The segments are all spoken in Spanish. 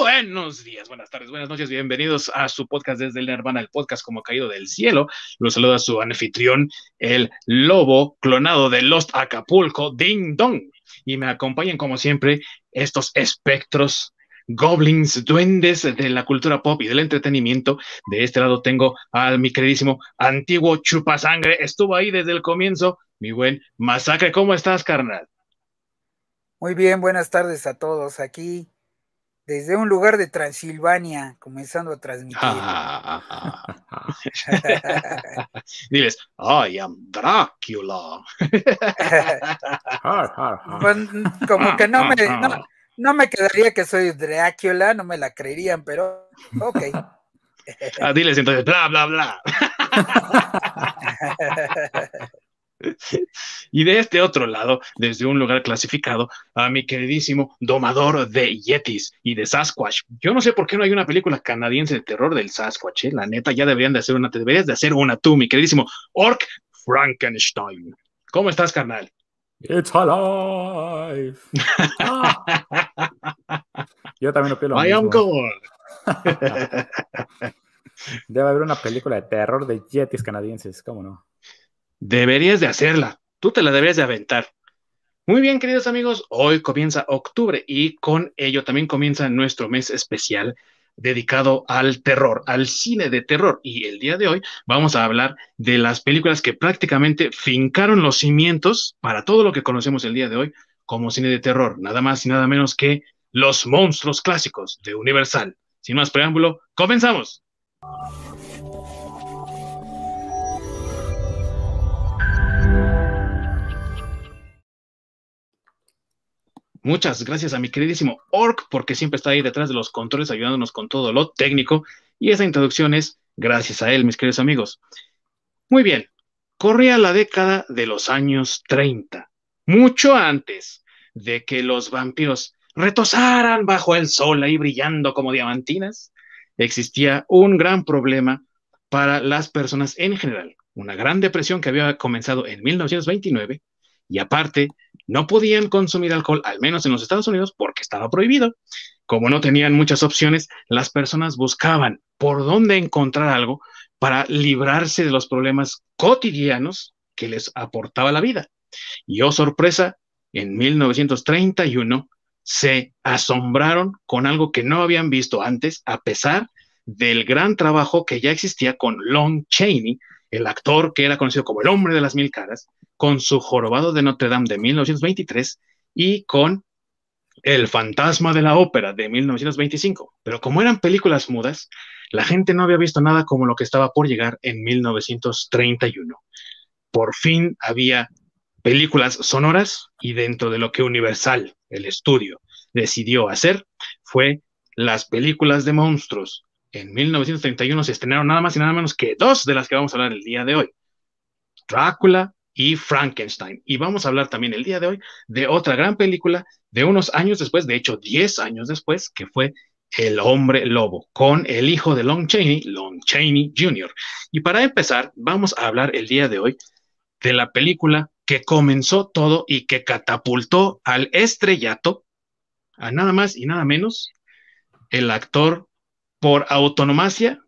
Buenos días, buenas tardes, buenas noches, bienvenidos a su podcast desde el Nirvana, el podcast como caído del cielo. Los saluda su anfitrión, el lobo clonado de Lost Acapulco, Ding Dong. Y me acompañan como siempre estos espectros, goblins, duendes de la cultura pop y del entretenimiento. De este lado tengo a mi queridísimo antiguo chupasangre, estuvo ahí desde el comienzo, mi buen masacre. ¿Cómo estás, carnal? Muy bien, buenas tardes a todos. Aquí, desde un lugar de Transilvania, comenzando a transmitir. Diles, I am Drácula. Pues, como que no me, no, me quedaría que soy Drácula, no me la creerían, pero ok. Ah, diles entonces, bla, bla, bla. Y de este otro lado, desde un lugar clasificado, a mi queridísimo domador de Yetis y de Sasquatch. Yo no sé por qué no hay una película canadiense de terror del Sasquatch, ¿eh? la neta, ya deberían de hacer una, te deberías de hacer una tú, mi queridísimo Orc Frankenstein. ¿Cómo estás, carnal? It's alive. Yo también lo pido. I am God. Debe haber una película de terror de yetis canadienses, ¿cómo no? Deberías de hacerla. Tú te la deberías de aventar. Muy bien, queridos amigos, hoy comienza octubre y con ello también comienza nuestro mes especial dedicado al terror, al cine de terror. Y el día de hoy vamos a hablar de las películas que prácticamente fincaron los cimientos para todo lo que conocemos el día de hoy como cine de terror, nada más y nada menos que los monstruos clásicos de Universal. Sin más preámbulo, comenzamos. Muchas gracias a mi queridísimo Orc, porque siempre está ahí detrás de los controles ayudándonos con todo lo técnico. Y esa introducción es gracias a él, mis queridos amigos. Muy bien, corría la década de los años 30, mucho antes de que los vampiros retosaran bajo el sol ahí brillando como diamantinas, existía un gran problema para las personas en general, una gran depresión que había comenzado en 1929 y aparte no podían consumir alcohol, al menos en los Estados Unidos, porque estaba prohibido. Como no tenían muchas opciones, las personas buscaban por dónde encontrar algo para librarse de los problemas cotidianos que les aportaba la vida. Y oh sorpresa, en 1931 se asombraron con algo que no habían visto antes, a pesar del gran trabajo que ya existía con Lon Chaney, el actor que era conocido como el hombre de las mil caras, con su jorobado de Notre Dame de 1923 y con El fantasma de la ópera de 1925. Pero como eran películas mudas, la gente no había visto nada como lo que estaba por llegar en 1931. Por fin había películas sonoras y dentro de lo que Universal, el estudio, decidió hacer fue las películas de monstruos. En 1931 se estrenaron nada más y nada menos que dos de las que vamos a hablar el día de hoy. Drácula y Frankenstein. Y vamos a hablar también el día de hoy de otra gran película de unos años después, de hecho 10 años después, que fue El hombre lobo, con el hijo de Lon Chaney, Lon Chaney Jr. Y para empezar, vamos a hablar el día de hoy de la película que comenzó todo y que catapultó al estrellato a nada más y nada menos el actor por autonomacia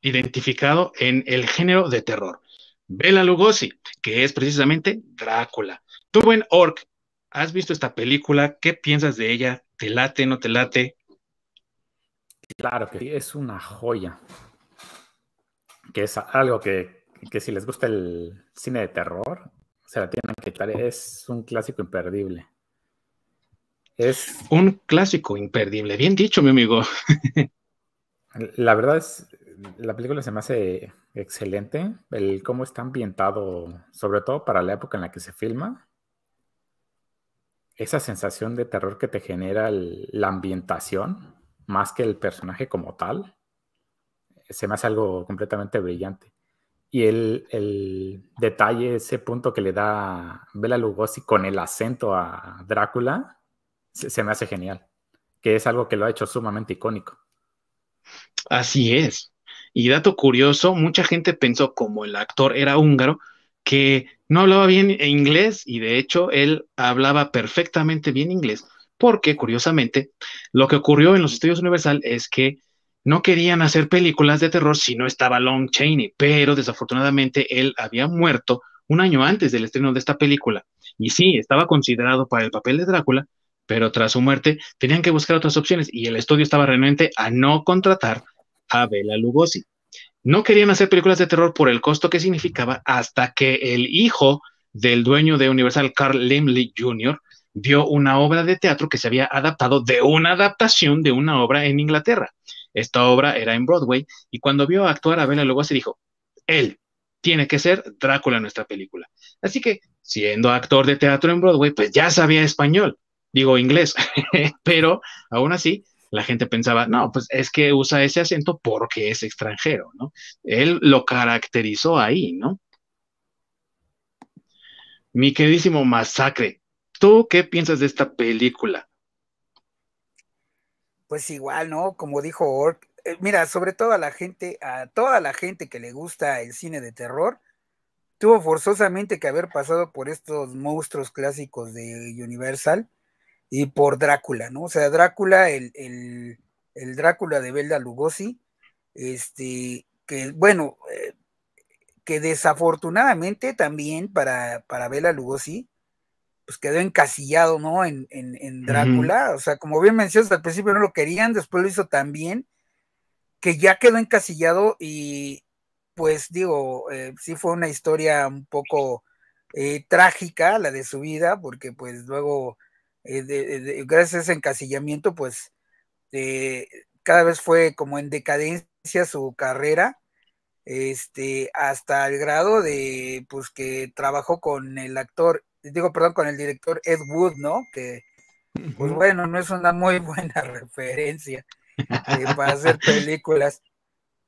identificado en el género de terror. Bela Lugosi, que es precisamente Drácula. Tú, buen Orc, ¿has visto esta película? ¿Qué piensas de ella? ¿Te late, no te late? Claro que es una joya. Que es algo que, si les gusta el cine de terror, se la tienen que echar. Es un clásico imperdible. Es un clásico imperdible. Bien dicho, mi amigo. La verdad es, la película se me hace excelente. El cómo está ambientado, sobre todo para la época en la que se filma. Esa sensación de terror que te genera la ambientación, más que el personaje como tal, se me hace algo completamente brillante. Y el, detalle, ese punto que le da Bela Lugosi con el acento a Drácula, se me hace genial. Que es algo que lo ha hecho sumamente icónico. Así es. Y dato curioso, mucha gente pensó como el actor era húngaro, que no hablaba bien inglés y de hecho él hablaba perfectamente bien inglés, porque curiosamente lo que ocurrió en los estudios Universal es que no querían hacer películas de terror si no estaba Long Chaney, pero desafortunadamente él había muerto un año antes del estreno de esta película. Y sí, estaba considerado para el papel de Drácula, pero tras su muerte tenían que buscar otras opciones y el estudio estaba renuente a no contratar a Bela Lugosi. No querían hacer películas de terror por el costo que significaba hasta que el hijo del dueño de Universal, Carl Limley Jr., vio una obra de teatro que se había adaptado de una adaptación de una obra en Inglaterra. Esta obra era en Broadway y cuando vio actuar a Bela Lugosi dijo, él tiene que ser Drácula en nuestra película. Así que, siendo actor de teatro en Broadway, pues ya sabía español, digo inglés, pero aún así la gente pensaba, no, pues es que usa ese acento porque es extranjero, ¿no? Él lo caracterizó ahí, ¿no? Mi queridísimo Masacre, ¿tú qué piensas de esta película? Pues igual, ¿no? Como dijo Ork, eh, mira, sobre todo a la gente, a toda la gente que le gusta el cine de terror, tuvo forzosamente que haber pasado por estos monstruos clásicos de Universal y por Drácula, ¿no? O sea, Drácula, el, el, Drácula de Belda Lugosi, este, que bueno, eh, que desafortunadamente también para, para Bela Lugosi, pues quedó encasillado, ¿no? En, en, Drácula, o sea, como bien mencionas, al principio no lo querían, después lo hizo tan bien, que ya quedó encasillado y pues digo, eh, sí fue una historia un poco eh, trágica la de su vida, porque pues luego eh, gracias a ese encasillamiento, pues eh, cada vez fue como en decadencia su carrera, este, hasta el grado de, pues que trabajó con el actor, digo, perdón, con el director Ed Wood, ¿no? Que, pues bueno, no es una muy buena referencia eh, para hacer películas.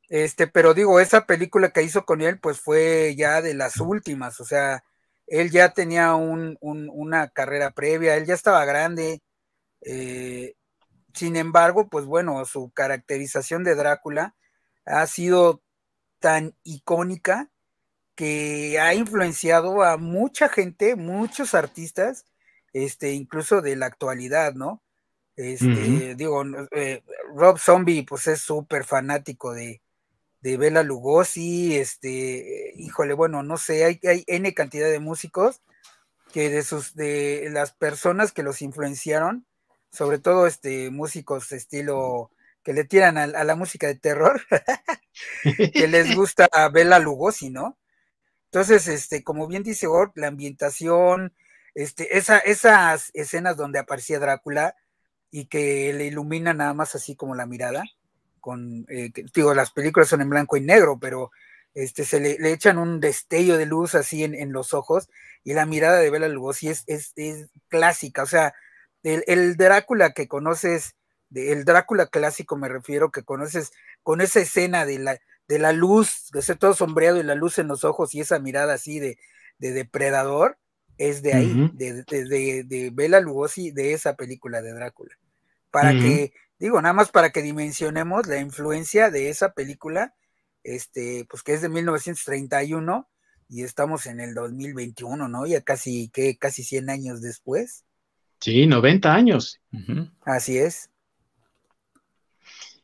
Este, pero digo, esa película que hizo con él, pues fue ya de las últimas, o sea, él ya tenía una carrera previa, él ya estaba grande. Eh, sin embargo, pues bueno, su caracterización de Drácula ha sido tan icónica que ha influenciado a mucha gente, muchos artistas, este, incluso de la actualidad, ¿no? Este, digo, eh, Rob Zombie, pues es súper fanático de, de Bela Lugosi, este, híjole, bueno, no sé, hay, hay N cantidad de músicos que de sus, de las personas que los influenciaron, sobre todo este, músicos estilo que le tiran a, la música de terror, que les gusta a Bela Lugosi, ¿no? Entonces, este, como bien dice Ork, la ambientación, este, esa, esas escenas donde aparecía Drácula y que le ilumina nada más así como la mirada, con, eh, digo, las películas son en blanco y negro, pero este, se le, echan un destello de luz así en, los ojos y la mirada de Bela Lugosi es, es, clásica, o sea, el, Drácula que conoces, el Drácula clásico me refiero, que conoces con esa escena de la, de la luz, de ser todo sombreado y la luz en los ojos y esa mirada así de, de depredador, es de ahí, de, de, de, Bela Lugosi, de esa película de Drácula. Para que digo, nada más para que dimensionemos la influencia de esa película, este, pues que es de 1931 y estamos en el 2021, ¿no? Ya casi, que casi 100 años después. Sí, 90 años. Así es.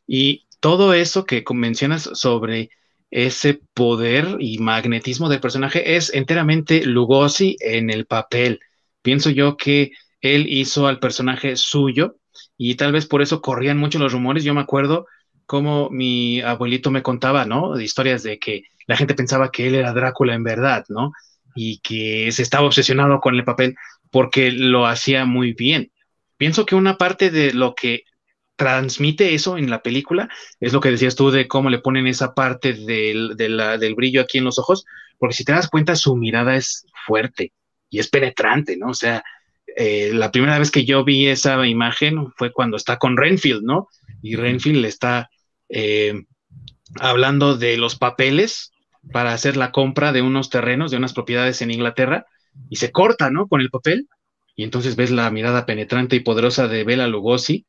Y todo eso que mencionas sobre ese poder y magnetismo del personaje es enteramente Lugosi en el papel. Pienso yo que él hizo al personaje suyo y tal vez por eso corrían mucho los rumores. Yo me acuerdo como mi abuelito me contaba, ¿no? Historias de que la gente pensaba que él era Drácula en verdad, ¿no? Y que se estaba obsesionado con el papel porque lo hacía muy bien. Pienso que una parte de lo que transmite eso en la película es lo que decías tú de cómo le ponen esa parte del, del brillo aquí en los ojos, porque si te das cuenta su mirada es fuerte y es penetrante, ¿no? O sea, eh, la primera vez que yo vi esa imagen fue cuando está con Renfield, ¿no? Y Renfield le está eh, hablando de los papeles para hacer la compra de unos terrenos, de unas propiedades en Inglaterra, y se corta, ¿no? Con el papel, y entonces ves la mirada penetrante y poderosa de Bela Lugosi,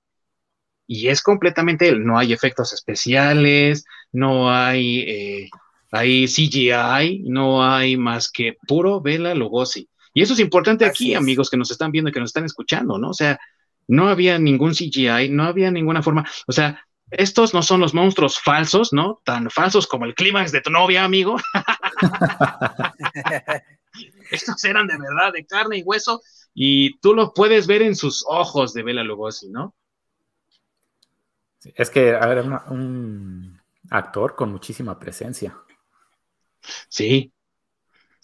y es completamente él, no hay efectos especiales, no hay, eh, hay CGI, no hay más que puro Bela Lugosi. Y eso es importante aquí, amigos que nos están viendo y que nos están escuchando, ¿no? O sea, no había ningún CGI, no había ninguna forma, o sea, estos no son los monstruos falsos, ¿no? Tan falsos como el clímax de tu novia, amigo. estos eran de verdad, de carne y hueso, y tú lo puedes ver en sus ojos de Bela Lugosi, ¿no? Es que era un actor con muchísima presencia. Sí,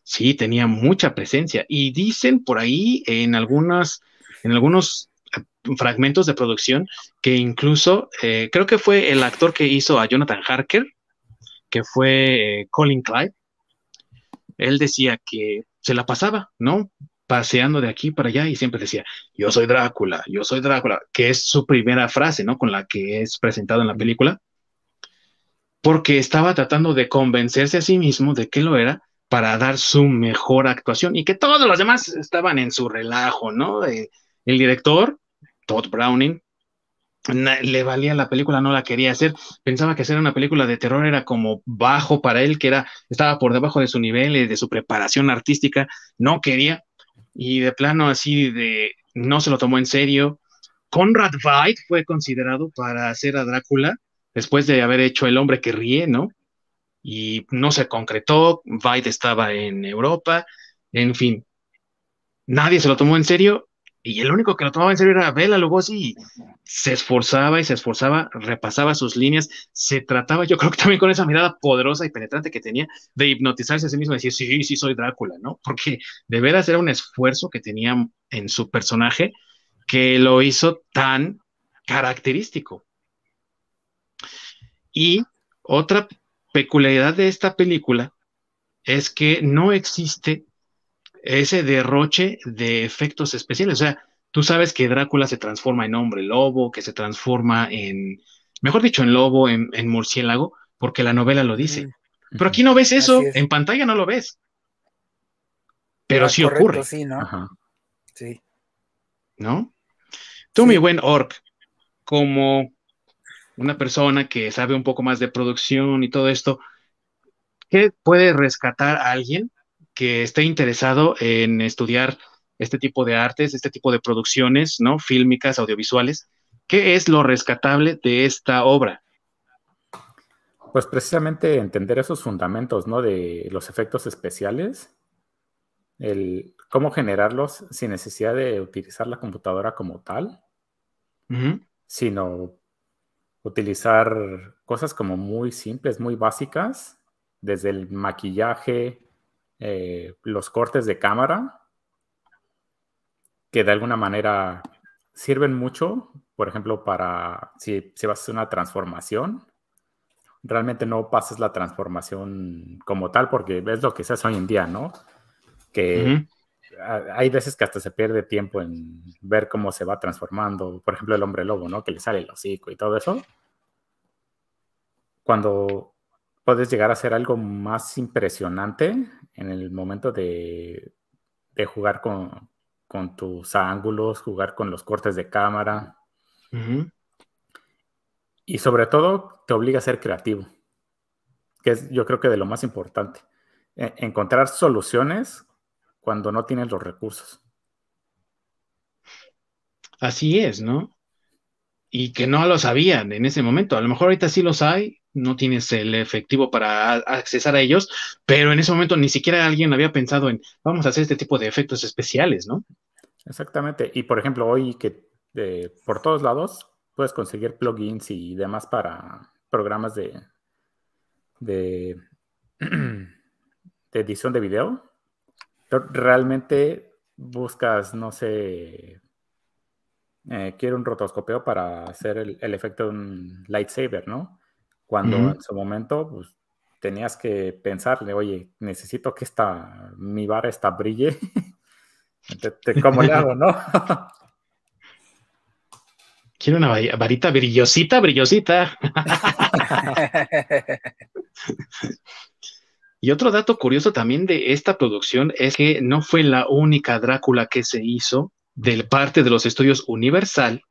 sí, tenía mucha presencia. Y dicen por ahí en algunas, en algunos eh, fragmentos de producción que incluso eh, creo que fue el actor que hizo a Jonathan Harker, que fue eh, Colin Clyde. Él decía que se la pasaba, ¿no? Paseando de aquí para allá y siempre decía, yo soy Drácula, yo soy Drácula, que es su primera frase, ¿no? Con la que es presentado en la película porque estaba tratando de convencerse a sí mismo de que lo era para dar su mejor actuación y que todos los demás estaban en su relajo, ¿no? El director, Todd Browning, le valía la película, no la quería hacer, pensaba que hacer una película de terror era como bajo para él, que era, estaba por debajo de su nivel de su preparación artística, no quería, y de plano así de, no se lo tomó en serio. Conrad Veidt fue considerado para hacer a Drácula, después de haber hecho El hombre que ríe, ¿no? Y no se concretó, Vide estaba en Europa, en fin, nadie se lo tomó en serio y el único que lo tomaba en serio era Bela Lugosi y se esforzaba y se esforzaba, repasaba sus líneas, se trataba, yo creo que también con esa mirada poderosa y penetrante que tenía de hipnotizarse a sí mismo y decir, sí, sí, soy Drácula, ¿no? Porque de veras era un esfuerzo que tenía en su personaje que lo hizo tan característico. Y otra peculiaridad de esta película es que no existe ese derroche de efectos especiales. O sea, tú sabes que Drácula se transforma en hombre lobo, que se transforma en, mejor dicho, en lobo, en, murciélago, porque la novela lo dice. Pero aquí no ves eso, en pantalla no lo ves. Pero ah, sí ocurre. Sí, ¿no? Sí. ¿No? Tú, mi buen Orc, como una persona que sabe un poco más de producción y todo esto, ¿qué puede rescatar a alguien que esté interesado en estudiar este tipo de artes, este tipo de producciones, ¿no? Fílmicas, audiovisuales. ¿Qué es lo rescatable de esta obra? Pues precisamente entender esos fundamentos, ¿no? De los efectos especiales, el cómo generarlos sin necesidad de utilizar la computadora como tal, sino utilizar cosas como muy simples, muy básicas, desde el maquillaje, eh, los cortes de cámara, que de alguna manera sirven mucho, por ejemplo, para si, si vas a hacer una transformación, realmente no pases la transformación como tal, porque es lo que se hace hoy en día, ¿no? Que hay veces que hasta se pierde tiempo en ver cómo se va transformando, por ejemplo, el hombre lobo, ¿no? Que le sale el hocico y todo eso. Cuando puedes llegar a hacer algo más impresionante en el momento de, jugar con, tus ángulos, jugar con los cortes de cámara. Y sobre todo, te obliga a ser creativo, que es yo creo que de lo más importante. E, encontrar soluciones cuando no tienes los recursos. Así es, ¿no? Y que no lo sabían en ese momento. A lo mejor ahorita sí los hay, no tienes el efectivo para accesar a ellos, pero en ese momento ni siquiera alguien había pensado en, vamos a hacer este tipo de efectos especiales, ¿no? Exactamente. Y por ejemplo, hoy que eh, por todos lados puedes conseguir plugins y demás para programas de, de, de edición de video realmente buscas, no sé, eh, quiero un rotoscopeo para hacer el, efecto de un lightsaber, ¿no? Cuando en su momento, pues, tenías que pensarle, oye, necesito que esta, mi vara esta brille. ¿Cómo le hago, no? Quiero una varita brillosita, brillosita. Y otro dato curioso también de esta producción es que no fue la única Drácula que se hizo del parte de los estudios Universal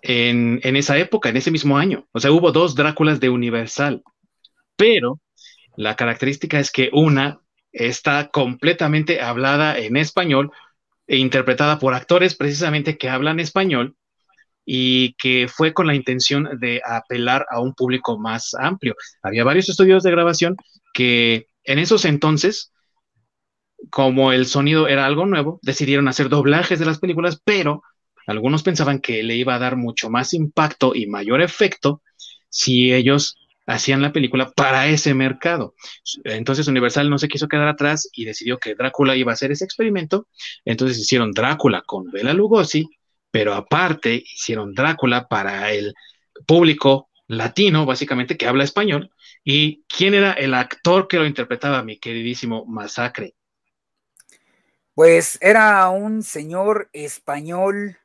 en, esa época, en ese mismo año. O sea, hubo dos Dráculas de Universal. Pero La característica es que una está completamente hablada en español e interpretada por actores precisamente que hablan español y que fue con la intención de apelar a un público más amplio. Había varios estudios de grabación que en esos entonces, como el sonido era algo nuevo, decidieron hacer doblajes de las películas, pero algunos pensaban que le iba a dar mucho más impacto y mayor efecto si ellos hacían la película para ese mercado. Entonces Universal no se quiso quedar atrás y decidió que Drácula iba a hacer ese experimento. Entonces hicieron Drácula con Bela Lugosi, pero aparte hicieron Drácula para el público latino, básicamente, que habla español. ¿Y quién era el actor que lo interpretaba, mi queridísimo Masacre? Pues era un señor español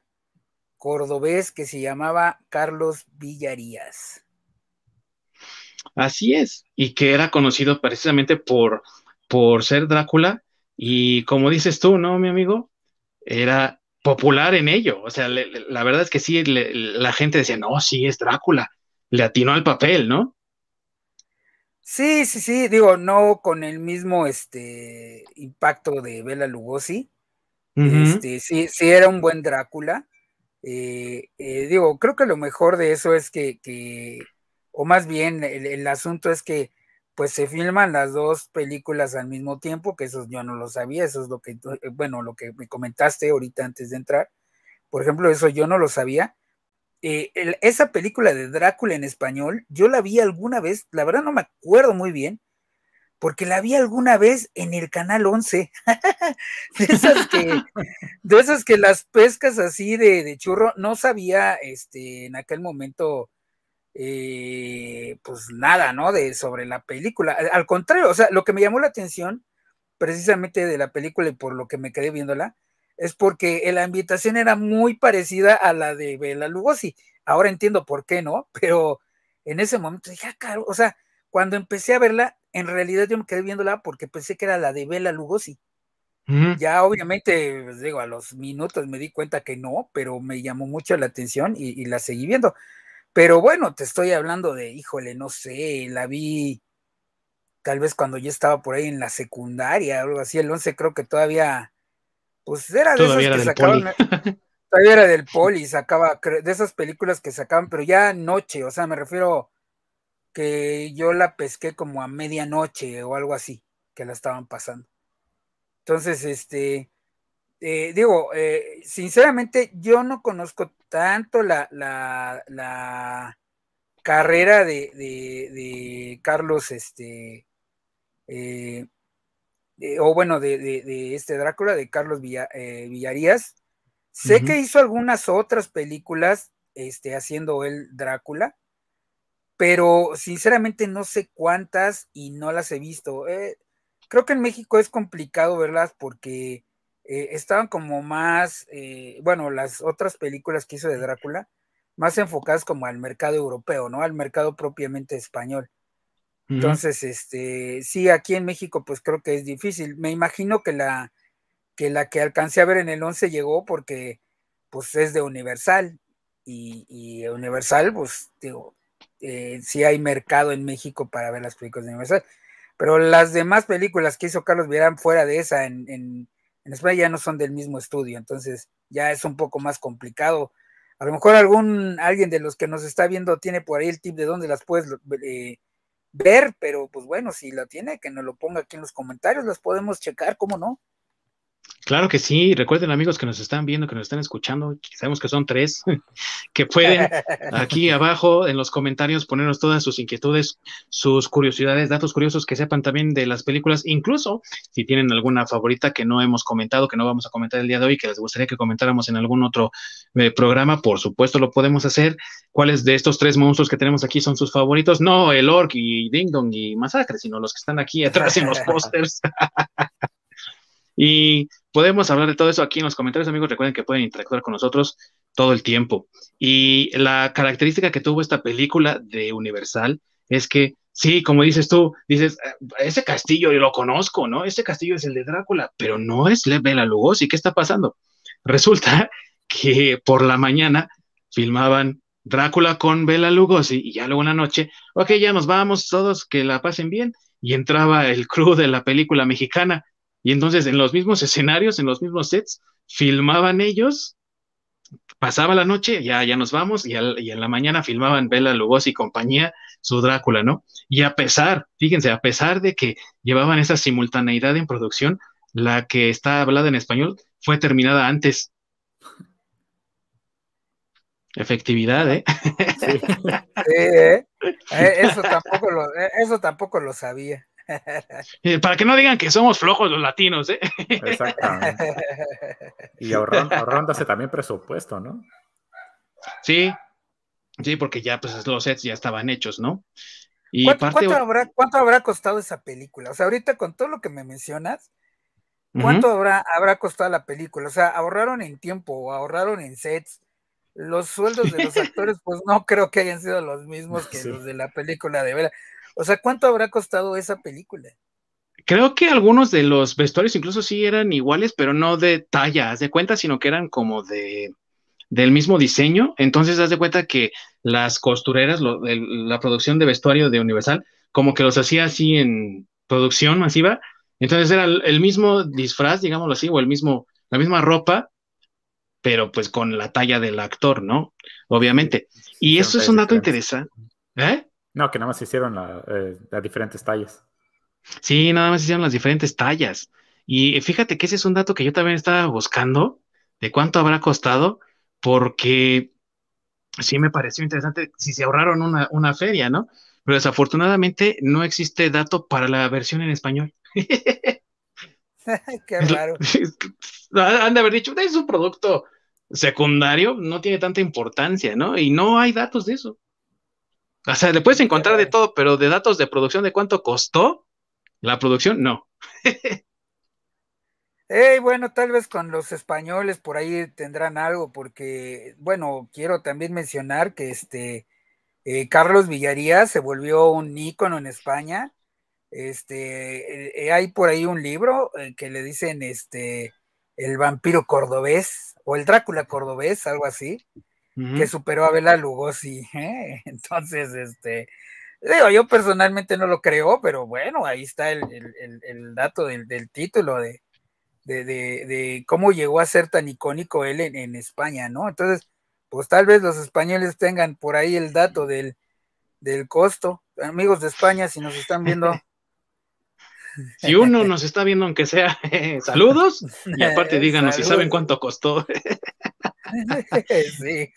cordobés que se llamaba Carlos Villarías. Así es, y que era conocido precisamente por, por ser Drácula, y como dices tú, ¿no, mi amigo? Era popular en ello, o sea, la verdad es que sí, la gente decía, no, sí, es Drácula, le atinó al papel, ¿no? Sí, sí, sí, digo, no con el mismo este impacto de Bela Lugosi. Este, sí, sí era un buen Drácula. Eh, eh, digo, creo que lo mejor de eso es que, que o más bien el, asunto es que pues se filman las dos películas al mismo tiempo, que eso yo no lo sabía, eso es lo que, eh, bueno, lo que me comentaste ahorita antes de entrar. Por ejemplo, eso yo no lo sabía. Eh, esa película de Drácula en español, yo la vi alguna vez, la verdad no me acuerdo muy bien, porque la vi alguna vez en el canal 11, de, esas que, de esas que las pescas así de, de, churro, no sabía este, en aquel momento eh, pues nada, ¿no? De sobre la película. Al contrario, o sea, lo que me llamó la atención precisamente de la película y por lo que me quedé viéndola, es porque la ambientación era muy parecida a la de Bela Lugosi. Ahora entiendo por qué, ¿no? Pero en ese momento dije, ah, caro, o sea, cuando empecé a verla, en realidad yo me quedé viéndola porque pensé que era la de Bela Lugosi. Ya obviamente, pues, digo, a los minutos me di cuenta que no, pero me llamó mucho la atención y la seguí viendo. Pero bueno, te estoy hablando de, híjole, no sé, la vi tal vez cuando yo estaba por ahí en la secundaria, algo así, el 11 creo que todavía, pues era de esas que sacaban, todavía era del poli, sacaba, de esas películas que sacaban, pero ya noche, o sea, me refiero que yo la pesqué como a medianoche o algo así, que la estaban pasando. Entonces, este, eh, digo, eh, sinceramente, yo no conozco tanto la, la, carrera de, Carlos, este, eh, o bueno, de, este Drácula, de Carlos Villarías. Sé que hizo algunas otras películas este, haciendo el Drácula, pero sinceramente no sé cuántas y no las he visto. creo que en México es complicado verlas porque eh, estaban como más, eh, bueno, las otras películas que hizo de Drácula, más enfocadas como al mercado europeo, ¿no? Al mercado propiamente español. Entonces, este, sí, aquí en México, pues creo que es difícil. Me imagino que la que, la que alcancé a ver en el 11 llegó porque, pues, es de Universal. Y, Universal, pues, digo, eh, sí hay mercado en México para ver las películas de Universal. Pero las demás películas que hizo Carlos Vieran fuera de esa, en en España ya no son del mismo estudio, entonces ya es un poco más complicado. A lo mejor algún, alguien de los que nos está viendo tiene por ahí el tip de dónde las puedes eh, ver, pero pues bueno, si la tiene, que nos lo ponga aquí en los comentarios, las podemos checar, ¿cómo no? Claro que sí, recuerden amigos que nos están viendo, que nos están escuchando, sabemos que son tres, que pueden aquí abajo en los comentarios ponernos todas sus inquietudes, sus curiosidades, datos curiosos que sepan también de las películas, incluso si tienen alguna favorita que no hemos comentado, que no vamos a comentar el día de hoy, que les gustaría que comentáramos en algún otro eh, programa, por supuesto lo podemos hacer. ¿Cuáles de estos tres monstruos que tenemos aquí son sus favoritos? No el Orc y Ding Dong y Masacre, sino los que están aquí atrás en los pósters. Y podemos hablar de todo eso aquí en los comentarios, amigos. Recuerden que pueden interactuar con nosotros todo el tiempo. Y la característica que tuvo esta película de Universal es que, sí, como dices tú, dices, ah, ese castillo yo lo conozco, ¿no? Ese castillo es el de Drácula, pero no es Bela Lugosi. ¿Qué está pasando? Resulta que por la mañana filmaban Drácula con Bela Lugosi y ya luego una noche, ok, ya nos vamos todos, que la pasen bien y entraba el crew de la película mexicana. Y entonces en los mismos escenarios, en los mismos sets, filmaban ellos, pasaba la noche, ya, ya nos vamos, y, y en la mañana filmaban Bela Lugosi y compañía su Drácula, ¿no? Y a pesar, fíjense, a pesar de que llevaban esa simultaneidad en producción, la que está hablada en español fue terminada antes. Efectividad, ¿eh? Sí, ¿eh? Eh, eso, tampoco lo, eh, eso tampoco lo sabía. Para que no digan que somos flojos los latinos, ¿eh? Exactamente. Y ahorrándose también presupuesto, ¿no? Sí, sí, porque ya pues los sets ya estaban hechos, ¿no? Y ¿Cuánto, habrá, ¿Cuánto habrá costado esa película? O sea, ahorita con todo lo que me mencionas, ¿cuánto habrá, habrá costado la película? O sea, ahorraron en tiempo, ahorraron en sets, los sueldos de los actores, pues no creo que hayan sido los mismos que los de la película de Vera. O sea, ¿cuánto habrá costado esa película? Creo que algunos de los vestuarios incluso sí eran iguales, pero no de talla, haz de cuenta, sino que eran como de del mismo diseño. Entonces, haz de cuenta que las costureras, la producción de vestuario de Universal, como que los hacía así en producción masiva. Entonces era el, mismo disfraz, digámoslo así, o el mismo, la misma ropa, pero pues con la talla del actor, ¿no? Obviamente. Y eso es un dato interesante. ¿Eh? No, que nada más hicieron eh, las diferentes tallas. Sí, nada más hicieron las diferentes tallas. Y fíjate que ese es un dato que yo también estaba buscando, de cuánto habrá costado, porque sí me pareció interesante si se ahorraron una, una feria, ¿no? Pero desafortunadamente no existe dato para la versión en español. Qué raro. Han de haber dicho, es un producto secundario, no tiene tanta importancia, ¿no? Y no hay datos de eso. O sea, le puedes encontrar de todo, pero de datos de producción de cuánto costó la producción, no. Hey, bueno, tal vez con los españoles por ahí tendrán algo, porque, bueno, quiero también mencionar que este eh, Carlos Villarías se volvió un ícono en España. Este, eh, eh, hay por ahí un libro eh, que le dicen este, el vampiro cordobés o el Drácula cordobés, algo así, que superó a Bela Lugosi. Entonces, este, digo, yo personalmente no lo creo, pero bueno, ahí está el, dato del, título de, de, cómo llegó a ser tan icónico él en, en, España, ¿no? Entonces, pues tal vez los españoles tengan por ahí el dato del, del costo. Amigos de España, si nos están viendo, si uno nos está viendo, aunque sea, saludos, y aparte díganos si saben cuánto costó. sí.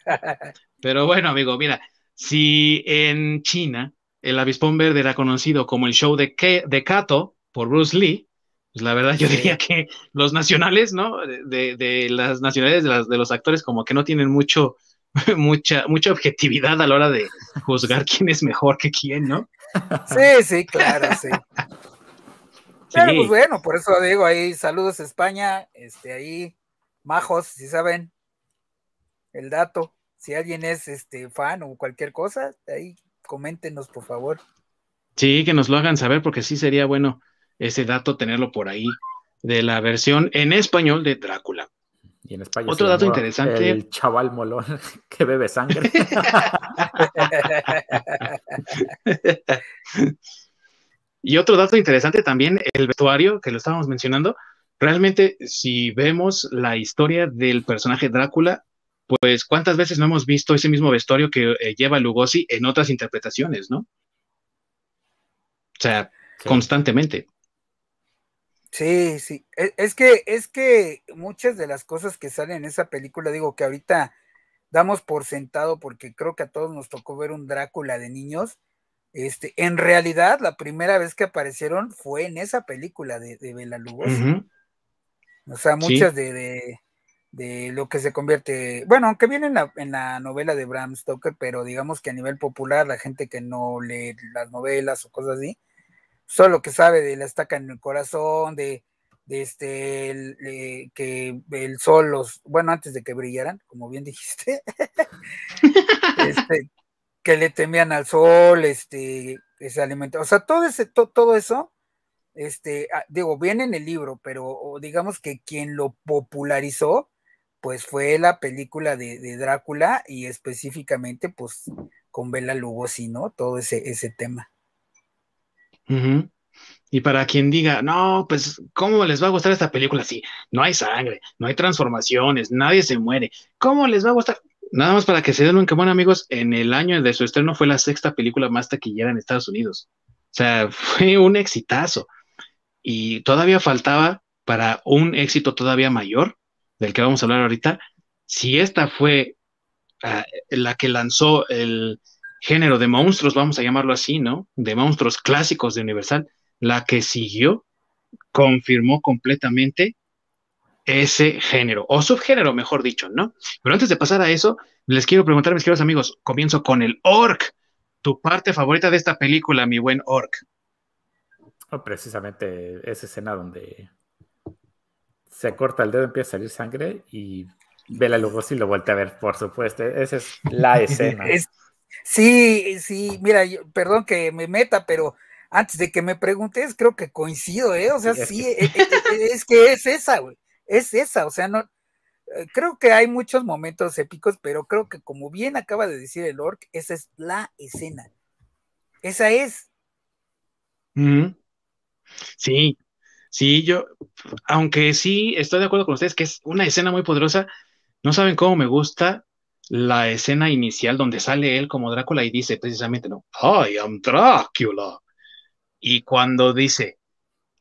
Pero bueno, amigo, mira, si en China el avispón verde era conocido como el show de, de Kato por Bruce Lee, pues la verdad yo diría que los nacionales, ¿no? De, las nacionalidades de, de, los actores como que no tienen mucho, mucha, mucha objetividad a la hora de juzgar quién es mejor que quién, ¿no? Sí, sí, claro, sí. Pero pues bueno, por eso digo ahí, saludos España, este ahí, majos, si saben el dato, si alguien es este fan o cualquier cosa, ahí coméntenos por favor. Sí, que nos lo hagan saber porque sí sería bueno ese dato tenerlo por ahí de la versión en español de Drácula. Y en España Otro dato interesante. El chaval molón que bebe sangre. Y otro dato interesante también, el vestuario que lo estábamos mencionando, realmente si vemos la historia del personaje Drácula, pues cuántas veces no hemos visto ese mismo vestuario que eh, lleva Lugosi en otras interpretaciones, ¿no? O sea, constantemente. Sí, sí. E, es que, es que muchas de las cosas que salen en esa película, digo que ahorita damos por sentado porque creo que a todos nos tocó ver un Drácula de niños este, en realidad, la primera vez que aparecieron fue en esa película de, de Bela Lugosi. O sea, muchas de, de, lo que se convierte, bueno, aunque viene en la, en la, novela de Bram Stoker, pero digamos que a nivel popular, la gente que no lee las novelas o cosas así, solo que sabe de la estaca en el corazón, de, de este, que el sol los, bueno, antes de que brillaran, como bien dijiste, este, que le temían al sol, este, que se alimentaban, o sea, todo ese, todo eso, este, ah, digo, viene en el libro, pero digamos que quien lo popularizó, pues fue la película de, Drácula y específicamente, pues, con Bela Lugosi, ¿no? Todo ese, ese tema. Y para quien diga, no, pues, ¿cómo les va a gustar esta película? Sí, no hay sangre, no hay transformaciones, nadie se muere. ¿Cómo les va a gustar? Nada más para que se den un bueno, amigos, en el año de su estreno fue la sexta película más taquillera en Estados Unidos. O sea, fue un exitazo. Y todavía faltaba para un éxito todavía mayor, del que vamos a hablar ahorita. Si esta fue ah, la que lanzó el género de monstruos, vamos a llamarlo así, ¿no? De monstruos clásicos de Universal la que siguió confirmó completamente ese género, o subgénero, mejor dicho, ¿no? Pero antes de pasar a eso, les quiero preguntar, mis queridos amigos, comienzo con el Orc. ¿Tu parte favorita de esta película, mi buen Orc? Oh, precisamente esa escena donde se corta el dedo, empieza a salir sangre y ve la luz y lo vuelve a ver, por supuesto. Esa es la escena. sí, sí, mira, perdón que me meta, pero antes de que me preguntes, creo que coincido, ¿eh? O sea, sí, e, e, e, es, que es esa, güey, es esa, o sea, no, eh, creo que hay muchos momentos épicos, pero creo que como bien acaba de decir el Orc, esa es la escena. Esa es. Sí, sí, yo, aunque sí estoy de acuerdo con ustedes que es una escena muy poderosa, no saben cómo me gusta la escena inicial donde sale él como Drácula y dice precisamente, no, I am Drácula. Y cuando dice,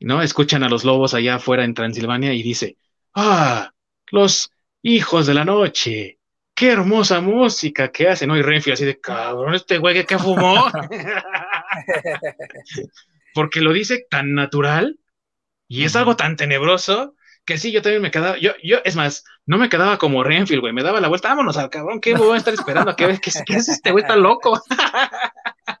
¿no? Escuchan a los lobos allá afuera en Transilvania y dice, ah, los hijos de la noche, qué hermosa música que hacen. ¿no? Y Renfield así de, cabrón, este güey que fumó. Porque lo dice tan natural y es algo tan tenebroso que sí, yo también me quedaba, yo, yo, es más, no me quedaba como Renfield, güey, me daba la vuelta, vámonos al cabrón, ¿qué voy a estar esperando? ¿Qué, qué, qué es este güey tan loco?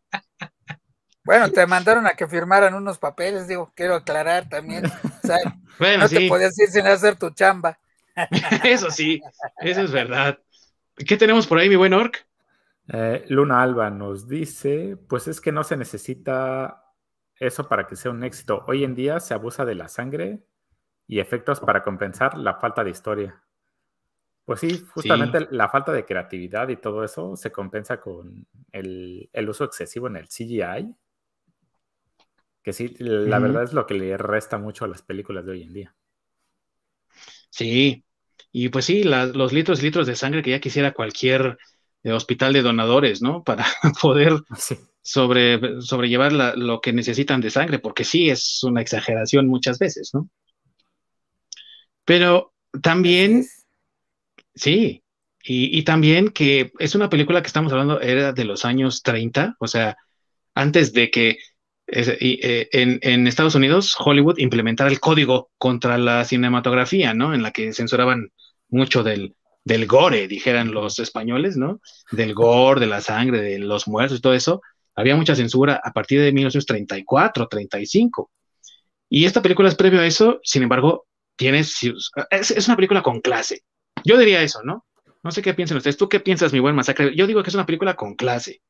Bueno, te mandaron a que firmaran unos papeles, digo, quiero aclarar también. no te podías ir sin hacer tu chamba. eso sí, eso es verdad. ¿Qué tenemos por ahí, mi buen Orc? Eh, Luna Alba nos dice, pues es que no se necesita eso para que sea un éxito. Hoy en día se abusa de la sangre y efectos para compensar la falta de historia. Pues sí, justamente la falta de creatividad y todo eso se compensa con el, el uso excesivo en el CGI que sí, la verdad es lo que le resta mucho a las películas de hoy en día. Sí, y pues sí, los litros y litros de sangre que ya quisiera cualquier eh, hospital de donadores, ¿no? Para poder sobre, sobrellevar lo que necesitan de sangre, porque sí es una exageración muchas veces, ¿no? Pero también, sí, y, y, también que es una película que estamos hablando, era de los años 30, o sea, antes de que eh, en, Estados Unidos, Hollywood implementara el código contra la cinematografía, ¿no? En la que censuraban mucho del, del gore, dijeran los españoles, ¿no? Del gore, de la sangre, de los muertos y todo eso. Había mucha censura a partir de 1934, 35. Y esta película es previo a eso, sin embargo, tiene, es, es una película con clase. Yo diría eso, ¿no? No sé qué piensan ustedes. ¿Tú qué piensas, mi buen masacre? Yo digo que es una película con clase.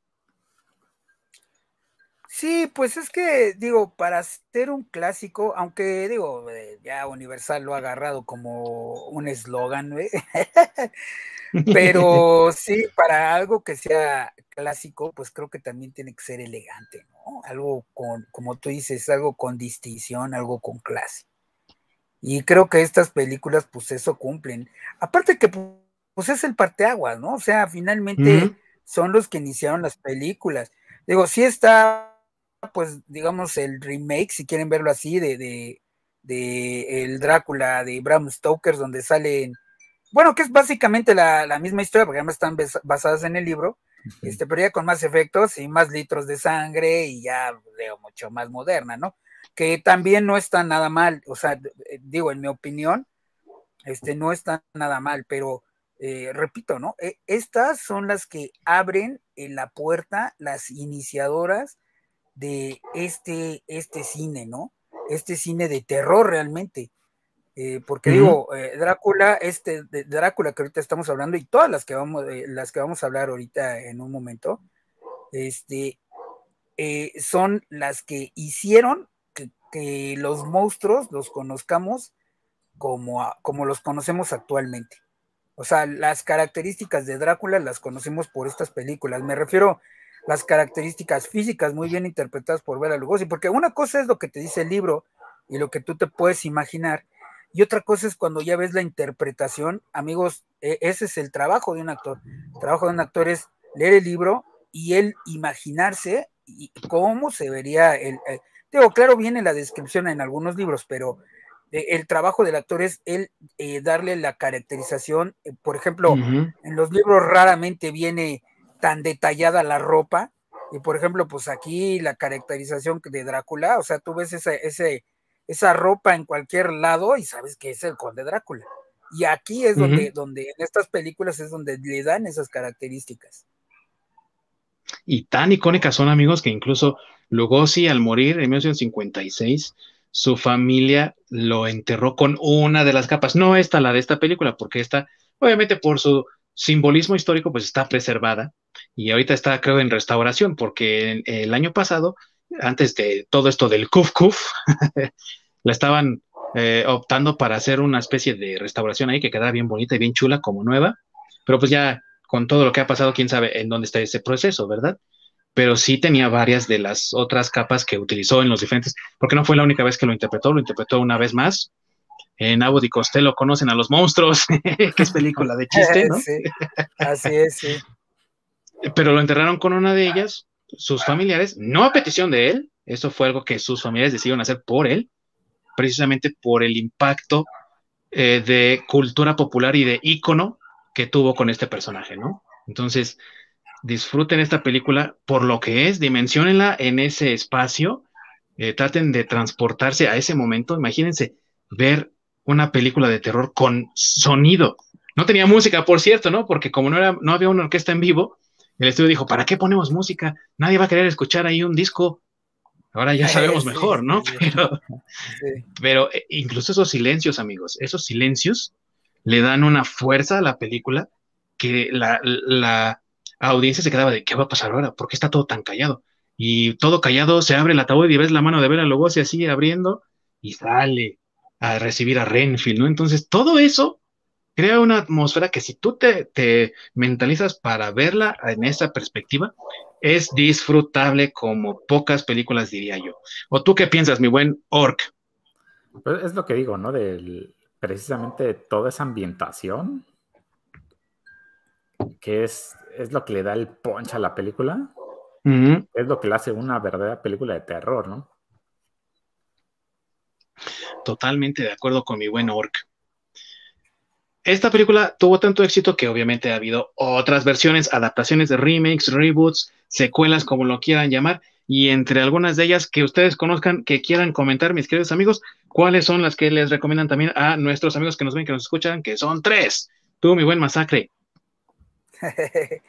Sí, pues es que, digo, para ser un clásico, aunque digo, eh, ya Universal lo ha agarrado como un eslogan, pero sí, para algo que sea clásico, pues creo que también tiene que ser elegante, ¿no? Algo con, como tú dices, algo con distinción, algo con clase. Y creo que estas películas, pues eso cumplen. Aparte que, pues es el parteaguas, ¿no? O sea, finalmente son los que iniciaron las películas. Digo, sí está pues, digamos, el remake, si quieren verlo así, de, de, el Drácula de Bram Stoker, donde salen, bueno, que es básicamente la, misma historia, porque además están basadas en el libro, este, pero ya con más efectos y más litros de sangre y ya veo mucho más moderna, ¿no? Que también no está nada mal, o sea, eh, digo, en mi opinión, este, no está nada mal, pero eh, repito, ¿no? E, estas son las que abren en la puerta, las iniciadoras de este, este cine, ¿no? Este cine de terror realmente. Eh, porque digo, eh, Drácula, este de Drácula que ahorita estamos hablando y todas las que vamos, eh, las que vamos a hablar ahorita en un momento, este, son las que hicieron que, que, los monstruos los conozcamos como, como los conocemos actualmente. O sea, las características de Drácula las conocemos por estas películas. Me refiero las características físicas muy bien interpretadas por Bela Lugosi, porque una cosa es lo que te dice el libro y lo que tú te puedes imaginar, y otra cosa es cuando ya ves la interpretación, amigos, e, ese es el trabajo de un actor. El trabajo de un actor es leer el libro y él imaginarse y cómo se vería el, eh, digo, claro, viene la descripción en algunos libros, pero eh, el trabajo del actor es él eh, darle la caracterización, por ejemplo, en los libros raramente viene tan detallada la ropa, y por ejemplo, pues aquí la caracterización de Drácula, o sea, tú ves ese, ese, esa ropa en cualquier lado y sabes que es el conde Drácula. Y aquí es donde, donde en estas películas es donde le dan esas características. Y tan icónicas son, amigos, que incluso Lugosi, al morir en 1956, su familia lo enterró con una de las capas, no esta, la de esta película, porque esta, obviamente por su simbolismo histórico, pues está preservada y ahorita está, creo, en restauración, porque el año pasado antes de todo esto del Kuf Kuf, la estaban eh, optando para hacer una especie de restauración ahí que quedara bien bonita y bien chula como nueva, pero pues ya con todo lo que ha pasado, quién sabe en dónde está ese proceso, ¿verdad? Pero sí tenía varias de las otras capas que utilizó en los diferentes, porque no fue la única vez que lo interpretó, lo interpretó una vez más. En Abbott y Costello conocen a los monstruos, que es película de chiste, ¿no? Sí, así es, sí. Pero lo enterraron con una de ellas, sus familiares, no a petición de él, eso fue algo que sus familiares decidieron hacer por él, precisamente por el impacto eh, de cultura popular y de ícono que tuvo con este personaje, ¿no? Entonces, disfruten esta película por lo que es, dimensionenla en ese espacio, eh, traten de transportarse a ese momento, imagínense ver una película de terror con sonido. No tenía música, por cierto, ¿no? Porque como no, era, no había una orquesta en vivo, el estudio dijo, ¿para qué ponemos música? Nadie va a querer escuchar ahí un disco. Ahora ya sabemos mejor, ¿no? pero, pero eh, incluso esos silencios, amigos, esos silencios le dan una fuerza a la película que la, la audiencia se quedaba de, ¿qué va a pasar ahora? ¿Por qué está todo tan callado? Y todo callado, se abre el ataúd y ves la mano de Bela Lugosi así abriendo y sale a recibir a Renfield, ¿no? Entonces, todo eso crea una atmósfera que si tú te, mentalizas para verla en esa perspectiva, es disfrutable como pocas películas diría yo. ¿O tú qué piensas, mi buen Orc? Pues es lo que digo, ¿no? De precisamente toda esa ambientación, que es, es lo que le da el punch a la película, es lo que le hace una verdadera película de terror, ¿no? Totalmente de acuerdo con mi buen Orc. Esta película tuvo tanto éxito que obviamente ha habido otras versiones, adaptaciones de remakes, reboots, secuelas, como lo quieran llamar, y entre algunas de ellas que ustedes conozcan, que quieran comentar, mis queridos amigos, cuáles son las que les recomiendan también a nuestros amigos que nos ven, que nos escuchan, que son tres. Tú, mi buen masacre.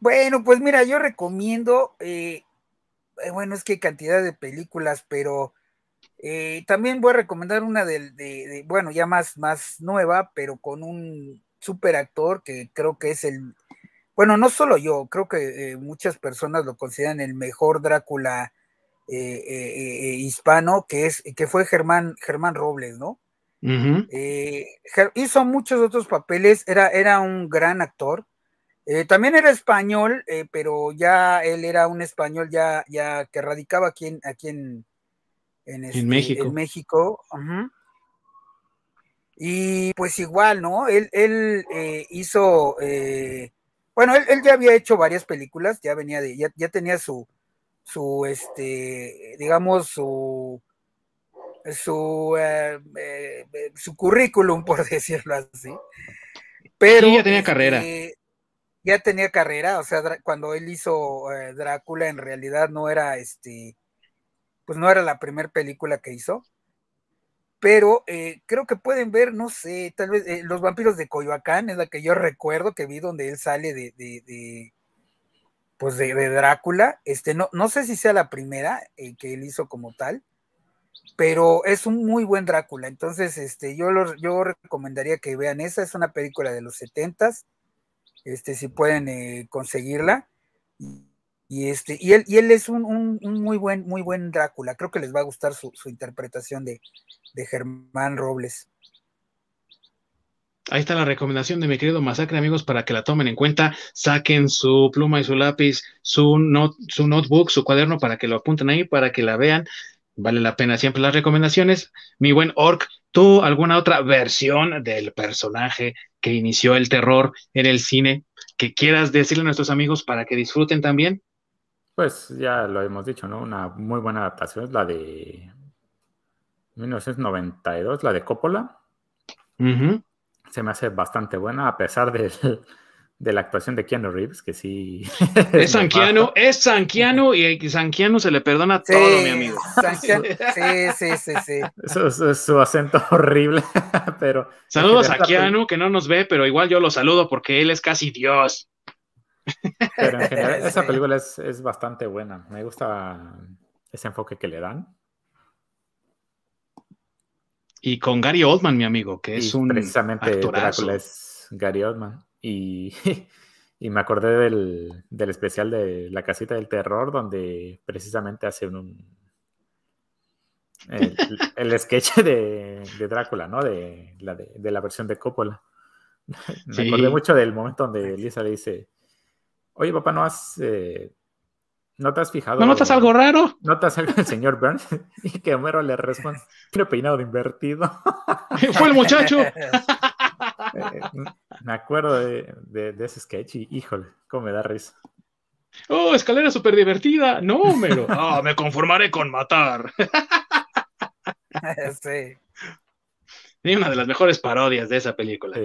bueno, pues mira, yo recomiendo, eh, eh, bueno, es que hay cantidad de películas, pero eh, también voy a recomendar una de, bueno, ya más, más nueva, pero con un super actor que creo que es el, bueno, no solo yo, creo que eh, muchas personas lo consideran el mejor Drácula eh, hispano, que es, que fue Germán, Germán Robles, ¿no? hizo muchos otros papeles, era, era un gran actor. también era español, pero ya él era un español ya, ya que radicaba aquí aquí en, en, este, México. En México. Y pues igual, ¿no? Él, él eh, hizo, eh, bueno, él, ya había hecho varias películas, ya venía de, ya, ya tenía su, su, este, digamos, su, su, eh, su currículum, por decirlo así. Pero ya tenía carrera. Este, ya tenía carrera, o sea, cuando él hizo Drácula, en realidad no era este pues no era la primera película que hizo, pero eh, creo que pueden ver, no sé, tal vez eh, Los vampiros de Coyoacán es la que yo recuerdo que vi donde él sale de, de, pues de, Drácula, este, no, no sé si sea la primera eh, que él hizo como tal, pero es un muy buen Drácula, entonces este, yo, yo recomendaría que vean esa, es una película de los setentas, este, si pueden conseguirla, y, este, y, él, y él es un, muy, buen, muy buen Drácula. Creo que les va a gustar su, interpretación de, Germán Robles. Ahí está la recomendación de mi querido Masacre, amigos, para que la tomen en cuenta. Saquen su pluma y su lápiz, su, su notebook, su cuaderno, para que lo apunten ahí, para que la vean. Vale la pena siempre las recomendaciones. Mi buen Orc, ¿tú alguna otra versión del personaje que inició el terror en el cine que quieras decirle a nuestros amigos para que disfruten también? Pues ya lo hemos dicho, ¿no? Una muy buena adaptación es la de 1992, la de Coppola. Se me hace bastante buena, a pesar de, de, la actuación de Keanu Reeves, que sí. Es Sanquiano, es Sanquiano y a Sanquiano se le perdona todo, mi amigo. sí, sí, sí, sí. Eso, es su acento horrible, pero. Saludos a Keanu, que no nos ve, pero igual yo lo saludo porque él es casi Dios. Pero en general, esa película es, bastante buena. Me gusta ese enfoque que le dan. Y con Gary Oldman, mi amigo, que es un. Precisamente Drácula es Gary Oldman. Y, y me acordé del, especial de La Casita del Terror, donde precisamente hace un. el, sketch de, Drácula, ¿no? De la, de, la versión de Coppola. Me acordé mucho del momento donde Lisa le dice Oye, papá, ¿no has... Eh, ¿No te has fijado? ¿No notas algo raro? ¿Notas algo del señor Burns? y que Homero le responde, tiene peinado de invertido. Fue el muchacho. Eh, me acuerdo de, ese sketch y híjole, cómo me da risa. Oh, escalera súper divertida. No, Homero. Ah, me conformaré con matar. sí. Y una de las mejores parodias de esa película.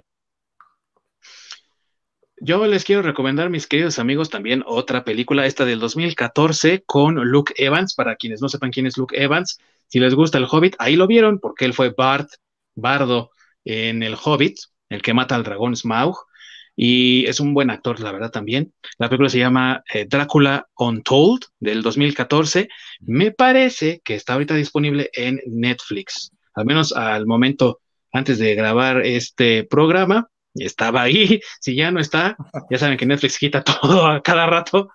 Yo les quiero recomendar, mis queridos amigos, también otra película, esta del 2014 con Luke Evans, para quienes no sepan quién es Luke Evans. Si les gusta el Hobbit, ahí lo vieron, porque él fue Bart, Bardo en el Hobbit, el que mata al dragón Smaug, y es un buen actor, la verdad, también. La película se llama eh, Drácula Untold, del 2014. Me parece que está ahorita disponible en Netflix, al menos al momento antes de grabar este programa estaba ahí, si ya no está, ya saben que Netflix quita todo a cada rato,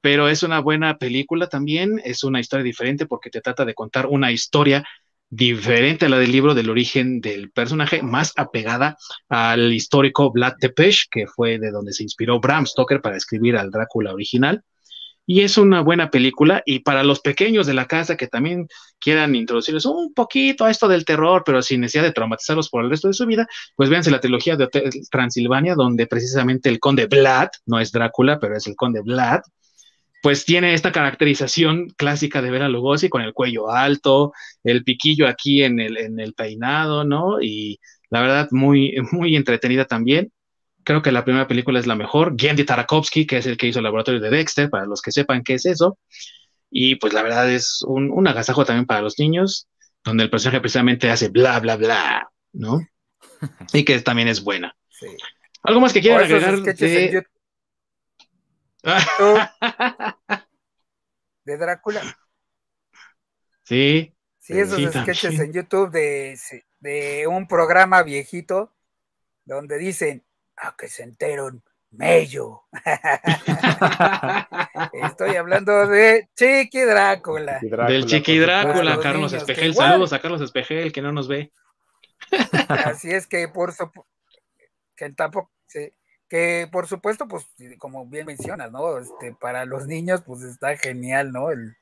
pero es una buena película también, es una historia diferente porque te trata de contar una historia diferente a la del libro del origen del personaje, más apegada al histórico Vlad Tepes, que fue de donde se inspiró Bram Stoker para escribir al Drácula original. Y es una buena película y para los pequeños de la casa que también quieran introducirles un poquito a esto del terror, pero sin necesidad de traumatizarlos por el resto de su vida, pues véanse la trilogía de Hotel Transilvania, donde precisamente el conde Vlad, no es Drácula, pero es el conde Vlad, pues tiene esta caracterización clásica de Bela Lugosi con el cuello alto, el piquillo aquí en el, en el peinado, ¿no? Y la verdad, muy, muy entretenida también. Creo que la primera película es la mejor. Gendy Tarakovsky, que es el que hizo el laboratorio de Dexter, para los que sepan qué es eso. Y pues la verdad es un, agasajo también para los niños, donde el personaje precisamente hace bla, bla, bla, ¿no? y que también es buena. Sí. ¿Algo más que quieran agregar? De... de Drácula. Sí. Sí, esos sketches en YouTube de, de un programa viejito donde dicen, a que se enteren, Mello. Estoy hablando de Chiqui Drácula. Del Chiqui Drácula, Carlos Espejel. Saludos a Carlos Espejel, que no nos ve. Así es que por que tampoco que por supuesto, pues, como bien mencionas, ¿no? Este, para los niños, pues está genial, ¿no? El,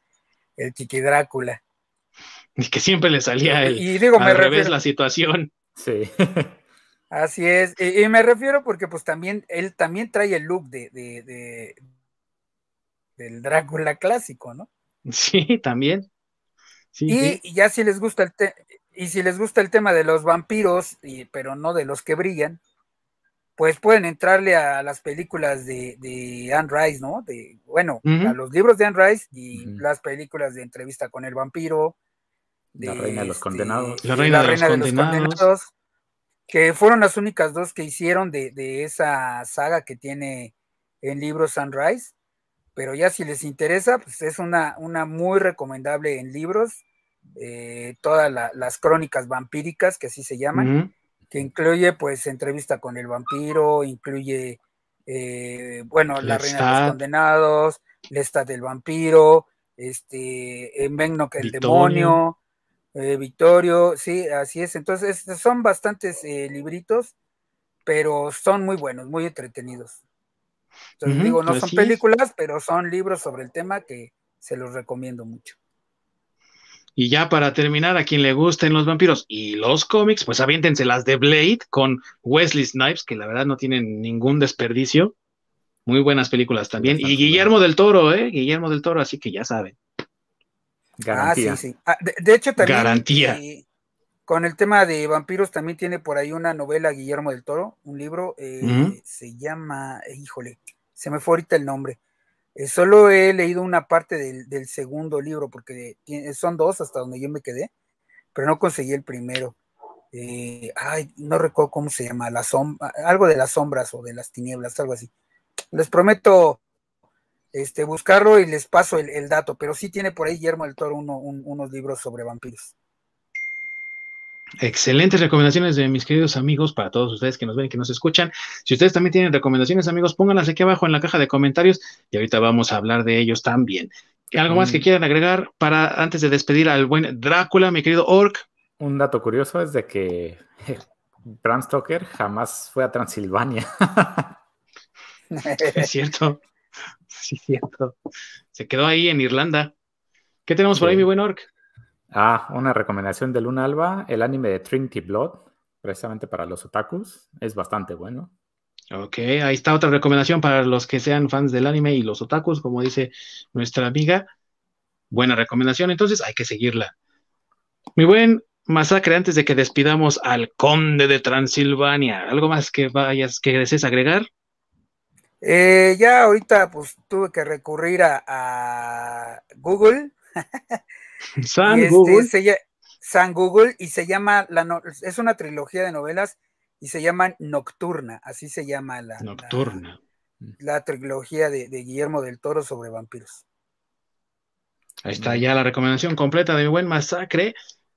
el Chiqui Drácula. Y que siempre le salía el, y digo, me revés la situación. Sí. Así es, y, me refiero porque pues también, él también trae el look de, de, del Drácula clásico, ¿no? Sí, también. y, ya si les gusta el y si les gusta el tema de los vampiros, y, pero no de los que brillan, pues pueden entrarle a las películas de, de Anne Rice, ¿no? De, bueno, a los libros de Anne Rice y las películas de entrevista con el vampiro. De, la reina de los este, condenados. La reina, de, los condenados que fueron las únicas dos que hicieron de, esa saga que tiene en libros Sunrise, pero ya si les interesa, pues es una, una muy recomendable en libros, eh, todas las crónicas vampíricas, que así se llaman, que incluye pues entrevista con el vampiro, incluye, eh, bueno, la reina de los condenados, Lestat del vampiro, este, que el demonio, eh, Victorio, sí, así es. Entonces, son bastantes eh, libritos pero son muy buenos, muy entretenidos. Entonces digo, no son películas, pero son libros sobre el tema que se los recomiendo mucho. Y ya para terminar, a quien le gusten los vampiros y los cómics, pues aviéntense las de Blade con Wesley Snipes, que la verdad no tienen ningún desperdicio. Muy buenas películas también. Y Guillermo del Toro, ¿eh? Guillermo del Toro, así que ya saben. Garantía. Ah, sí, sí. Ah, de, hecho, también. Garantía. Eh, con el tema de vampiros también tiene por ahí una novela Guillermo del Toro, un libro, eh, se llama, híjole, se me fue ahorita el nombre. Eh, solo he leído una parte del, segundo libro, porque son dos hasta donde yo me quedé, pero no conseguí el primero. Eh, ay, no recuerdo cómo se llama, la sombra, algo de las sombras o de las tinieblas, algo así. Les prometo este, buscarlo y les paso el, dato, pero sí tiene por ahí Guillermo del Toro unos libros sobre vampiros. Excelentes recomendaciones de mis queridos amigos para todos ustedes que nos ven y que nos escuchan. Si ustedes también tienen recomendaciones, amigos, pónganlas aquí abajo en la caja de comentarios y ahorita vamos a hablar de ellos también. ¿Algo más que mm. quieran agregar para antes de despedir al buen Drácula, mi querido Orc? Un dato curioso es de que Bram Stoker jamás fue a Transilvania. es cierto. Sí, cierto. Se quedó ahí en Irlanda. ¿Qué tenemos por ahí, mi buen Orc? Ah, una recomendación de Luna Alba, el anime de Trinity Blood, precisamente para los otakus, es bastante bueno. Ok, ahí está otra recomendación para los que sean fans del anime y los otakus, como dice nuestra amiga. Buena recomendación, entonces hay que seguirla. Mi buen Masacre, antes de que despidamos al conde de Transilvania, ¿algo más que vayas, que desees agregar? Eh, ya ahorita pues tuve que recurrir a, a Google San este, Google. San Google y se llama, la es una trilogía de novelas y se llama Nocturna, así se llama la, Nocturna. la, trilogía de, Guillermo del Toro sobre vampiros. Ahí está ya la recomendación completa de mi buen masacre.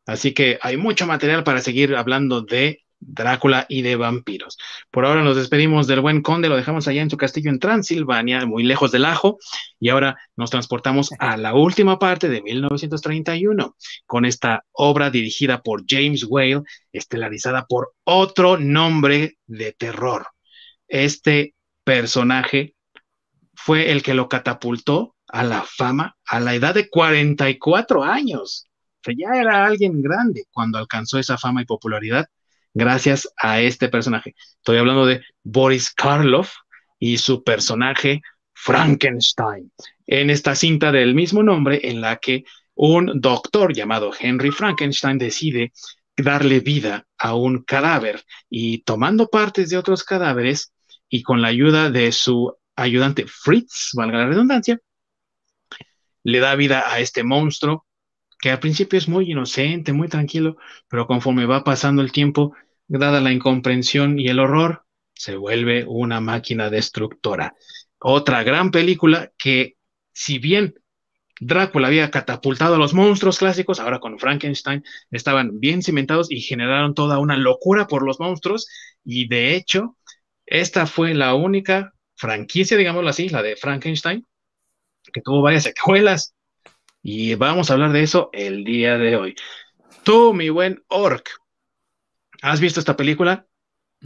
Así que hay mucho material para seguir hablando de Drácula y de vampiros. Por ahora nos despedimos del buen conde, lo dejamos allá en su castillo en Transilvania, muy lejos del ajo, y ahora nos transportamos a la última parte de 1931, con esta obra dirigida por James Whale, estelarizada por otro nombre de terror. Este personaje fue el que lo catapultó a la fama a la edad de 44 años. Ya era alguien grande cuando alcanzó esa fama y popularidad gracias a este personaje. Estoy hablando de Boris Karloff y su personaje Frankenstein, en esta cinta del mismo nombre en la que un doctor llamado Henry Frankenstein decide darle vida a un cadáver y tomando partes de otros cadáveres y con la ayuda de su ayudante Fritz, valga la redundancia, le da vida a este monstruo que al principio es muy inocente, muy tranquilo, pero conforme va pasando el tiempo dada la incomprensión y el horror, se vuelve una máquina destructora. Otra gran película que, si bien Drácula había catapultado a los monstruos clásicos, ahora con Frankenstein estaban bien cimentados y generaron toda una locura por los monstruos. Y de hecho, esta fue la única franquicia, digámoslo así, la de Frankenstein, que tuvo varias secuelas. Y vamos a hablar de eso el día de hoy. Tú, mi buen Orc, ¿Has visto esta película?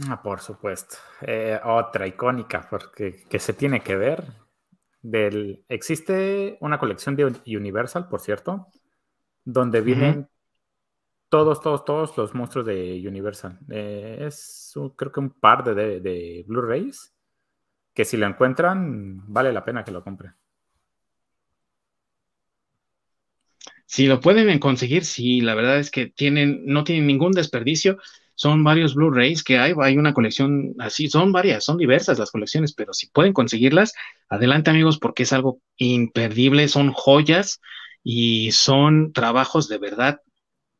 Ah, por supuesto. Eh, otra icónica, porque que se tiene que ver. Del, existe una colección de Universal, por cierto, donde vienen todos, todos, todos los monstruos de Universal. Eh, es creo que un par de, de Blu-rays que si lo encuentran, vale la pena que lo compren. Si lo pueden conseguir, sí, la verdad es que tienen, no tienen ningún desperdicio son varios Blu-rays que hay, hay una colección así, son varias, son diversas las colecciones, pero si pueden conseguirlas, adelante amigos, porque es algo imperdible, son joyas y son trabajos de verdad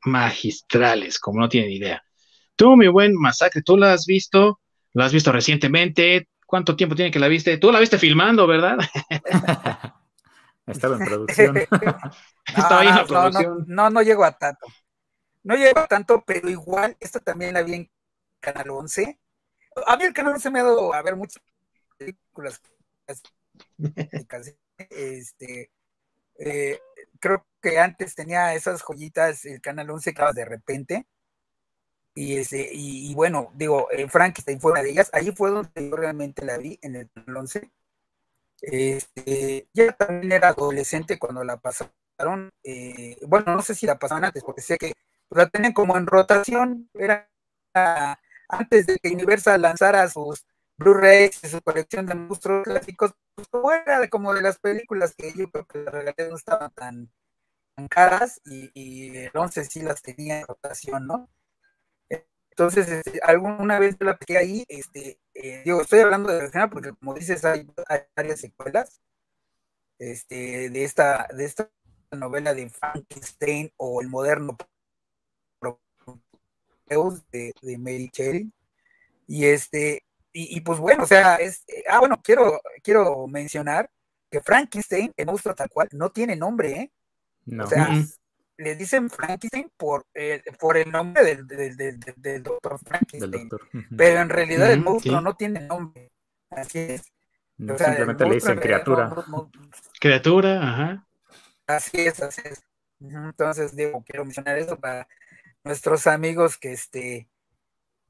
magistrales, como no tienen idea. Tú, mi buen Masacre, tú la has visto, la has visto recientemente, ¿cuánto tiempo tiene que la viste? Tú la viste filmando, ¿verdad? Estaba en producción. Estaba ahí en la producción. No, no, no llego a tanto. No lleva tanto, pero igual, esta también la vi en Canal 11. A mí el Canal 11 me ha dado a ver muchas películas. este, eh, creo que antes tenía esas joyitas el Canal 11 que de repente. Y, ese, y, bueno, digo, eh, Frankenstein fue una de ellas. Ahí fue donde yo realmente la vi, en el 11. Este, ya también era adolescente cuando la pasaron. Eh, bueno, no sé si la pasaron antes, porque sé que la tenían como en rotación. Era antes de que Universal lanzara sus Blu-rays y su colección de monstruos clásicos, pues era como de las películas que yo creo que las regalé no estaban tan, caras y, y el 11 sí las tenía en rotación, ¿no? Entonces, este, alguna vez la pegué ahí, este, eh, digo, estoy hablando de original porque como dices, hay, varias secuelas este, de, esta, de esta novela de Frankenstein o el moderno de, de Mary Shelley. Y este, y, pues bueno, o sea, es, ah, bueno, quiero, quiero mencionar que Frankenstein, el monstruo tal cual, no tiene nombre, ¿eh? No. O sea, le dicen Frankenstein por, eh, por el nombre del, del, doctor Frankenstein. Pero en realidad el monstruo no tiene nombre. Así es. simplemente le dicen criatura. criatura, ajá. Así es, así es. Entonces, digo, quiero mencionar eso para nuestros amigos que, este,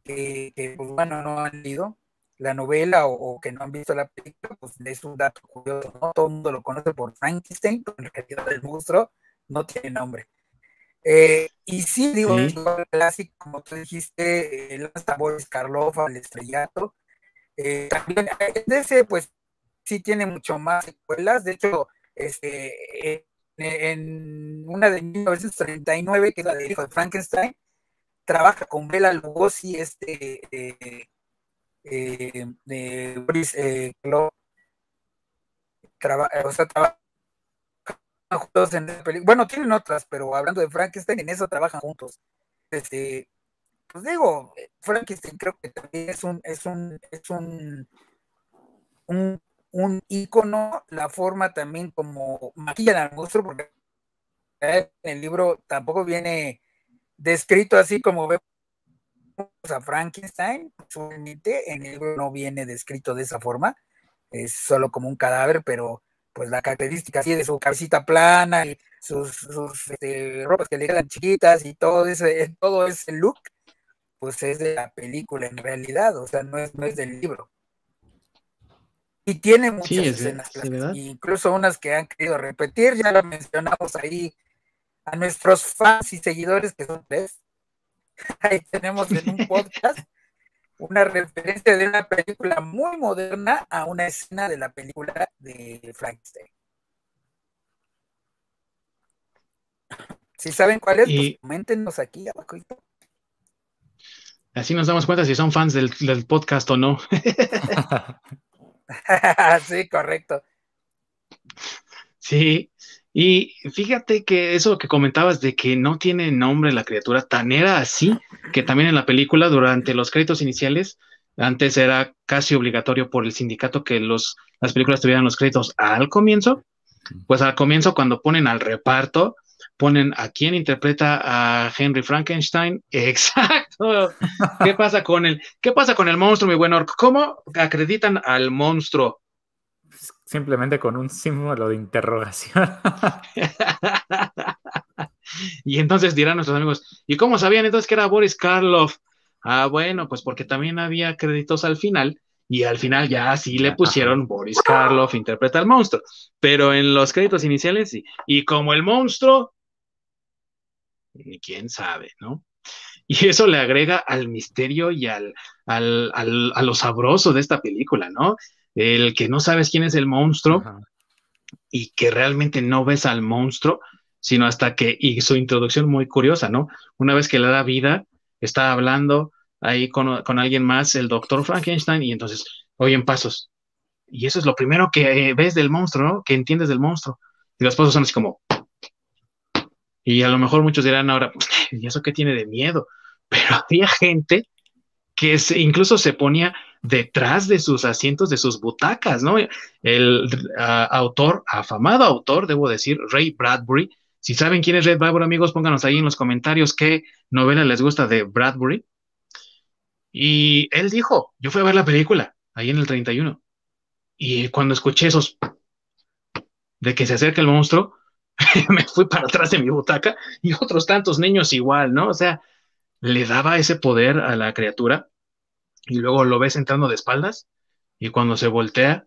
que, que pues bueno, no han leído la novela o, que no han visto la película, pues es un dato curioso, ¿no? Todo el mundo lo conoce por Frankenstein, pero en realidad el monstruo no tiene nombre. Eh, y sí, digo, ¿Sí? el clásico, como tú dijiste, el lanza Boris Karloff al estrellato. Eh, también eh, ese, pues, sí tiene mucho más secuelas. De hecho, este, en una de 1939, que es la de Hijo de Frankenstein, trabaja con Bela Lugosi, este, Boris Karloff. o sea, trabaja bueno, tienen otras, pero hablando de Frankenstein, en eso trabajan juntos. Este, pues digo, Frankenstein creo que también es un, es un, es un, un, un ícono, la forma también como maquillan al monstruo, porque en el libro tampoco viene descrito así como vemos a Frankenstein, en el libro no viene descrito de esa forma, es solo como un cadáver, pero pues la característica así de su cabecita plana y sus, este, ropas que le quedan chiquitas y todo ese, todo ese look, pues es de la película en realidad, o sea, no es, no es del libro. Y tiene muchas escenas, incluso unas que han querido repetir, ya lo mencionamos ahí a nuestros fans y seguidores que son tres. Ahí tenemos en un podcast una referencia de una película muy moderna a una escena de la película de Frankenstein. Si saben cuál es, pues coméntenos aquí abajo. Así nos damos cuenta si son fans del, del podcast o no. sí, correcto. Sí, y fíjate que eso que comentabas de que no tiene nombre la criatura, tan era así que también en la película, durante los créditos iniciales, antes era casi obligatorio por el sindicato que los, las películas tuvieran los créditos al comienzo. Pues al comienzo, cuando ponen al reparto, ponen a quién interpreta a Henry Frankenstein. Exacto. ¿Qué pasa con el, qué pasa con el monstruo, mi buen orc? ¿Cómo acreditan al monstruo? Simplemente con un símbolo de interrogación. y entonces dirán nuestros amigos, ¿y cómo sabían entonces que era Boris Karloff? Ah, bueno, pues porque también había créditos al final y al final ya sí le pusieron Boris Karloff interpreta al monstruo, pero en los créditos iniciales sí. Y como el monstruo, quién sabe, ¿no? Y eso le agrega al misterio y al, al, a lo sabroso de esta película, ¿no? El que no sabes quién es el monstruo y que realmente no ves al monstruo, sino hasta que, y su introducción muy curiosa, ¿no? Una vez que le da vida, está hablando ahí con, alguien más, el doctor Frankenstein, y entonces oyen pasos. Y eso es lo primero que eh, ves del monstruo, ¿no? Que entiendes del monstruo. Y los pasos son así como... Y a lo mejor muchos dirán ahora, ¿y eso qué tiene de miedo? Pero había gente que incluso se ponía detrás de sus asientos, de sus butacas, ¿no? El autor, afamado autor, debo decir, Ray Bradbury. Si saben quién es Ray Bradbury, amigos, pónganos ahí en los comentarios qué novela les gusta de Bradbury. Y él dijo, yo fui a ver la película, ahí en el 31. Y cuando escuché esos de que se acerca el monstruo, me fui para atrás de mi butaca y otros tantos niños igual, ¿no? O sea, le daba ese poder a la criatura y luego lo ves entrando de espaldas y cuando se voltea,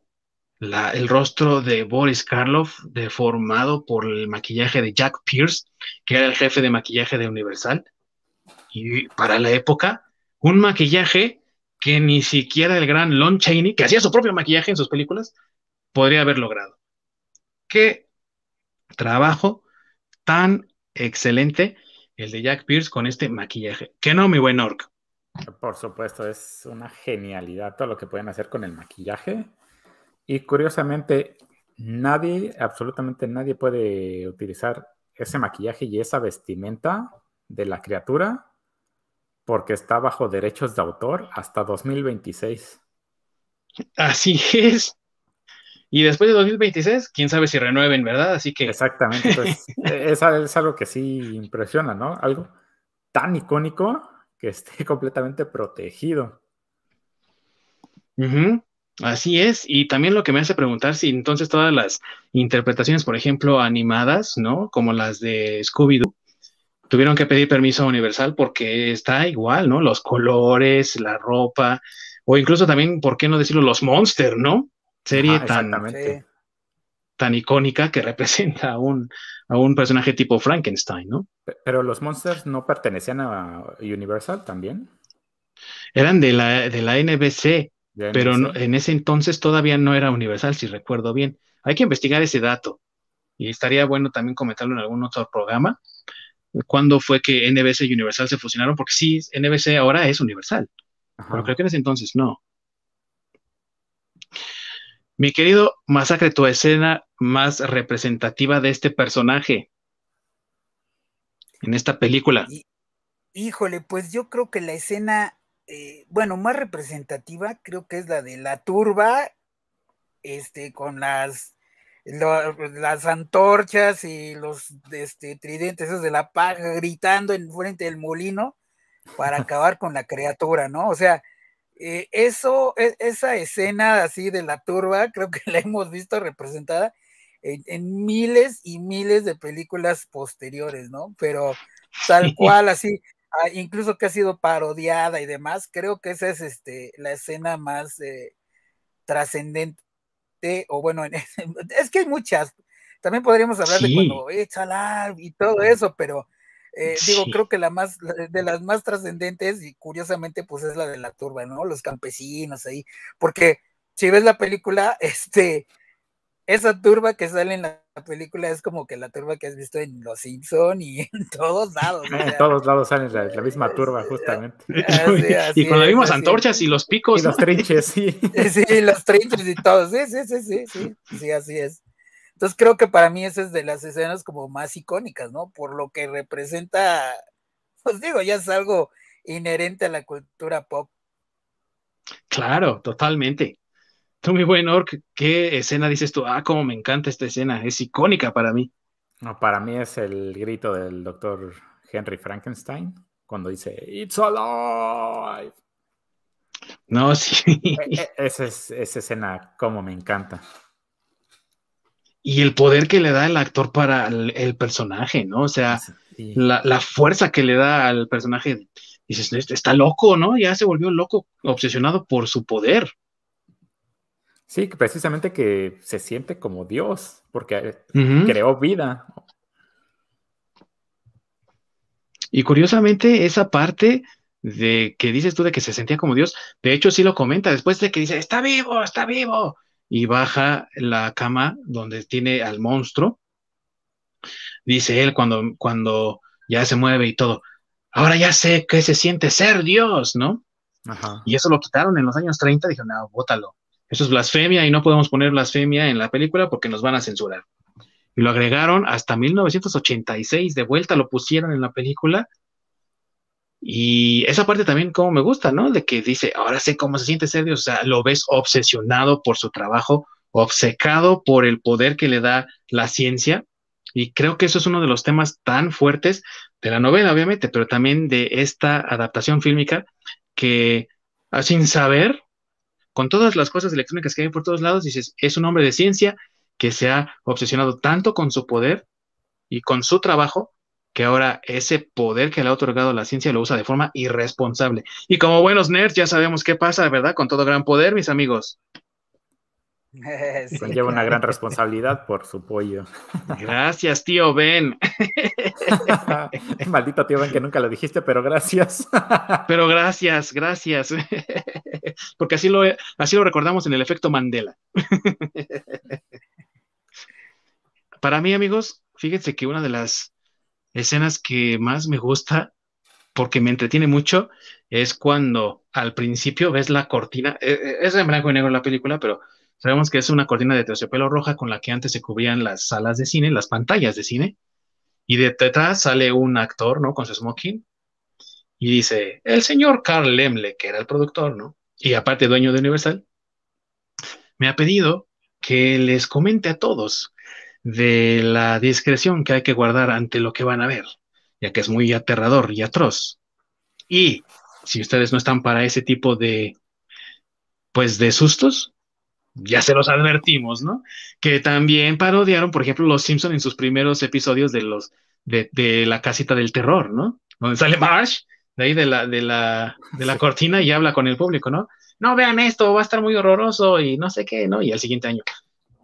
el rostro de Boris Karloff deformado por el maquillaje de Jack Pierce, que era el jefe de maquillaje de Universal. Y para la época, un maquillaje que ni siquiera el gran Lon Chaney, que hacía su propio maquillaje en sus películas, podría haber logrado. Qué trabajo tan excelente el de Jack Pierce con este maquillaje. Que no, mi buen Orc. Por supuesto, es una genialidad todo lo que pueden hacer con el maquillaje. Y curiosamente, nadie, absolutamente nadie puede utilizar ese maquillaje y esa vestimenta de la criatura porque está bajo derechos de autor hasta 2026. Así es. Y después de 2026, quién sabe si renueven, ¿verdad? Así que. Exactamente. Pues, es, es, algo que sí impresiona, ¿no? Algo tan icónico que esté completamente protegido. Así es, y también lo que me hace preguntar si entonces todas las interpretaciones, por ejemplo, animadas, ¿no? Como las de Scooby-Doo, tuvieron que pedir permiso a Universal porque está igual, ¿no? Los colores, la ropa, o incluso también, ¿por qué no decirlo? Los Monster, ¿no? Serie tan, tan icónica que representa a un, a un personaje tipo Frankenstein, ¿no? Pero los Monsters no pertenecían a Universal también. Eran de la, de la NBC, pero en ese entonces todavía no era Universal, si recuerdo bien. Hay que investigar ese dato y estaría bueno también comentarlo en algún otro programa, cuándo fue que NBC y Universal se fusionaron, porque sí, NBC ahora es Universal, pero creo que en ese entonces no. Mi querido Masacre, tu escena más representativa de este personaje en esta película. híjole, pues yo creo que la escena, eh, bueno, más representativa, creo que es la de la turba, este, con las las antorchas y los este, tridentes esos de la paja gritando en frente del molino para acabar con la criatura, ¿no? O sea, eh, eso, e, esa escena así de la turba, creo que la hemos visto representada en, miles y miles de películas posteriores, ¿no? Pero tal cual, así, ah, incluso que ha sido parodiada y demás, creo que esa es este, la escena más eh, trascendente o bueno, es que hay muchas. También podríamos hablar de cuando échala y todo eso, pero eh, digo, creo que la más, de las más trascendentes y curiosamente, pues es la de la turba, ¿no? Los campesinos ahí, porque si ves la película, este, esa turba que sale en la película es como que la turba que has visto en Los Simpson y en todos lados. en todos lados sale la, misma turba, justamente. y cuando vimos antorchas y los picos. Y los trinches, sí. Sí, los trinches y todo. Sí, sí, sí, sí, sí, sí, así es. Entonces creo que para mí esa es de las escenas como más icónicas, ¿no? Por lo que representa, pues digo, ya es algo inherente a la cultura pop. Claro, totalmente. Tú, mi buen Orc, ¿qué escena dices tú? Ah, cómo me encanta esta escena, es icónica para mí. No, para mí es el grito del doctor Henry Frankenstein cuando dice It's alive. No, sí. E, e, esa, es, esa escena, como me encanta. Y el poder que le da el actor para el, personaje, ¿no? O sea, la, la, fuerza que le da al personaje. Dices, está loco, ¿no? Ya se volvió loco, obsesionado por su poder. Sí, precisamente que se siente como Dios, porque creó vida. Y curiosamente, esa parte de que dices tú de que se sentía como Dios, de hecho sí lo comenta después de que dice, está vivo, está vivo, y baja la cama donde tiene al monstruo, dice él cuando, cuando ya se mueve y todo, ahora ya sé que se siente ser Dios, ¿no? Y eso lo quitaron en los años 30, dijeron, no, bótalo. Eso es blasfemia y no podemos poner blasfemia en la película porque nos van a censurar. Y lo agregaron hasta 1986, de vuelta lo pusieron en la película. Y esa parte también como me gusta, ¿no? De que dice, ahora sé cómo se siente ser o sea, lo ves obsesionado por su trabajo, obcecado por el poder que le da la ciencia. Y creo que eso es uno de los temas tan fuertes de la novela, obviamente, pero también de esta adaptación fílmica que sin saber con todas las cosas electrónicas que hay por todos lados, dices, es un hombre de ciencia que se ha obsesionado tanto con su poder y con su trabajo que ahora ese poder que le ha otorgado la ciencia lo usa de forma irresponsable. Y como buenos nerds ya sabemos qué pasa, ¿verdad? Con todo gran poder, mis amigos. Sí, lleva una gran responsabilidad por su pollo. Gracias, tío Ben. Maldito tío Ben que nunca lo dijiste, pero gracias. pero gracias, gracias. Porque así lo, así lo recordamos en el efecto Mandela. Para mí, amigos, fíjense que una de las escenas que más me gusta, porque me entretiene mucho, es cuando al principio ves la cortina, eh, eh, es en blanco y negro la película, pero Sabemos que es una cortina de terciopelo roja con la que antes se cubrían las salas de cine, las pantallas de cine. Y de detrás sale un actor, ¿no? Con su smoking. Y dice, el señor Carl Lemle, que era el productor, ¿no? Y aparte dueño de Universal, me ha pedido que les comente a todos de la discreción que hay que guardar ante lo que van a ver, ya que es muy aterrador y atroz. Y si ustedes no están para ese tipo de, pues, de sustos, ya se los advertimos, ¿no? Que también parodiaron, por ejemplo, Los Simpson en sus primeros episodios de los de, la casita del terror, ¿no? Donde sale Marsh, de ahí de la, de la, de la cortina y habla con el público, ¿no? No vean esto, va a estar muy horroroso y no sé qué, ¿no? Y al siguiente año.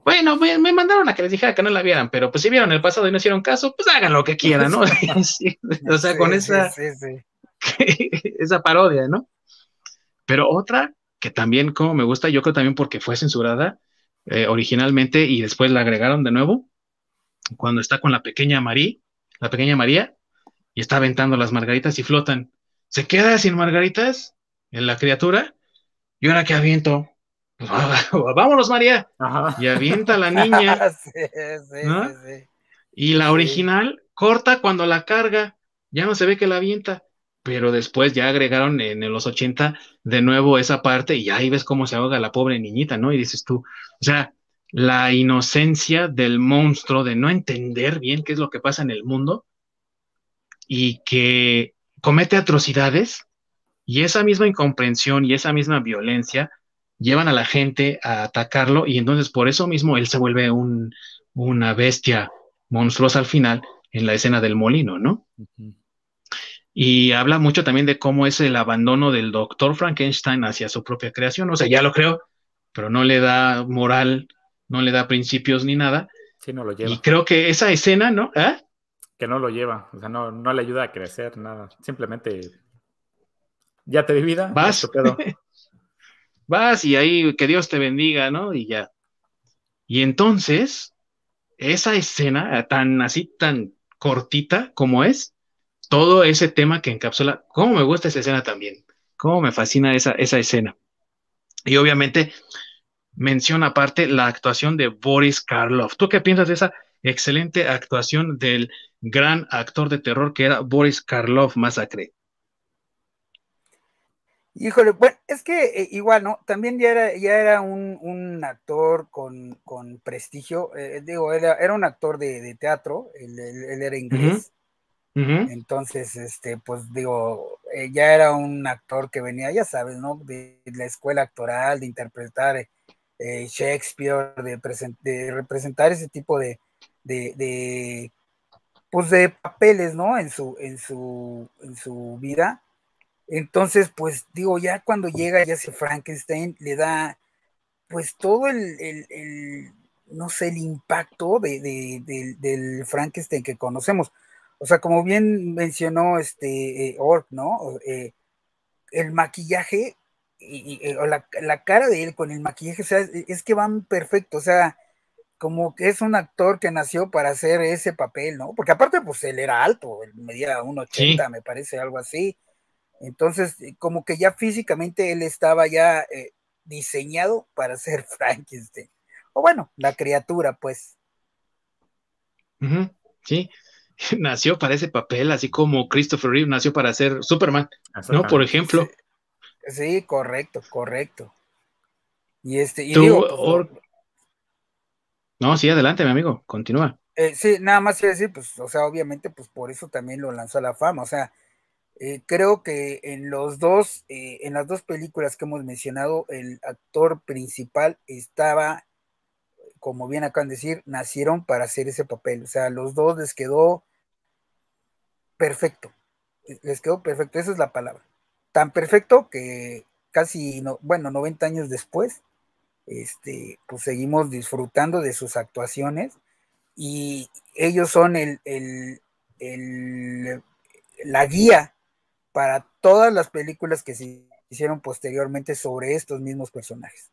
Bueno, me, mandaron a que les dijera que no la vieran, pero pues si vieron el pasado y no hicieron caso, pues hagan lo que quieran, ¿no? o sea, con esa, esa parodia, ¿no? Pero otra que también como me gusta, yo creo también porque fue censurada eh, originalmente y después la agregaron de nuevo, cuando está con la pequeña María, la pequeña María, y está aventando las margaritas y flotan. Se queda sin margaritas en la criatura, y ahora que aviento, vámonos María, y avienta a la niña. y la original corta cuando la carga, ya no se ve que la avienta pero después ya agregaron en, los 80 de nuevo esa parte y ahí ves cómo se ahoga la pobre niñita, ¿no? Y dices tú, o sea, la inocencia del monstruo de no entender bien qué es lo que pasa en el mundo y que comete atrocidades y esa misma incomprensión y esa misma violencia llevan a la gente a atacarlo y entonces por eso mismo él se vuelve un, una bestia monstruosa al final en la escena del molino, ¿no? Y habla mucho también de cómo es el abandono del doctor Frankenstein hacia su propia creación. O sea, ya lo creo, pero no le da moral, no le da principios ni nada. Sí, no lo lleva. Y creo que esa escena, ¿no? ¿Eh? Que no lo lleva, o sea, no, no le ayuda a crecer, nada. Simplemente ya te di vida. Vas. Vas y ahí que Dios te bendiga, ¿no? Y ya. Y entonces, esa escena tan así, tan cortita como es, todo ese tema que encapsula, cómo me gusta esa escena también, cómo me fascina esa, esa escena. Y obviamente menciona aparte la actuación de Boris Karloff. ¿Tú qué piensas de esa excelente actuación del gran actor de terror que era Boris Karloff Masacre? Híjole, bueno, es que eh, igual, ¿no? También ya era, ya era un, actor con, prestigio, eh, digo, era, era, un actor de, teatro, él, era inglés. Entonces, este, pues digo, eh, ya era un actor que venía, ya sabes, ¿no? De, la escuela actoral, de interpretar eh, Shakespeare, de, de, representar ese tipo de, de, pues de papeles, ¿no? En su, en su, en su vida. Entonces, pues digo, ya cuando llega ya ese Frankenstein, le da pues todo el, no sé, el impacto del Frankenstein que conocemos o sea, como bien mencionó este eh, Ork, ¿no? Eh, el maquillaje y, eh, la, cara de él con el maquillaje, o sea, es que van perfecto, o sea, como que es un actor que nació para hacer ese papel, ¿no? Porque aparte, pues él era alto, él medía 1,80, me parece, algo así. Entonces, como que ya físicamente él estaba ya diseñado para ser Frankenstein. O bueno, la criatura, pues. Sí, nació para ese papel, así como Christopher Reeve nació para ser Superman, ¿no? Por ejemplo. Sí, correcto, correcto. Y este, y pues, No, sí, adelante, mi amigo, continúa. Eh, sí, nada más quiero decir, pues, o sea, obviamente, pues por eso también lo lanzó a la fama. O sea, eh, creo que en los dos, eh, en las dos películas que hemos mencionado, el actor principal estaba como bien acaban de decir, nacieron para hacer ese papel. O sea, los dos les quedó perfecto. Les quedó perfecto, esa es la palabra. Tan perfecto que casi, no, bueno, 90 años después, este, pues seguimos disfrutando de sus actuaciones y ellos son el, el, el, la guía para todas las películas que se hicieron posteriormente sobre estos mismos personajes.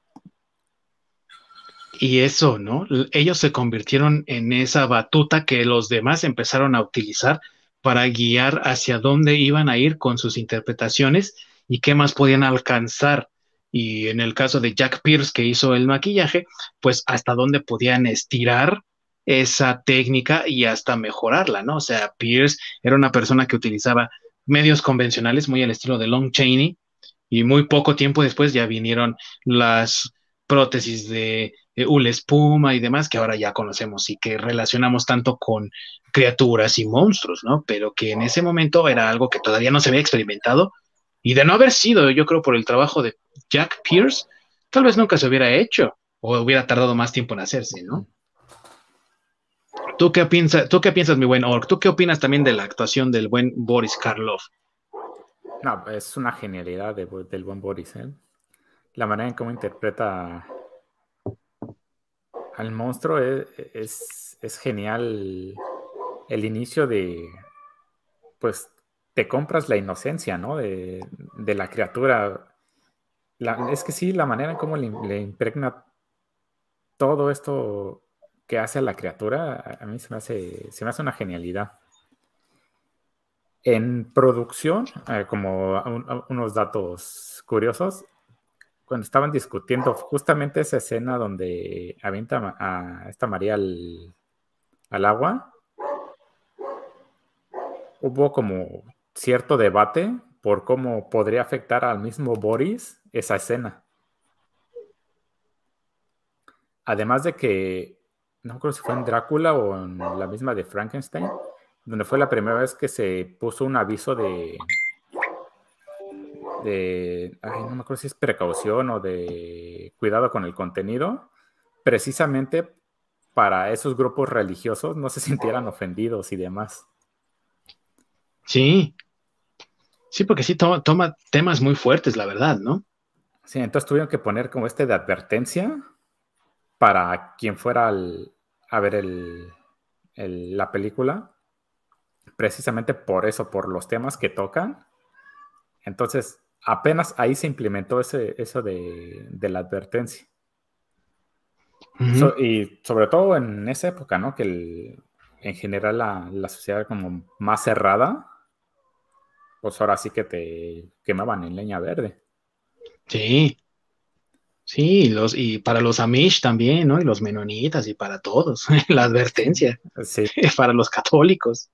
Y eso, ¿no? Ellos se convirtieron en esa batuta que los demás empezaron a utilizar para guiar hacia dónde iban a ir con sus interpretaciones y qué más podían alcanzar. Y en el caso de Jack Pierce, que hizo el maquillaje, pues hasta dónde podían estirar esa técnica y hasta mejorarla, ¿no? O sea, Pierce era una persona que utilizaba medios convencionales, muy al estilo de Long Cheney, y muy poco tiempo después ya vinieron las prótesis de Ule Espuma y demás que ahora ya conocemos y que relacionamos tanto con criaturas y monstruos, ¿no? Pero que en ese momento era algo que todavía no se había experimentado y de no haber sido, yo creo, por el trabajo de Jack Pierce, tal vez nunca se hubiera hecho o hubiera tardado más tiempo en hacerse, ¿no? ¿Tú qué, piensas, ¿Tú qué piensas, mi buen Ork? ¿Tú qué opinas también de la actuación del buen Boris Karloff? No, es una genialidad del buen Boris, ¿eh? La manera en cómo interpreta al monstruo es, es genial. El inicio de, pues, te compras la inocencia, ¿no? De, la criatura. es que sí, la manera en cómo le, impregna todo esto que hace a la criatura, a mí se me hace, se me hace una genialidad. En producción, eh, como unos datos curiosos, cuando estaban discutiendo justamente esa escena donde avienta a esta María al, al agua, hubo como cierto debate por cómo podría afectar al mismo Boris esa escena. Además de que, no creo si fue en Drácula o en la misma de Frankenstein, donde fue la primera vez que se puso un aviso de, de, ay, no me acuerdo si es precaución o de cuidado con el contenido, precisamente para esos grupos religiosos no se sintieran ofendidos y demás. Sí, Sí, porque sí toma, temas muy fuertes, la verdad, ¿no? Sí, entonces tuvieron que poner como este de advertencia para quien fuera a ver la película, precisamente por eso, por los temas que tocan. Entonces, apenas ahí se implementó ese, eso de, la advertencia. y sobre todo en esa época, ¿no? Que en general la, la sociedad como más cerrada pues ahora sí que te quemaban en leña verde. Sí. Sí, los, y para los Amish también, ¿no? Y los menonitas y para todos, la advertencia. Sí. para los católicos.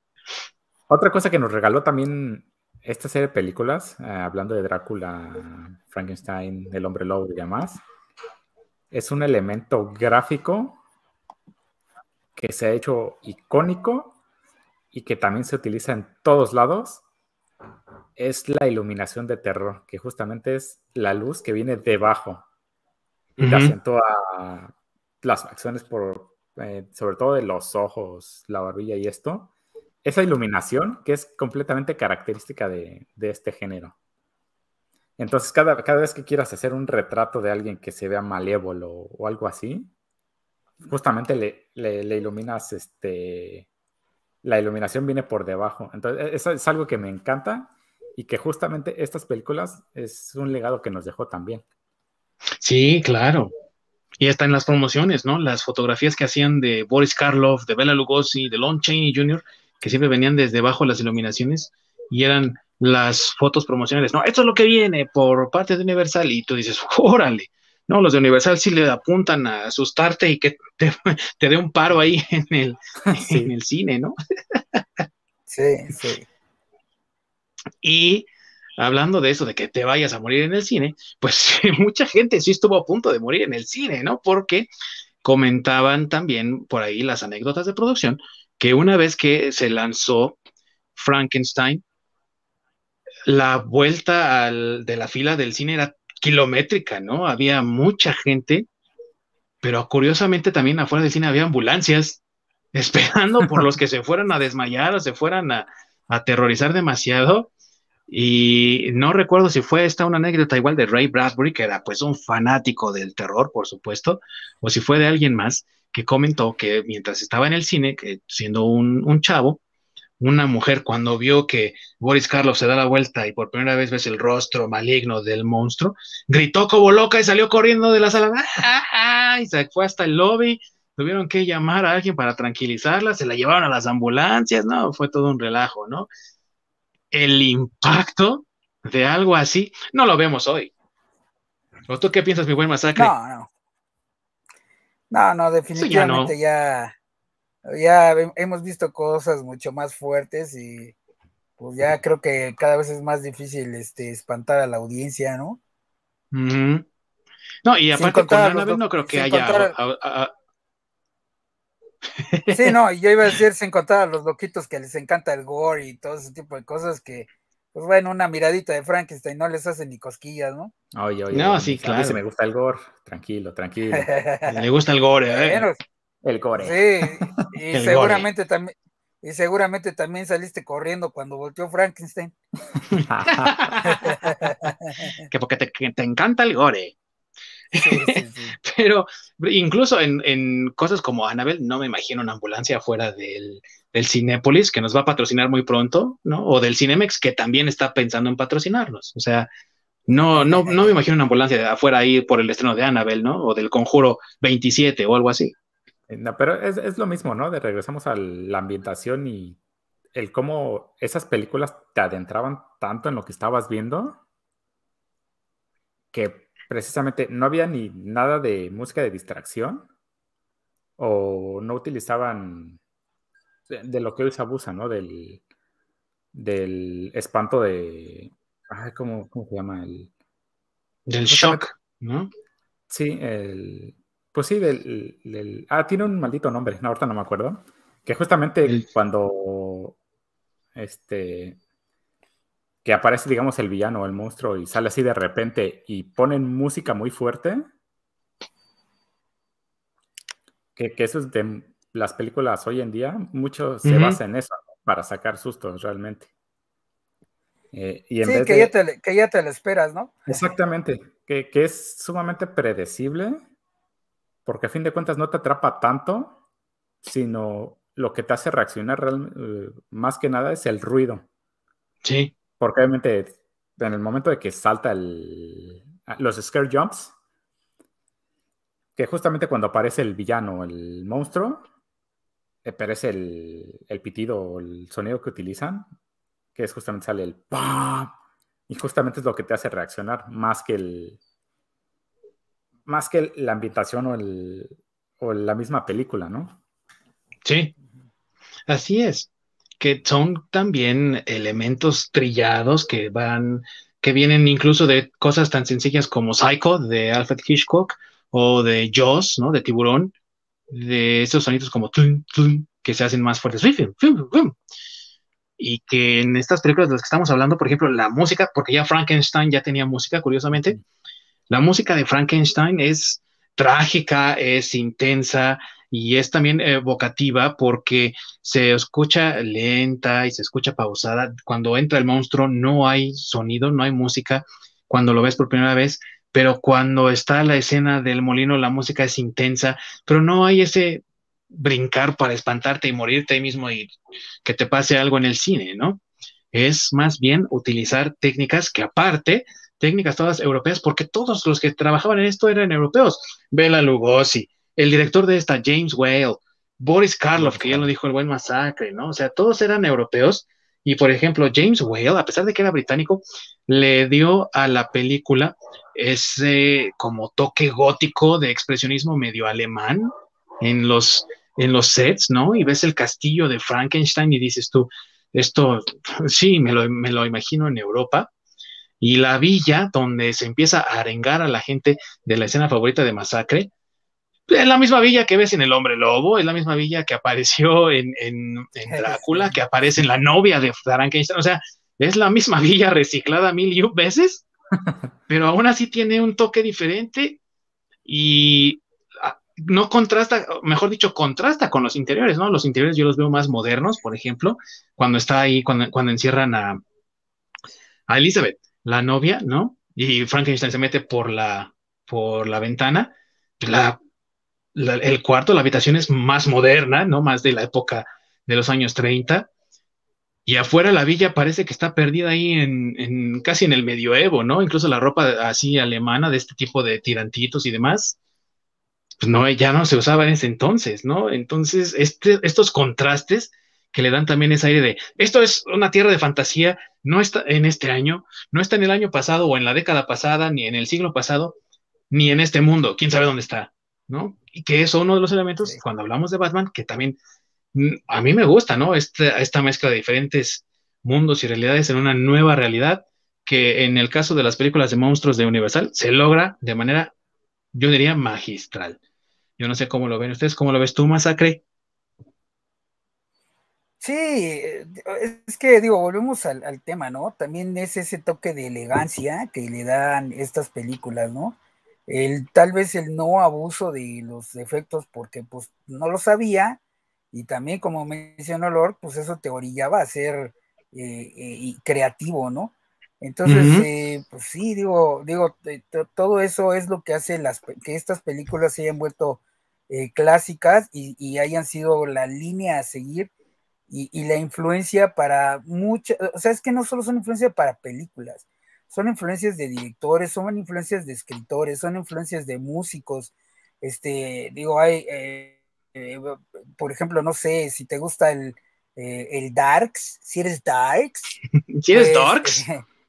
Otra cosa que nos regaló también esta serie de películas, eh, hablando de Drácula, Frankenstein, El hombre lobo y demás, es un elemento gráfico que se ha hecho icónico y que también se utiliza en todos lados es la iluminación de terror, que justamente es la luz que viene debajo y te acentúa las acciones por, eh, sobre todo de los ojos, la barbilla y esto. Esa iluminación que es completamente característica de, este género. Entonces, cada, cada, vez que quieras hacer un retrato de alguien que se vea malévolo o algo así, justamente le, le iluminas este, la iluminación viene por debajo. Entonces, e-, eso es algo que me encanta y que justamente estas películas es un legado que nos dejó también. Sí, claro. Y está en las promociones, ¿no? Las fotografías que hacían de Boris Karloff, de Bela Lugosi, de Lon Chaney Jr., que siempre venían desde abajo las iluminaciones y eran las fotos promocionales. No, esto es lo que viene por parte de Universal y tú dices, órale. No, los de Universal sí le apuntan a asustarte y que te, te dé un paro ahí en el, en el cine, ¿no? Sí, sí. Y hablando de eso, de que te vayas a morir en el cine, pues mucha gente sí estuvo a punto de morir en el cine, ¿no? Porque comentaban también por ahí las anécdotas de producción, que una vez que se lanzó Frankenstein, la vuelta de la fila del cine era kilométrica, ¿no? Había mucha gente, pero curiosamente también afuera del cine había ambulancias esperando por los que se fueran a desmayar o se fueran a, aterrorizar demasiado. Y no recuerdo si fue esta una anécdota igual de Ray Bradbury, que era pues un fanático del terror, por supuesto, o si fue de alguien más que comentó que mientras estaba en el cine, que siendo un, un chavo, una mujer cuando vio que Boris Karloff se da la vuelta y por primera vez ves el rostro maligno del monstruo, gritó como loca y salió corriendo de la sala ¡Ah, ah! y se fue hasta el lobby. Tuvieron que llamar a alguien para tranquilizarla, se la llevaron a las ambulancias, no, fue todo un relajo, ¿no? El impacto de algo así no lo vemos hoy. ¿O tú qué piensas, mi buen masacre? No, no. No, no, definitivamente ya ya hemos visto cosas mucho más fuertes y pues ya creo que cada vez es más difícil este, espantar a la audiencia, ¿no? No, y aparte con Annabelle no creo que haya... Sí, no, yo iba a decir sin contar a los loquitos que les encanta el gore y todo ese tipo de cosas que, pues bueno, una miradita de Frankenstein no les hace ni cosquillas, ¿no? Oye, oye, no, sí, claro. A mí me gusta el gore, tranquilo, tranquilo. Me gusta el gore, ¿eh? El gore. Sí, y seguramente también. Y seguramente también saliste corriendo cuando volteó Frankenstein. que porque te, encanta el gore. Pero incluso en, cosas como Annabelle, no me imagino una ambulancia fuera del, del Cinépolis que nos va a patrocinar muy pronto, ¿no? O del Cinemex que también está pensando en patrocinarnos. O sea, no, no, no me imagino una ambulancia afuera ahí por el estreno de Annabelle, ¿no? O del Conjuro 27 o algo así. Eh, no, pero es, lo mismo, ¿no? De regresamos a la ambientación y el cómo esas películas te adentraban tanto en lo que estabas viendo que precisamente no había ni nada de música de distracción o no utilizaban de, lo que hoy se abusa, ¿no? Del, del espanto de... ¿cómo, ¿Cómo se llama? El, del shock, ¿no? Sí, el, pues sí, del, Ah, tiene un maldito nombre, no, ahorita no me acuerdo. Que justamente cuando. Este. Que aparece, digamos, el villano o el monstruo y sale así de repente y ponen música muy fuerte. Que, eso es de las películas hoy en día, mucho se basa en eso, para sacar sustos realmente. Eh, y sí, que, ya te, que, ya te, lo esperas, ¿no? Exactamente, que, que es sumamente predecible porque a fin de cuentas no te atrapa tanto, sino lo que te hace reaccionar eh, más que nada es el ruido. Sí. Porque obviamente en el momento de que salta el, los scare jumps, que justamente cuando aparece el villano, el monstruo, aparece el, el pitido o el sonido que utilizan, que es justamente sale el ¡pam! Y justamente es lo que te hace reaccionar, más que el, más que la ambientación o, el, o la misma película, ¿no? Sí, así es, que son también elementos trillados que van, que vienen incluso de cosas tan sencillas como Psycho de Alfred Hitchcock o de Jaws, ¿no? De tiburón, de esos sonidos como que se hacen más fuertes. Y que en estas películas de las que estamos hablando, por ejemplo, la música, porque ya Frankenstein ya tenía música, curiosamente, la música de Frankenstein es trágica, es intensa y es también evocativa porque se escucha lenta y se escucha pausada. Cuando entra el monstruo no hay sonido, no hay música cuando lo ves por primera vez, pero cuando está la escena del molino la música es intensa, pero no hay ese brincar para espantarte y morirte mismo y que te pase algo en el cine, ¿no? Es más bien utilizar técnicas que aparte técnicas todas europeas, porque todos los que trabajaban en esto eran europeos. Bela Lugosi, el director de esta, James Whale, Boris Karloff, que ya lo dijo el buen masacre, ¿no? O sea, todos eran europeos. Y por ejemplo, James Whale, a pesar de que era británico, le dio a la película ese como toque gótico de expresionismo medio alemán en los, en los sets, ¿no? Y ves el castillo de Frankenstein y dices tú, esto sí, me lo, me lo imagino en Europa y la villa donde se empieza a arengar a la gente de la escena favorita de Masacre, es la misma villa que ves en El Hombre Lobo, es la misma villa que apareció en, Drácula, que aparece en La novia de Frankenstein, o sea, es la misma villa reciclada mil y veces, pero aún así tiene un toque diferente y no contrasta, mejor dicho, contrasta con los interiores, ¿no? Los interiores yo los veo más modernos, por ejemplo, cuando está ahí, cuando, cuando encierran a, a Elizabeth, la novia, ¿no? Y Frankenstein se mete por la, por la ventana. La, el cuarto, la habitación es más moderna, ¿no? Más de la época de los años 30. Y afuera la villa parece que está perdida ahí en, casi en el medioevo, ¿no? Incluso la ropa así alemana de este tipo de tirantitos y demás, pues no, ya no se usaba en ese entonces, ¿no? Entonces, este, estos contrastes que le dan también ese aire de, esto es una tierra de fantasía, no está en este año, no está en el año pasado o en la década pasada, ni en el siglo pasado, ni en este mundo, quién sabe dónde está, ¿no? Y que es uno de los elementos, cuando hablamos de Batman, que también Mm, a mí me gusta, ¿no? Esta, esta mezcla de diferentes mundos y realidades en una nueva realidad que en el caso de las películas de monstruos de Universal se logra de manera, yo diría, magistral. Yo no sé cómo lo ven ustedes, ¿cómo lo ves tú, Masacre? Sí, es que digo, volvemos al, al, tema, ¿no? También es ese toque de elegancia que le dan estas películas, ¿no? El, tal vez el no abuso de los efectos porque pues no lo sabía, y también, como mencionó Lord, pues eso te orillaba a ser eh, eh, creativo, ¿no? Entonces, eh, pues sí, digo, digo, todo eso es lo que hace las, que estas películas se hayan vuelto clásicas y, hayan sido la línea a seguir y, y la influencia para muchas, o sea, es que no solo son influencias para películas, son influencias de directores, son influencias de escritores, son influencias de músicos, este, digo, hay eh, por ejemplo, no sé, si te gusta el, eh, el Darks, si eres Darks. si eres pues, Darks.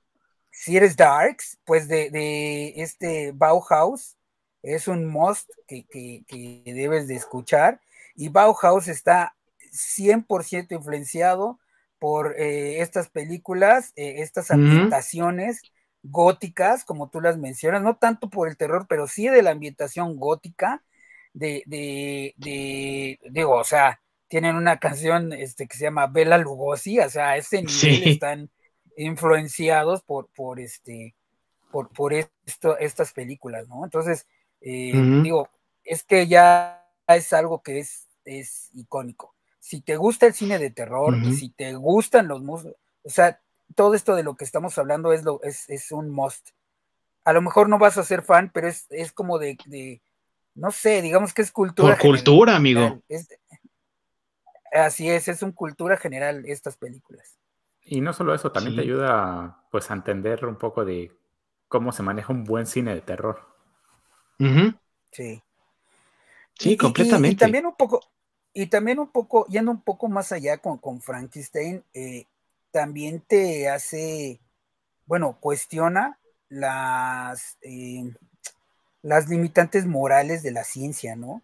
si eres Darks, pues de, de, este Bauhaus es un must que, que, que debes de escuchar. Y Bauhaus está 100% influenciado por eh, estas películas, estas ambientaciones góticas, como tú las mencionas, no tanto por el terror, pero sí de la ambientación gótica, de, de, de, digo, o sea, tienen una canción este, que se llama Bela Lugosi, o sea, a ese nivel están influenciados por, por este, por, por esto, estas películas, ¿no? Entonces, eh, digo, es que ya es algo que es, es icónico. Si te gusta el cine de terror, si te gustan los músicos, o sea, todo esto de lo que estamos hablando es, lo, es, es un must. A lo mejor no vas a ser fan, pero es, es como de, de no sé, digamos que es cultura. Por cultura, amigo. así es, es un cultura general estas películas. Y no solo eso, también te ayuda pues a entender un poco de cómo se maneja un buen cine de terror. Sí. Sí, completamente. Y, también un poco, y también un poco, yendo un poco más allá con, con Frankenstein, eh, también te hace, bueno, cuestiona las, eh, las limitantes morales de la ciencia, ¿no?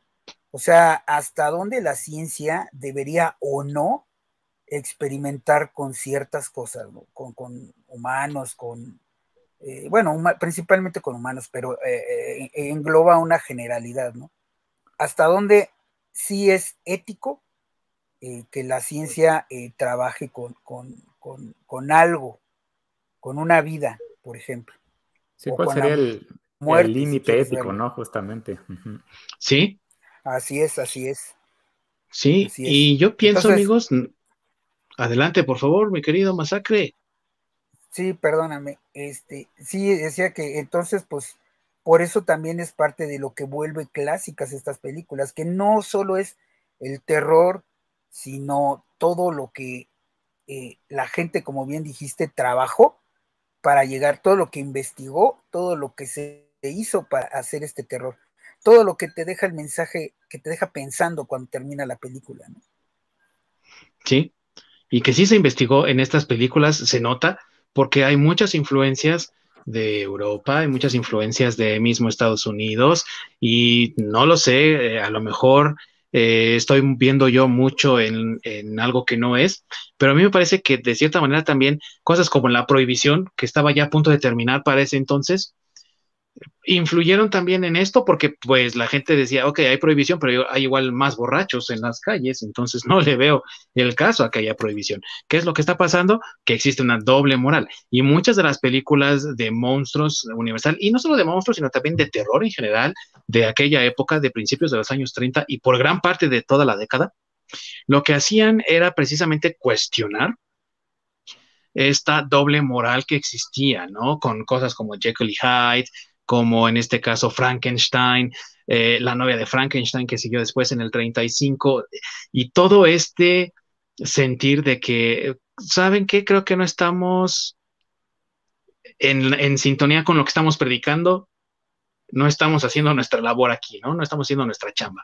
O sea, hasta dónde la ciencia debería o no experimentar con ciertas cosas, ¿no? con, humanos, con, eh, bueno, principalmente con humanos, pero engloba una generalidad, ¿no? Hasta dónde sí es ético que la ciencia trabaje con, con, algo, con una vida, por ejemplo. Sí, ¿cuál sería el, el límite ético, ¿no? Justamente. Sí. Así es, así es. Sí, y yo pienso, amigos, adelante, por favor, mi querido Masacre. Sí, perdóname. Este, sí, decía que entonces, pues, por eso también es parte de lo que vuelve clásicas estas películas, que no solo es el terror, sino todo lo que eh, la gente, como bien dijiste, trabajó para llegar, todo lo que investigó, todo lo que se hizo para hacer este terror. Todo lo que te deja el mensaje, que te deja pensando cuando termina la película. ¿no? Sí, y que sí se investigó en estas películas, se nota, porque hay muchas influencias de Europa, hay muchas influencias de mismo Estados Unidos, y no lo sé, eh, a lo mejor eh, estoy viendo yo mucho en, en, algo que no es, pero a mí me parece que de cierta manera también cosas como la prohibición, que estaba ya a punto de terminar para ese entonces, influyeron también en esto porque pues la gente decía, ok, hay prohibición, pero hay igual más borrachos en las calles, entonces no le veo el caso a que haya prohibición. ¿Qué es lo que está pasando? Que existe una doble moral. Y muchas de las películas de monstruos universal, y no solo de monstruos, sino también de terror en general, de aquella época, de principios de los años 30 y por gran parte de toda la década, lo que hacían era precisamente cuestionar esta doble moral que existía, ¿no? Con cosas como Jekyll y Hyde, como en este caso Frankenstein, eh, la novia de Frankenstein que siguió después en el 35, y todo este sentir de que, ¿saben qué? Creo que no estamos en, en sintonía con lo que estamos predicando, no estamos haciendo nuestra labor aquí, ¿no? No estamos haciendo nuestra chamba.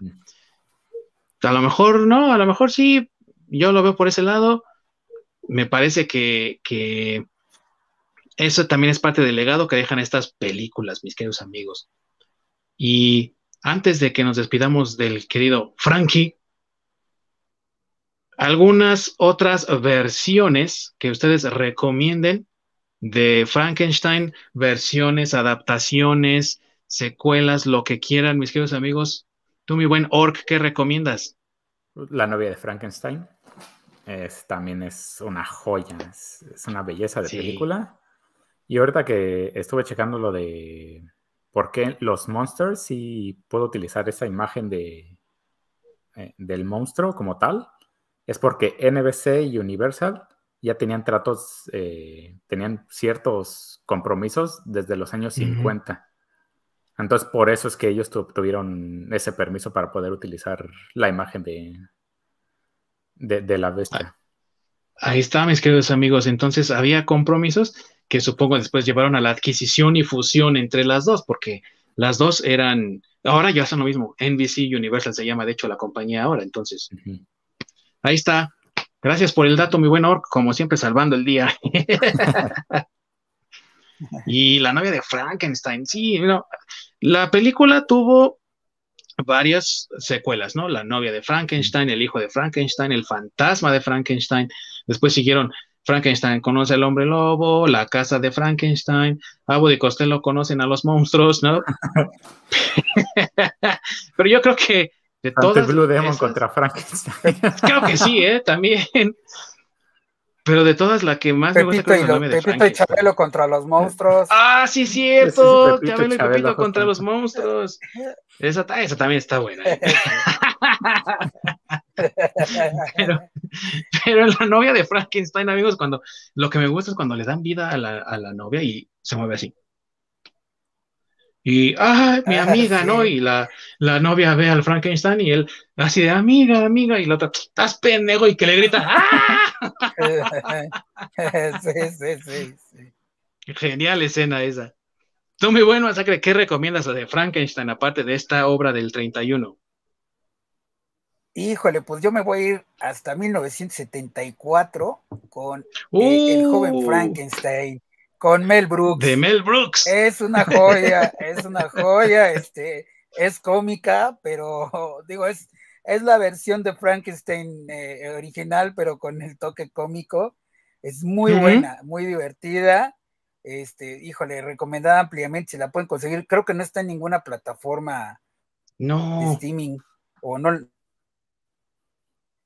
A lo mejor no, a lo mejor sí, yo lo veo por ese lado. Me parece que, que eso también es parte del legado que dejan estas películas, mis queridos amigos. Y antes de que nos despidamos del querido Frankie, algunas otras versiones que ustedes recomienden de Frankenstein, versiones, adaptaciones, secuelas, lo que quieran, mis queridos amigos. Tú, mi buen Orc, ¿qué recomiendas? La novia de Frankenstein. Es, también es una joya, es, una belleza de película. Y ahorita que estuve checando lo de por qué los monsters, sí puedo utilizar esa imagen de, eh, del monstruo como tal, es porque NBC y Universal ya tenían tratos, eh, tenían ciertos compromisos desde los años 50. Entonces, por eso es que ellos tuvieron ese permiso para poder utilizar la imagen de, de, de la bestia. Ahí está, mis queridos amigos. Entonces, había compromisos que supongo después llevaron a la adquisición y fusión entre las dos, porque las dos eran, ahora ya son lo mismo, NBC Universal se llama de hecho la compañía ahora, entonces, ahí está. Gracias por el dato, mi buen Orc, como siempre salvando el día. y la novia de Frankenstein, sí, la película tuvo varias secuelas, ¿no? La novia de Frankenstein, el hijo de Frankenstein, el fantasma de Frankenstein, después siguieron Frankenstein conoce al hombre lobo, la casa de Frankenstein, Abu de Costello conocen a los monstruos, ¿no? Pero yo creo que de todas Blue Demon contra Frankenstein. creo que sí, ¿eh? También. Pero de todas, la que más me gusta es la de Pepito y Chabelo contra los monstruos. Ah, sí, cierto. Chabelo y Pepito contra los monstruos. Esa, esa también está buena. ¿eh? pero, pero, la novia de Frankenstein, amigos, cuando lo que me gusta es cuando le dan vida a la, a la novia y se mueve así. Y, ah, mi amiga, ¿no? Y la, la, novia ve al Frankenstein y él, así de amiga, amiga, y la otra, estás pendejo, y que le grita, ¡ah! sí, sí, sí, sí. Genial escena esa. Tú, muy bueno, Masacre, ¿qué recomiendas de Frankenstein, aparte de esta obra del 31? Híjole, pues yo me voy a ir hasta 1974 con eh, El joven uh. Frankenstein, con Mel Brooks. De Mel Brooks. Es una joya, es una joya, este, es cómica, pero digo, es, es la versión de Frankenstein eh, original, pero con el toque cómico. Es muy buena, muy divertida. Este, híjole, recomendada ampliamente, si la pueden conseguir. Creo que no está en ninguna plataforma no. de streaming, o no,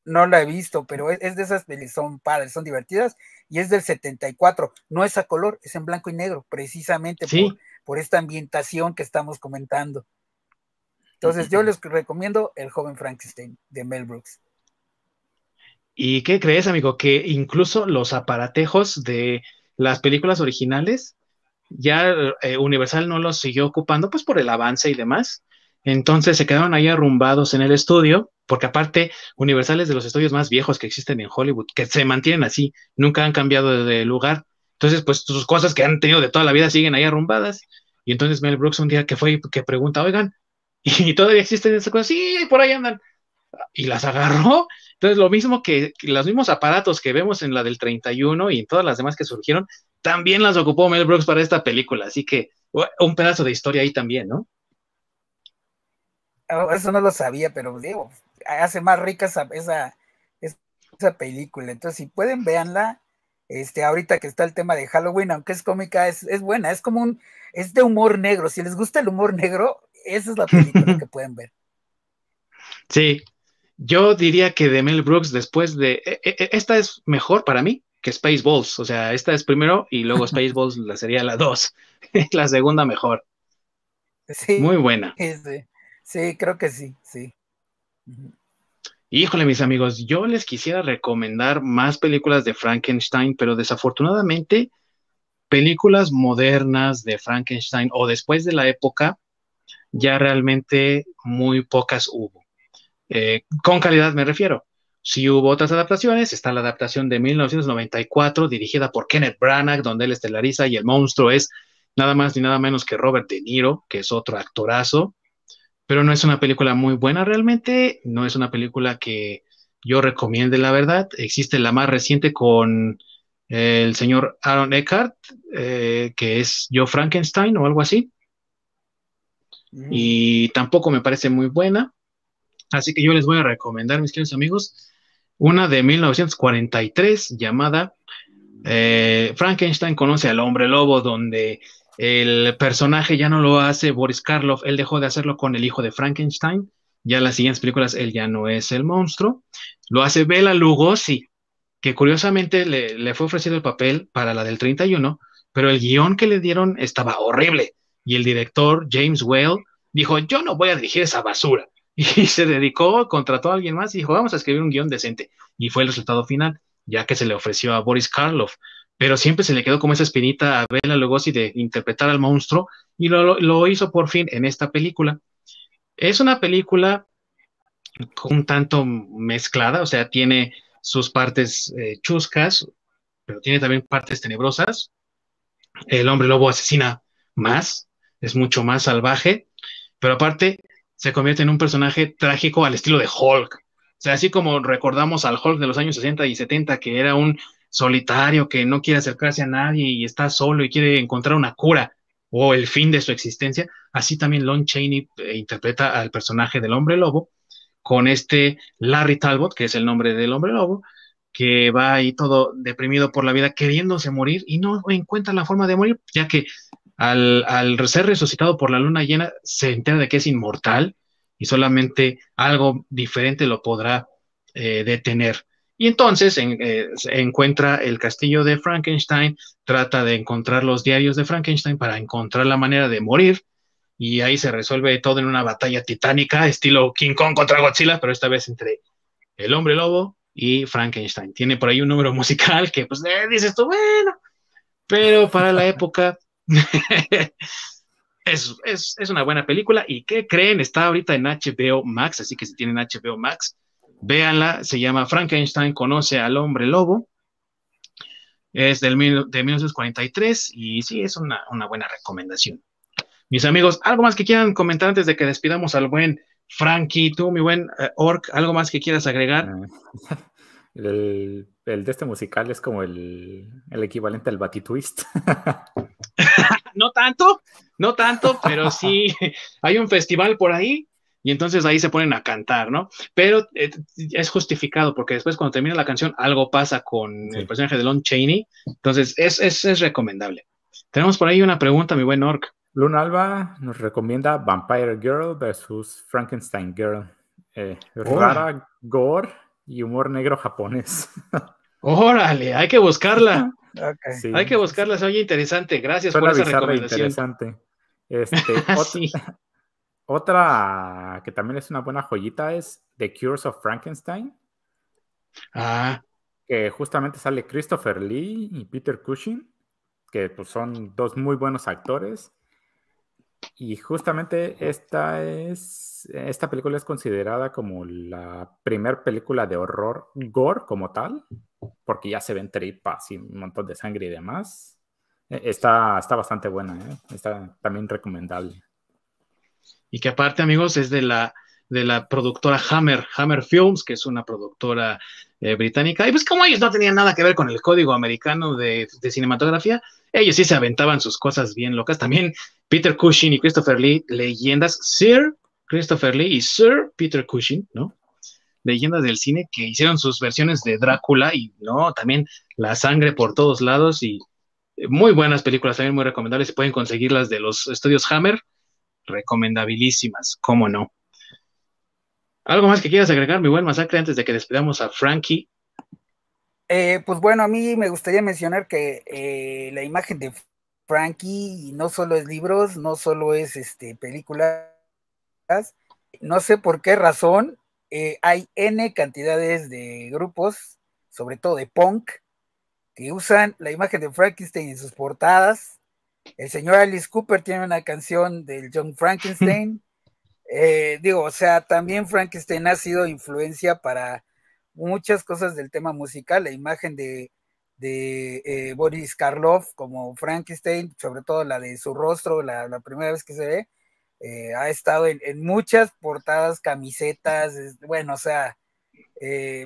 no la he visto, pero es, de esas que son padres, son divertidas, y es del 74, no es a color, es en blanco y negro, precisamente por, esta ambientación que estamos comentando. Entonces yo les recomiendo El joven Frankenstein de Mel Brooks. ¿Y qué crees, amigo? Que incluso los aparatejos de las películas originales, ya eh, Universal no los siguió ocupando, pues por el avance y demás. Entonces se quedaron ahí arrumbados en el estudio porque aparte Universal es de los estudios más viejos que existen en Hollywood, que se mantienen así, nunca han cambiado de lugar. Entonces, pues sus cosas que han tenido de toda la vida siguen ahí arrumbadas. Y entonces Mel Brooks un día que fue que pregunta, oigan, ¿y todavía existen esas cosas? Sí, por ahí andan. Y las agarró. Entonces, lo mismo que, los mismos aparatos que vemos en la del 31 y en todas las demás que surgieron, también las ocupó Mel Brooks para esta película. Así que un pedazo de historia ahí también, ¿no? Oh, eso no lo sabía, pero digo, hace más rica esa, esa, película. Entonces, si pueden, véanla. Este, ahorita que está el tema de Halloween, aunque es cómica, es, es buena, es como un, es de humor negro. Si les gusta el humor negro, esa es la película que pueden ver. Sí, yo diría que de Mel Brooks después de, e, e, e, esta es mejor para mí que Spaceballs, o sea, esta es primero y luego Spaceballs la sería la dos, la segunda mejor. Sí, Muy buena. sí, sí, creo que sí, sí. Híjole, mis amigos, yo les quisiera recomendar más películas de Frankenstein, pero desafortunadamente películas modernas de Frankenstein o después de la época, ya realmente muy pocas hubo. Eh, con calidad me refiero. Si hubo otras adaptaciones, está la adaptación de 1994 dirigida por Kenneth Branagh, donde él estelariza y el monstruo es nada más ni nada menos que Robert De Niro, que es otro actorazo pero no es una película muy buena realmente, no es una película que yo recomiende, la verdad. Existe la más reciente con el señor Aaron Eckhart, eh, que es Joe Frankenstein o algo así. Y tampoco me parece muy buena. Así que yo les voy a recomendar, mis queridos amigos, una de 1943 llamada eh, Frankenstein conoce al hombre lobo, donde el personaje ya no lo hace Boris Karloff, él dejó de hacerlo con el hijo de Frankenstein. Ya en las siguientes películas él ya no es el monstruo. Lo hace Bela Lugosi, que curiosamente le, fue ofrecido el papel para la del 31, pero el guion que le dieron estaba horrible. Y el director, James Whale, dijo, yo no voy a dirigir esa basura. Y se dedicó, contrató a alguien más y dijo, vamos a escribir un guion decente. Y fue el resultado final, ya que se le ofreció a Boris Karloff pero siempre se le quedó como esa espinita a Bela Lugosi de interpretar al monstruo y lo, hizo por fin en esta película. Es una película un tanto mezclada, o sea, tiene sus partes eh, chuscas, pero tiene también partes tenebrosas. El hombre lobo asesina más, es mucho más salvaje, pero aparte se convierte en un personaje trágico al estilo de Hulk. O sea, así como recordamos al Hulk de los años 60 y 70, que era un solitario que no quiere acercarse a nadie y está solo y quiere encontrar una cura o el fin de su existencia, así también Lon Chaney eh, interpreta al personaje del hombre lobo con este Larry Talbot, que es el nombre del hombre lobo, que va ahí todo deprimido por la vida, queriéndose morir y no encuentra la forma de morir, ya que al, ser resucitado por la luna llena se entera de que es inmortal y solamente algo diferente lo podrá eh, detener. Y entonces eh, encuentra el castillo de Frankenstein, trata de encontrar los diarios de Frankenstein para encontrar la manera de morir, y ahí se resuelve todo en una batalla titánica, estilo King Kong contra Godzilla, pero esta vez entre el hombre lobo y Frankenstein. Tiene por ahí un número musical que pues eh, dices tú, bueno, pero para la época es, es una buena película. ¿Y qué creen? Está ahorita en HBO Max, así que si tienen HBO Max, Véanla, se llama Frankenstein conoce al hombre lobo. Es del, de 1943 y sí, es una, buena recomendación. Mis amigos, ¿algo más que quieran comentar antes de que despidamos al buen Frankie? Tú, mi buen eh, Orc, ¿algo más que quieras agregar? El, de este musical es como el, el equivalente al Batitwist. no tanto, no tanto, pero sí hay un festival por ahí y entonces ahí se ponen a cantar, ¿no? Pero eh, es justificado porque después cuando termina la canción algo pasa con el personaje de Lon Chaney, entonces es, es, recomendable. Tenemos por ahí una pregunta, mi buen Orc. Luna Alba nos recomienda Vampire Girl versus Frankenstein Girl. Eh, rara, gore y humor negro japonés. Órale, hay que buscarla. Hay que buscarla, se oye interesante. Gracias por esa recomendación. Interesante. Este, Otra que también es una buena joyita es The Cures of Frankenstein. Ah. Que justamente sale Christopher Lee y Peter Cushing, que pues, son dos muy buenos actores. Y justamente esta es. Esta película es considerada como la primera película de horror gore como tal, porque ya se ven tripas y un montón de sangre y demás. E, está, está bastante buena, ¿eh? está también recomendable y que aparte, amigos, es de la, de la productora Hammer, Hammer Films, que es una productora eh, británica. Y pues como ellos no tenían nada que ver con el código americano de, cinematografía, ellos sí se aventaban sus cosas bien locas. También Peter Cushing y Christopher Lee, leyendas, Sir Christopher Lee y Sir Peter Cushing, ¿no? leyendas del cine que hicieron sus versiones de Drácula y no, también la sangre por todos lados y muy buenas películas, también muy recomendables. Pueden conseguirlas de los estudios Hammer, recomendabilísimas, cómo no. ¿Algo más que quieras agregar, mi buen masacre, antes de que despidamos a Frankie? Eh, pues bueno, a mí me gustaría mencionar que eh, la imagen de Frankie no solo es libros, no solo es este, películas, no sé por qué razón, eh, hay N cantidades de grupos, sobre todo de punk, que usan la imagen de Frankenstein en sus portadas. El señor Alice Cooper tiene una canción del John Frankenstein. Eh, digo, o sea, también Frankenstein ha sido influencia para muchas cosas del tema musical. La imagen de, eh, Boris Karloff como Frankenstein, sobre todo la de su rostro, la, primera vez que se ve, eh, ha estado en, muchas portadas, camisetas, bueno, o sea,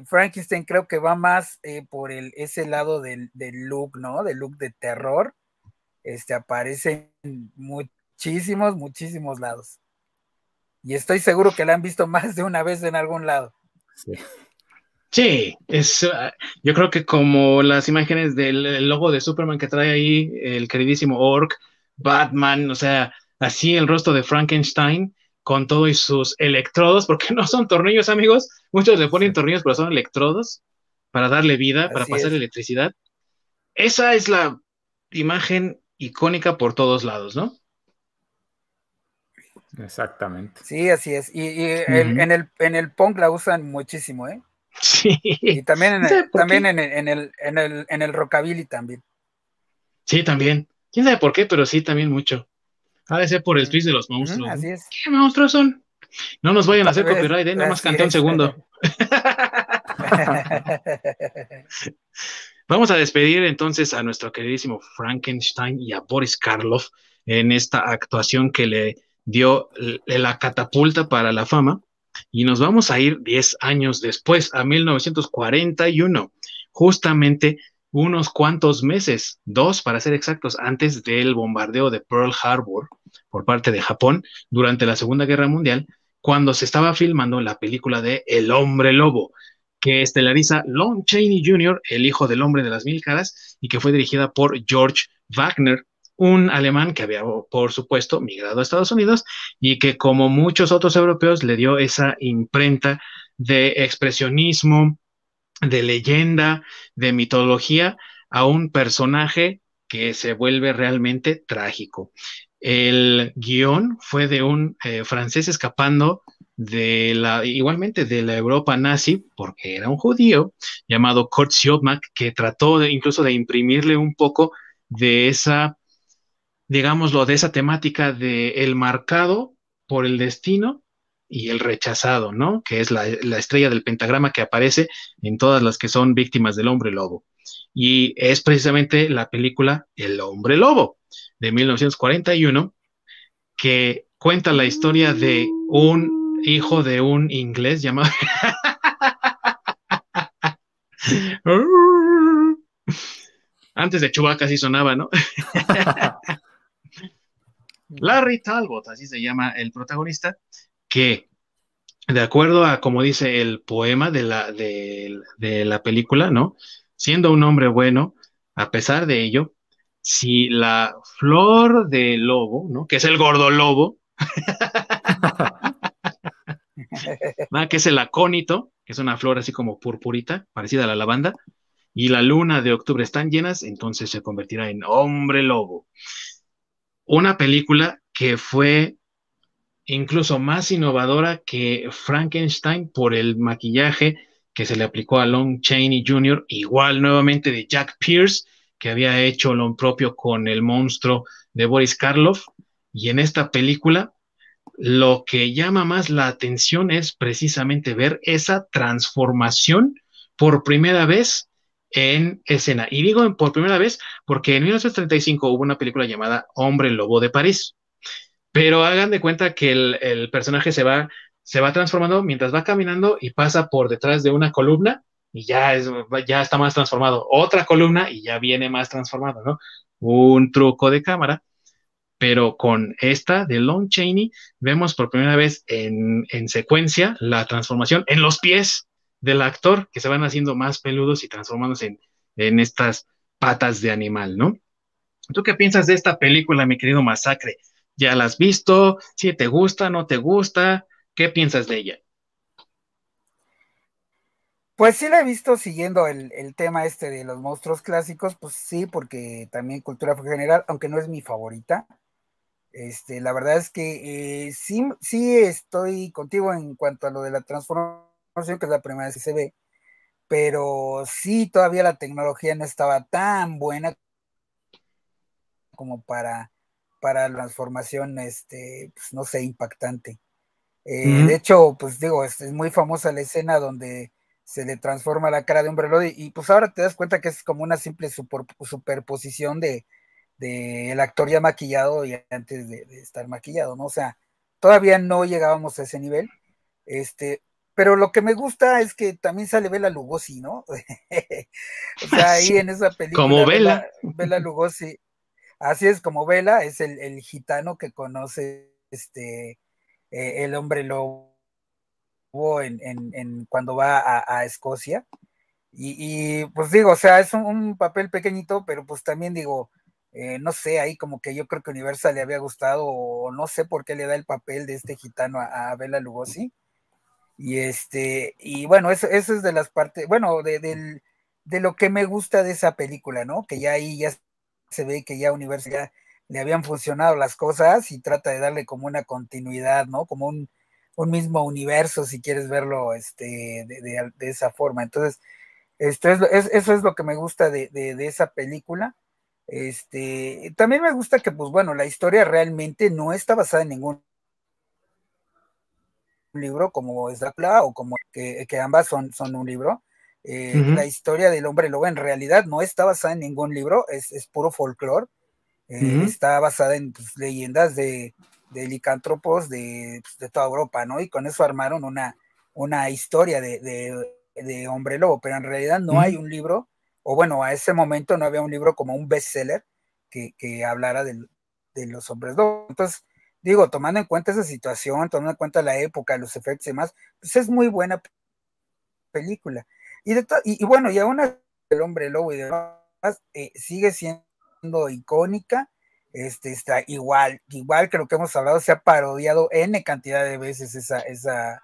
Frankenstein creo que va más por el, ese lado del, del, look, ¿no? Del look de terror. Este aparece en muchísimos, muchísimos lados. Y estoy seguro que la han visto más de una vez en algún lado. Sí. es, yo creo que como las imágenes del logo de Superman que trae ahí el queridísimo Orc, Batman, o sea, así el rostro de Frankenstein con todo y sus electrodos, porque no son tornillos, amigos. Muchos le ponen tornillos, pero son electrodos para darle vida, para pasar electricidad. Esa es la imagen icónica por todos lados, ¿no? Exactamente. Sí, así es. Y, en, el, en el punk la usan muchísimo, ¿eh? Sí. Y también en el, también en el, en, el, en, el, rockabilly también. Sí, también. Quién sabe por qué, pero sí, también mucho. Ha de ser por el twist de los monstruos. así es. ¿Qué monstruos son? No nos vayan a hacer copyright, ¿eh? Nada más canté un segundo. Vamos a despedir entonces a nuestro queridísimo Frankenstein y a Boris Karloff en esta actuación que le dio la catapulta para la fama. Y nos vamos a ir 10 años después, a 1941, justamente unos cuantos meses, dos para ser exactos, antes del bombardeo de Pearl Harbor por parte de Japón durante la Segunda Guerra Mundial, cuando se estaba filmando la película de El hombre lobo, que estelariza Lon Chaney Jr., el hijo del hombre de las mil caras, y que fue dirigida por George Wagner, un alemán que había, por supuesto, migrado a Estados Unidos y que, como muchos otros europeos, le dio esa imprenta de expresionismo, de leyenda, de mitología a un personaje que se vuelve realmente trágico. El guion fue de un eh, francés escapando de la, igualmente de la Europa nazi, porque era un judío, llamado Kurt Siodmak, que trató de, incluso de imprimirle un poco de esa digámoslo, de esa temática de el marcado por el destino y el rechazado, ¿no? Que es la, estrella del pentagrama que aparece en todas las que son víctimas del hombre lobo. Y es precisamente la película El hombre lobo de 1941 que cuenta la historia de un hijo de un inglés llamado... Antes de Chewbacca sí sonaba, ¿no? Larry Talbot, así se llama el protagonista, que de acuerdo a como dice el poema de la, de, la película, ¿no? Siendo un hombre bueno, a pesar de ello, si la flor de lobo, ¿no? Que es el gordo lobo, que es el acónito, que es una flor así como purpurita, parecida a la lavanda, y la luna de octubre están llenas, entonces se convertirá en hombre lobo una película que fue incluso más innovadora que Frankenstein por el maquillaje que se le aplicó a Lon Chaney Jr., igual nuevamente de Jack Pierce, que había hecho lo propio con el monstruo de Boris Karloff. Y en esta película, lo que llama más la atención es precisamente ver esa transformación por primera vez en escena. Y digo por primera vez porque en 1935 hubo una película llamada Hombre Lobo de París. Pero hagan de cuenta que el, personaje se va, se va transformando mientras va caminando y pasa por detrás de una columna y ya, es, ya está más transformado. Otra columna y ya viene más transformado, ¿no? Un truco de cámara. Pero con esta de Lon Chaney vemos por primera vez en, en secuencia la transformación en los pies del actor que se van haciendo más peludos y transformándose en, en estas patas de animal, ¿no? ¿Tú qué piensas de esta película, mi querido Masacre? ¿Ya la has visto? ¿Si te gusta, no te gusta? ¿Qué piensas de ella? Pues sí la he visto siguiendo el, tema este de los monstruos clásicos, pues sí, porque también cultura general, aunque no es mi favorita. Este, la verdad es que eh, sí, sí estoy contigo en cuanto a lo de la transformación, que es la primera vez que se ve, pero sí todavía la tecnología no estaba tan buena como para, para la transformación, este, pues no sé, impactante. Eh, de hecho, pues digo, es, muy famosa la escena donde se le transforma la cara de hombre lobo y, pues ahora te das cuenta que es como una simple superposición de, el actor ya maquillado y antes de, estar maquillado, ¿no? O sea, todavía no llegábamos a ese nivel, este, pero lo que me gusta es que también sale Bela Lugosi, ¿no? o sea, ahí en esa película. Como Bela. Bela Lugosi, así es como Vela, es el, gitano que conoce este eh, el hombre lobo en, cuando va a, Escocia. Y, pues digo, o sea, es un, papel pequeñito, pero pues también digo, eh, no sé, ahí como que yo creo que Universal le había gustado, o no sé por qué le da el papel de este gitano a, Bela Lugosi. Y este, y bueno, eso, eso es de las partes, bueno, de, de lo que me gusta de esa película, ¿no? Que ya ahí ya se ve que ya Universal le habían funcionado las cosas y trata de darle como una continuidad, ¿no? Como un, mismo universo, si quieres verlo este, de, esa forma. Entonces, esto es, eso es lo que me gusta de, esa película. Este, también me gusta que, pues bueno, la historia realmente no está basada en ningún libro como es Dracula o como que, ambas son, son un libro. Eh, la historia del hombre lobo en realidad no está basada en ningún libro, es, es puro folclore. Eh, está basada en pues, leyendas de, de licántropos de, pues, de, toda Europa, ¿no? Y con eso armaron una, una historia de, de, hombre lobo, pero en realidad no hay un libro, o bueno, a ese momento no había un libro como un bestseller que, que hablara de, los hombres lobos. Entonces, digo, tomando en cuenta esa situación, tomando en cuenta la época, los efectos y demás, pues es muy buena película. Y, de y, bueno, y aún el hombre lobo y demás eh, sigue siendo icónica, este, está igual, igual que lo que hemos hablado, se ha parodiado N cantidad de veces esa, esa,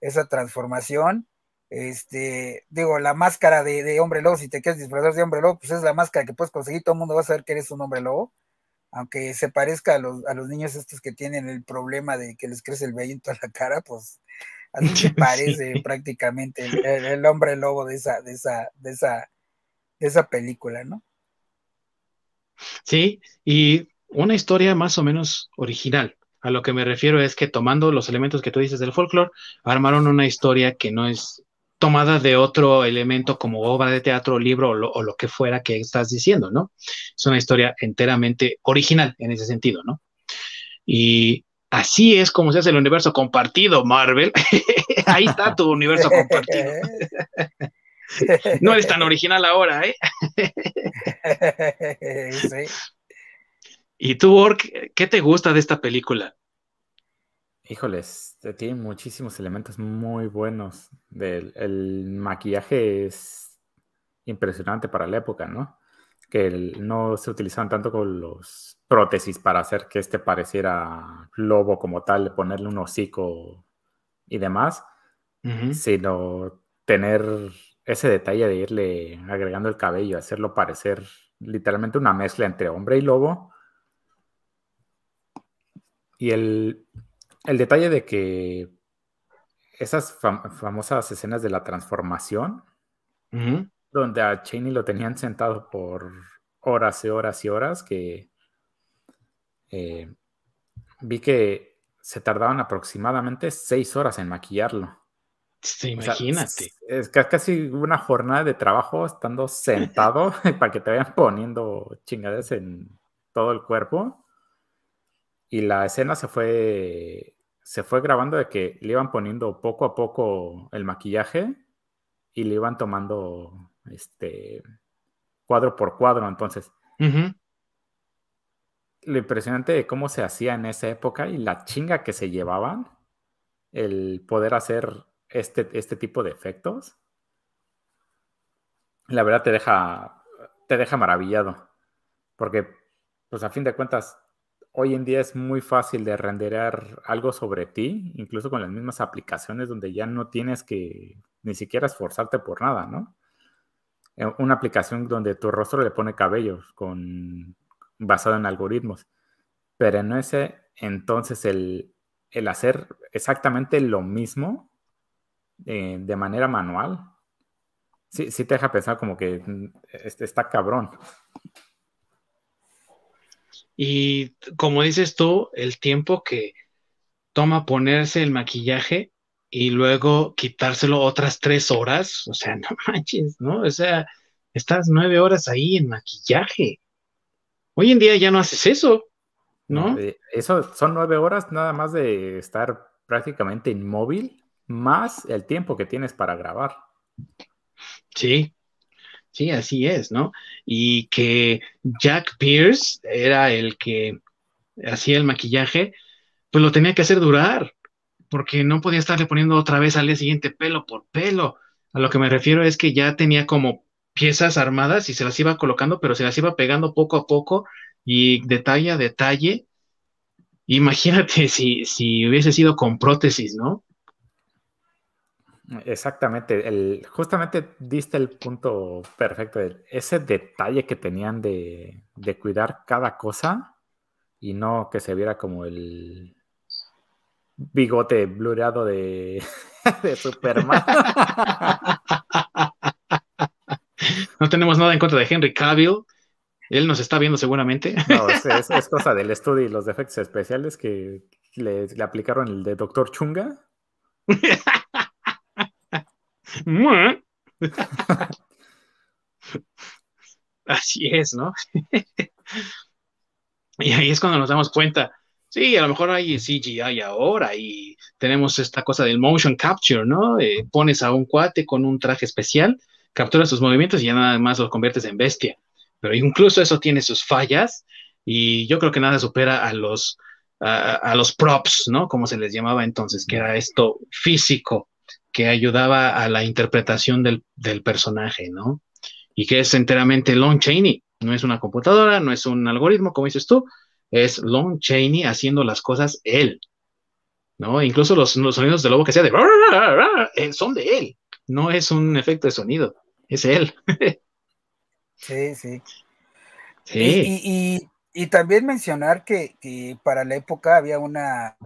esa transformación. Este, digo, la máscara de, hombre lobo, si te quieres disfrazar de hombre lobo, pues es la máscara que puedes conseguir, todo el mundo va a saber que eres un hombre lobo, aunque se parezca a los, a los niños estos que tienen el problema de que les crece el vello en toda la cara, pues así se parece prácticamente el, hombre lobo de esa, de esa, de esa, de esa película, ¿no? Sí, y una historia más o menos original. A lo que me refiero es que tomando los elementos que tú dices del folclore, armaron una historia que no es tomada de otro elemento como obra de teatro, libro o lo, que fuera que estás diciendo, ¿no? Es una historia enteramente original en ese sentido, ¿no? Y así es como se hace el universo compartido, Marvel. Ahí está tu universo compartido. No eres tan original ahora, ¿eh? ¿Y tú, Ork, qué te gusta de esta película? Híjoles, tiene muchísimos elementos muy buenos. el maquillaje es impresionante para la época, ¿no? Que no se utilizaban tanto con los prótesis para hacer que este pareciera lobo como tal, ponerle un hocico y demás, sino tener ese detalle de irle agregando el cabello, hacerlo parecer literalmente una mezcla entre hombre y lobo. Y el, detalle de que esas famosas escenas de la transformación, donde a Cheney lo tenían sentado por horas y horas y horas, que eh, vi que se tardaban aproximadamente seis horas en maquillarlo imagínate. es, casi una jornada de trabajo estando sentado para que te vayan poniendo chingadas en todo el cuerpo. Y la escena se fue, se fue grabando de que le iban poniendo poco a poco el maquillaje y le iban tomando este cuadro por cuadro. Entonces, lo impresionante de cómo se hacía en esa época y la chinga que se llevaban, el poder hacer este, este tipo de efectos, la verdad te deja, te deja maravillado. Porque, pues a fin de cuentas, hoy en día es muy fácil de renderar algo sobre ti, incluso con las mismas aplicaciones donde ya no tienes que ni siquiera esforzarte por nada, ¿no? Eh, una aplicación donde tu rostro le pone cabellos con, basado en algoritmos. Pero en ese entonces el, hacer exactamente lo mismo eh, de manera manual, sí, sí te deja pensar como que mm, este, está cabrón. Y como dices tú, el tiempo que toma ponerse el maquillaje y luego quitárselo otras tres horas, o sea, no manches, ¿no? O sea, estás nueve horas ahí en maquillaje. Hoy en día ya no haces eso, ¿no? Eh, eso son nueve horas nada más de estar prácticamente inmóvil, más el tiempo que tienes para grabar. Sí, Sí, así es, ¿no? Y que Jack Pierce era el que hacía el maquillaje, pues lo tenía que hacer durar, porque no podía estarle poniendo otra vez al día siguiente pelo por pelo. A lo que me refiero es que ya tenía como piezas armadas y se las iba colocando, pero se las iba pegando poco a poco y detalle a detalle. Imagínate si, si hubiese sido con prótesis, ¿no? Exactamente, el, justamente diste el punto perfecto, ese detalle que tenían de, cuidar cada cosa y no que se viera como el bigote blureado de, de Superman. No tenemos nada en contra de Henry Cavill, él nos está viendo seguramente. No, es, cosa del estudio y los defectos especiales que le, le aplicaron el de Doctor Chunga. Así es, ¿no? y ahí es cuando nos damos cuenta. Sí, a lo mejor hay CGI ahora y tenemos esta cosa del motion capture, ¿no? Eh, pones a un cuate con un traje especial, capturas sus movimientos y ya nada más los conviertes en bestia. Pero incluso eso tiene sus fallas y yo creo que nada supera a los, a los props, ¿no? Como se les llamaba entonces, que era esto físico que ayudaba a la interpretación del, personaje, ¿no? Y que es enteramente Lon Chaney, no es una computadora, no es un algoritmo, como dices tú, es Lon Chaney haciendo las cosas él, ¿no? Incluso los, sonidos de lobo que sea de eh, son de él, no es un efecto de sonido, es él. sí, sí. Sí. Y, también mencionar que, para la época había una,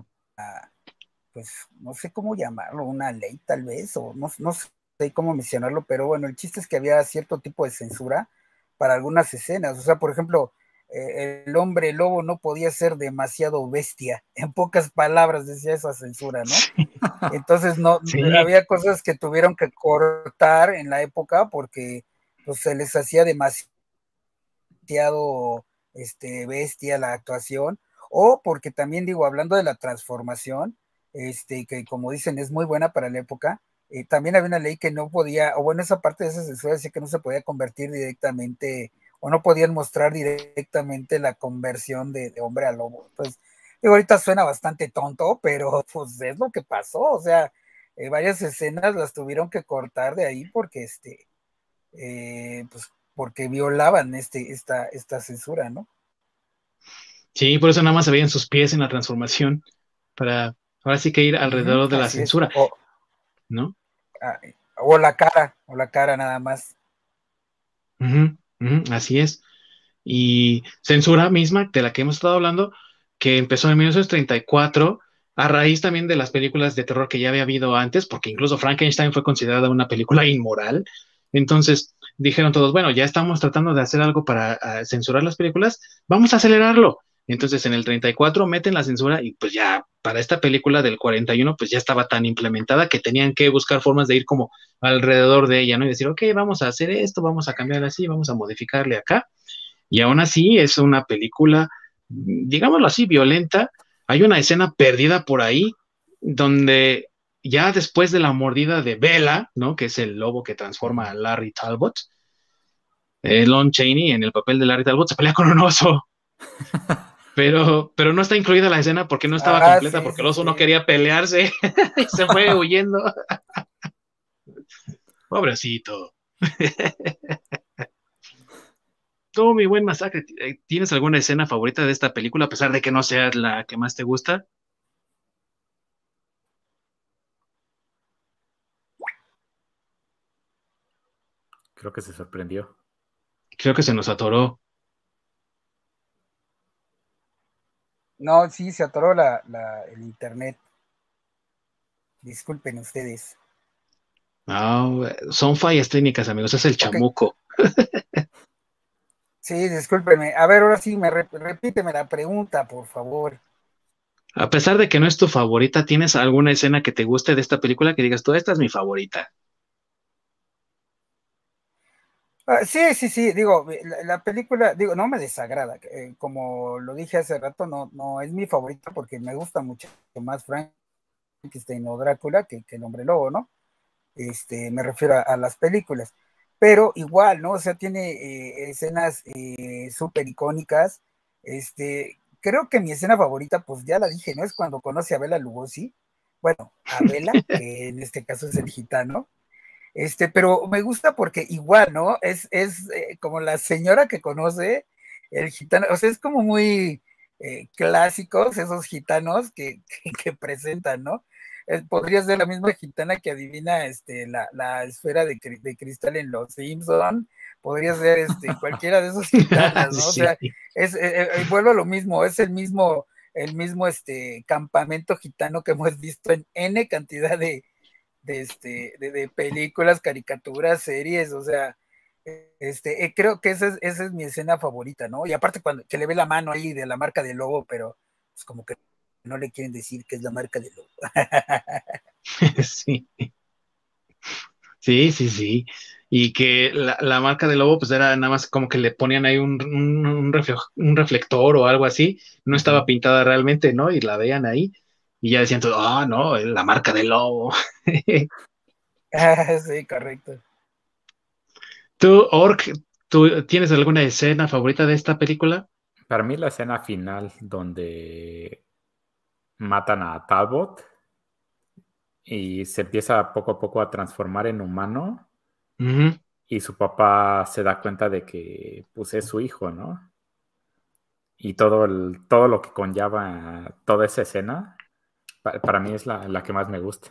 pues no sé cómo llamarlo, una ley tal vez, o no, sé cómo mencionarlo, pero bueno, el chiste es que había cierto tipo de censura para algunas escenas. O sea, por ejemplo, eh, el hombre lobo no podía ser demasiado bestia. En pocas palabras decía esa censura, ¿no? Entonces no había cosas que tuvieron que cortar en la época porque pues, se les hacía demasiado este, bestia la actuación, o porque también digo, hablando de la transformación, este, que como dicen es muy buena para la época. Eh, también había una ley que no podía, o bueno, esa parte de esa censura decía que no se podía convertir directamente, o no podían mostrar directamente la conversión de, hombre a lobo. Entonces, ahorita suena bastante tonto, pero pues es lo que pasó, o sea, eh, varias escenas las tuvieron que cortar de ahí porque este, eh, pues porque violaban este, esta, esta censura, ¿no? Sí, por eso nada más se veían sus pies en la transformación para Ahora sí que ir alrededor de la censura. O, ¿No? Ah, o la cara, o la cara nada más. así es. Y censura misma de la que hemos estado hablando, que empezó en 1934 a raíz también de las películas de terror que ya había habido antes, porque incluso Frankenstein fue considerada una película inmoral. Entonces dijeron todos, bueno, ya estamos tratando de hacer algo para ah, censurar las películas, vamos a acelerarlo. Entonces en el 34 meten la censura y pues ya para esta película del 41 pues ya estaba tan implementada que tenían que buscar formas de ir como alrededor de ella, ¿no? Y decir, ok, vamos a hacer esto, vamos a cambiar así, vamos a modificarle acá. Y aún así es una película, digámoslo así, violenta. Hay una escena perdida por ahí donde ya después de la mordida de Bella, ¿no? Que es el lobo que transforma a Larry Talbot, eh, Lon Chaney en el papel de Larry Talbot se pelea con un oso. Pero, pero no está incluida la escena porque no estaba ah, completa, porque el oso no quería pelearse y se fue huyendo. Pobrecito. Tú, mi buen masacre, eh, ¿tienes alguna escena favorita de esta película, a pesar de que no sea la que más te gusta? Creo que se sorprendió. Creo que se nos atoró. No, sí, se atoró la, el internet. Disculpen ustedes. No, son fallas técnicas, amigos, es el chamuco. sí, discúlpenme. A ver, ahora sí, me repíteme la pregunta, por favor. A pesar de que no es tu favorita, ¿tienes alguna escena que te guste de esta película que digas tú, esta es mi favorita? Ah, sí, sí, sí, digo, la, película, digo, no me desagrada, eh, como lo dije hace rato, no, no es mi favorita porque me gusta mucho más Frankenstein o Drácula que, que el hombre lobo, ¿no? Este, me refiero a, las películas, pero igual, ¿no? O sea, tiene eh, escenas eh, súper icónicas, este, creo que mi escena favorita, pues ya la dije, ¿no? Es cuando conoce a Bela Lugosi, bueno, a Bela, que en este caso es el gitano, este, pero me gusta porque igual, ¿no? Es, es eh, como la señora que conoce el gitano, o sea, es como muy eh, clásicos esos gitanos que, que, presentan, ¿no? podría ser la misma gitana que adivina este, la, la esfera de, de, cristal en Los Simpson, podría ser este, cualquiera de esos gitanos, ¿no? O sea, es, eh, vuelvo a lo mismo, es el mismo, el mismo este, campamento gitano que hemos visto en N cantidad de, de, este, de, películas, caricaturas, series, o sea, este, eh, creo que esa es, esa es mi escena favorita, ¿no? Y aparte cuando que le ve la mano ahí de la marca de lobo, pero es como que no le quieren decir que es la marca de lobo. sí. Sí, sí, sí. Y que la, marca de lobo, pues era nada más como que le ponían ahí un, un, reflector o algo así. No estaba pintada realmente, ¿no? Y la veían ahí. Y ya decían todo, ah, no, la marca del lobo. sí, correcto. ¿Tú, Ork, ¿tú tienes alguna escena favorita de esta película? Para mí la escena final donde matan a Talbot y se empieza poco a poco a transformar en humano y su papá se da cuenta de que pues, es su hijo, ¿no? Y todo, el, todo lo que conlleva toda esa escena para, mí es la, que más me gusta.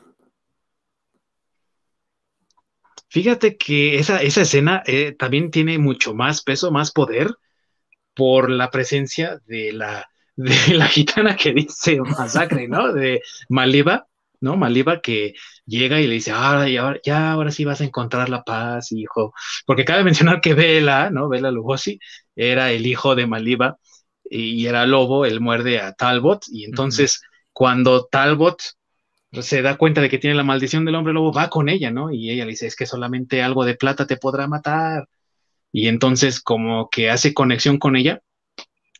Fíjate que esa, esa escena eh, también tiene mucho más peso, más poder por la presencia de la, de la gitana que dice masacre, ¿no? De Maliba, ¿no? Maliba que llega y le dice, ahora, ya, ahora sí vas a encontrar la paz, hijo. Porque cabe mencionar que Vela, ¿no? Vela Lugosi era el hijo de Maliba y era lobo, él muerde a Talbot y entonces cuando Talbot se da cuenta de que tiene la maldición del hombre lobo, va con ella, ¿no? Y ella le dice, es que solamente algo de plata te podrá matar. Y entonces como que hace conexión con ella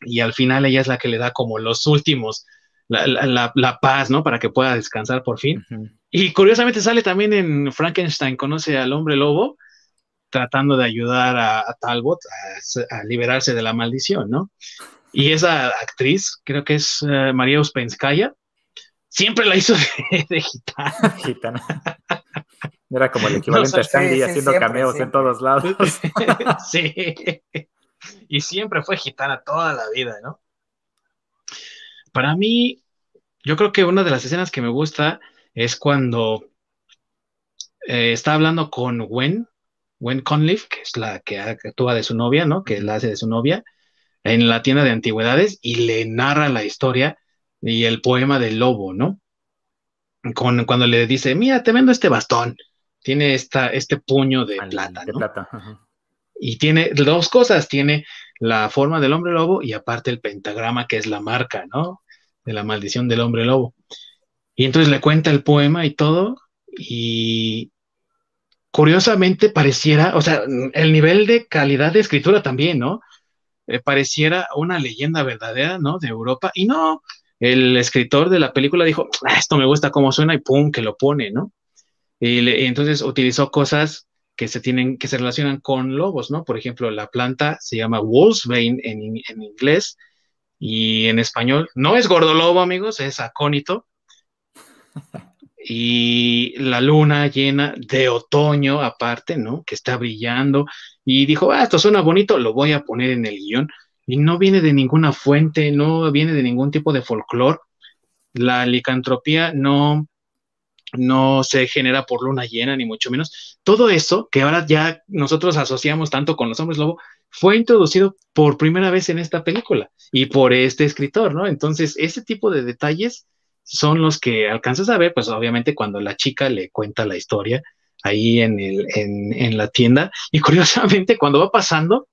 y al final ella es la que le da como los últimos, la, paz, ¿no? Para que pueda descansar por fin. Y curiosamente sale también en Frankenstein, conoce al hombre lobo tratando de ayudar a, Talbot a, liberarse de la maldición, ¿no? Y esa actriz, creo que es eh, María Uspenskaya, siempre la hizo de, gitana. Era como el equivalente a Stanley haciendo cameos en todos lados. sí. Y siempre fue gitana toda la vida, ¿no? Para mí, yo creo que una de las escenas que me gusta es cuando eh, está hablando con Gwen, Gwen Conliffe, que es la que actúa de su novia, ¿no? Que la hace de su novia, en la tienda de antigüedades y le narra la historia y el poema del lobo, ¿no? Con, cuando le dice, mira, te vendo este bastón, tiene esta, este puño de plata, ¿no? plata. Y tiene dos cosas, tiene la forma del hombre lobo y aparte el pentagrama que es la marca, ¿no? De la maldición del hombre lobo. Y entonces le cuenta el poema y todo y curiosamente pareciera, o sea, el nivel de calidad de escritura también, ¿no? Eh, pareciera una leyenda verdadera, ¿no? De Europa. Y no, el escritor de la película dijo, ah, esto me gusta cómo suena y pum, que lo pone, ¿no? Y, entonces utilizó cosas que se tienen, que se relacionan con lobos, ¿no? Por ejemplo, la planta se llama wolfsbane en, inglés y en español no es gordolobo, amigos, es acónito. y la luna llena de otoño aparte, ¿no? Que está brillando y dijo, ah, esto suena bonito, lo voy a poner en el guion y no viene de ninguna fuente, no viene de ningún tipo de folclore. La licantropía no, no se genera por luna llena, ni mucho menos. Todo eso que ahora ya nosotros asociamos tanto con los hombres lobo, fue introducido por primera vez en esta película y por este escritor, ¿no? Entonces, ese tipo de detalles son los que alcanzas a ver, pues obviamente cuando la chica le cuenta la historia ahí en, el, en, la tienda y curiosamente cuando va pasando,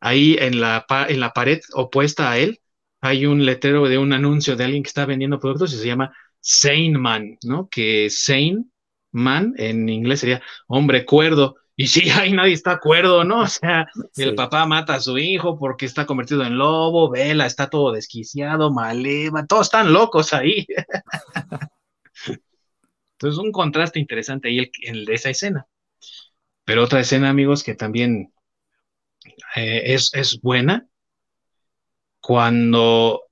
ahí en la, en la pared opuesta a él, hay un letrero de un anuncio de alguien que está vendiendo productos y se llama Sane Man, ¿no? Que Sane Man en inglés sería hombre cuerdo. Y sí, ahí nadie está acuerdo, ¿no? O sea, el papá mata a su hijo porque está convertido en lobo, Vela está todo desquiciado, Maleva, todos están locos ahí. Entonces, un contraste interesante ahí en esa escena. Pero otra escena, amigos, que también eh, es, es buena, cuando,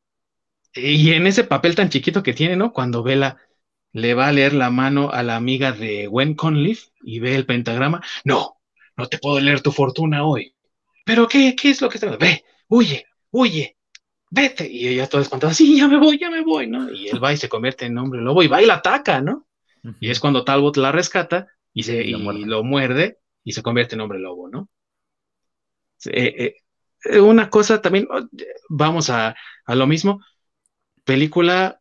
y en ese papel tan chiquito que tiene, ¿no? Cuando Vela le va a leer la mano a la amiga de Gwen Conliffe y ve el pentagrama. No, no te puedo leer tu fortuna hoy. ¿Pero qué, qué es lo que está? Ve, huye, huye, vete. Y ella toda espantada, sí, ya me voy, ya me voy, ¿no? Y él va y se convierte en hombre lobo y va y la ataca, ¿no? Y es cuando Talbot la rescata y, se, lo, muerde. y se convierte en hombre lobo, ¿no? Eh, eh, una cosa también, vamos a, a lo mismo, película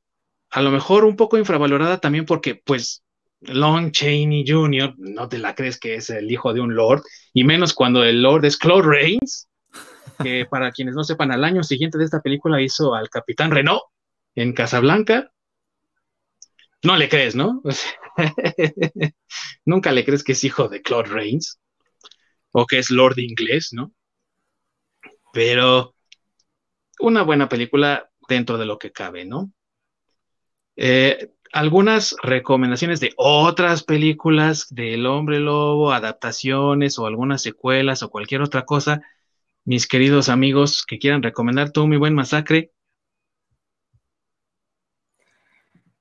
a lo mejor un poco infravalorada también porque, pues, Lon Chaney Jr., no te la crees que es el hijo de un lord, y menos cuando el lord es Claude Rains, que para quienes no sepan, al año siguiente de esta película hizo al Capitán Renault en Casablanca. No le crees, ¿no? Nunca le crees que es hijo de Claude Rains o que es Lord inglés, ¿no? Pero una buena película dentro de lo que cabe, ¿no? Eh, algunas recomendaciones de otras películas del hombre lobo, adaptaciones o algunas secuelas o cualquier otra cosa, mis queridos amigos que quieran recomendar todo mi buen masacre.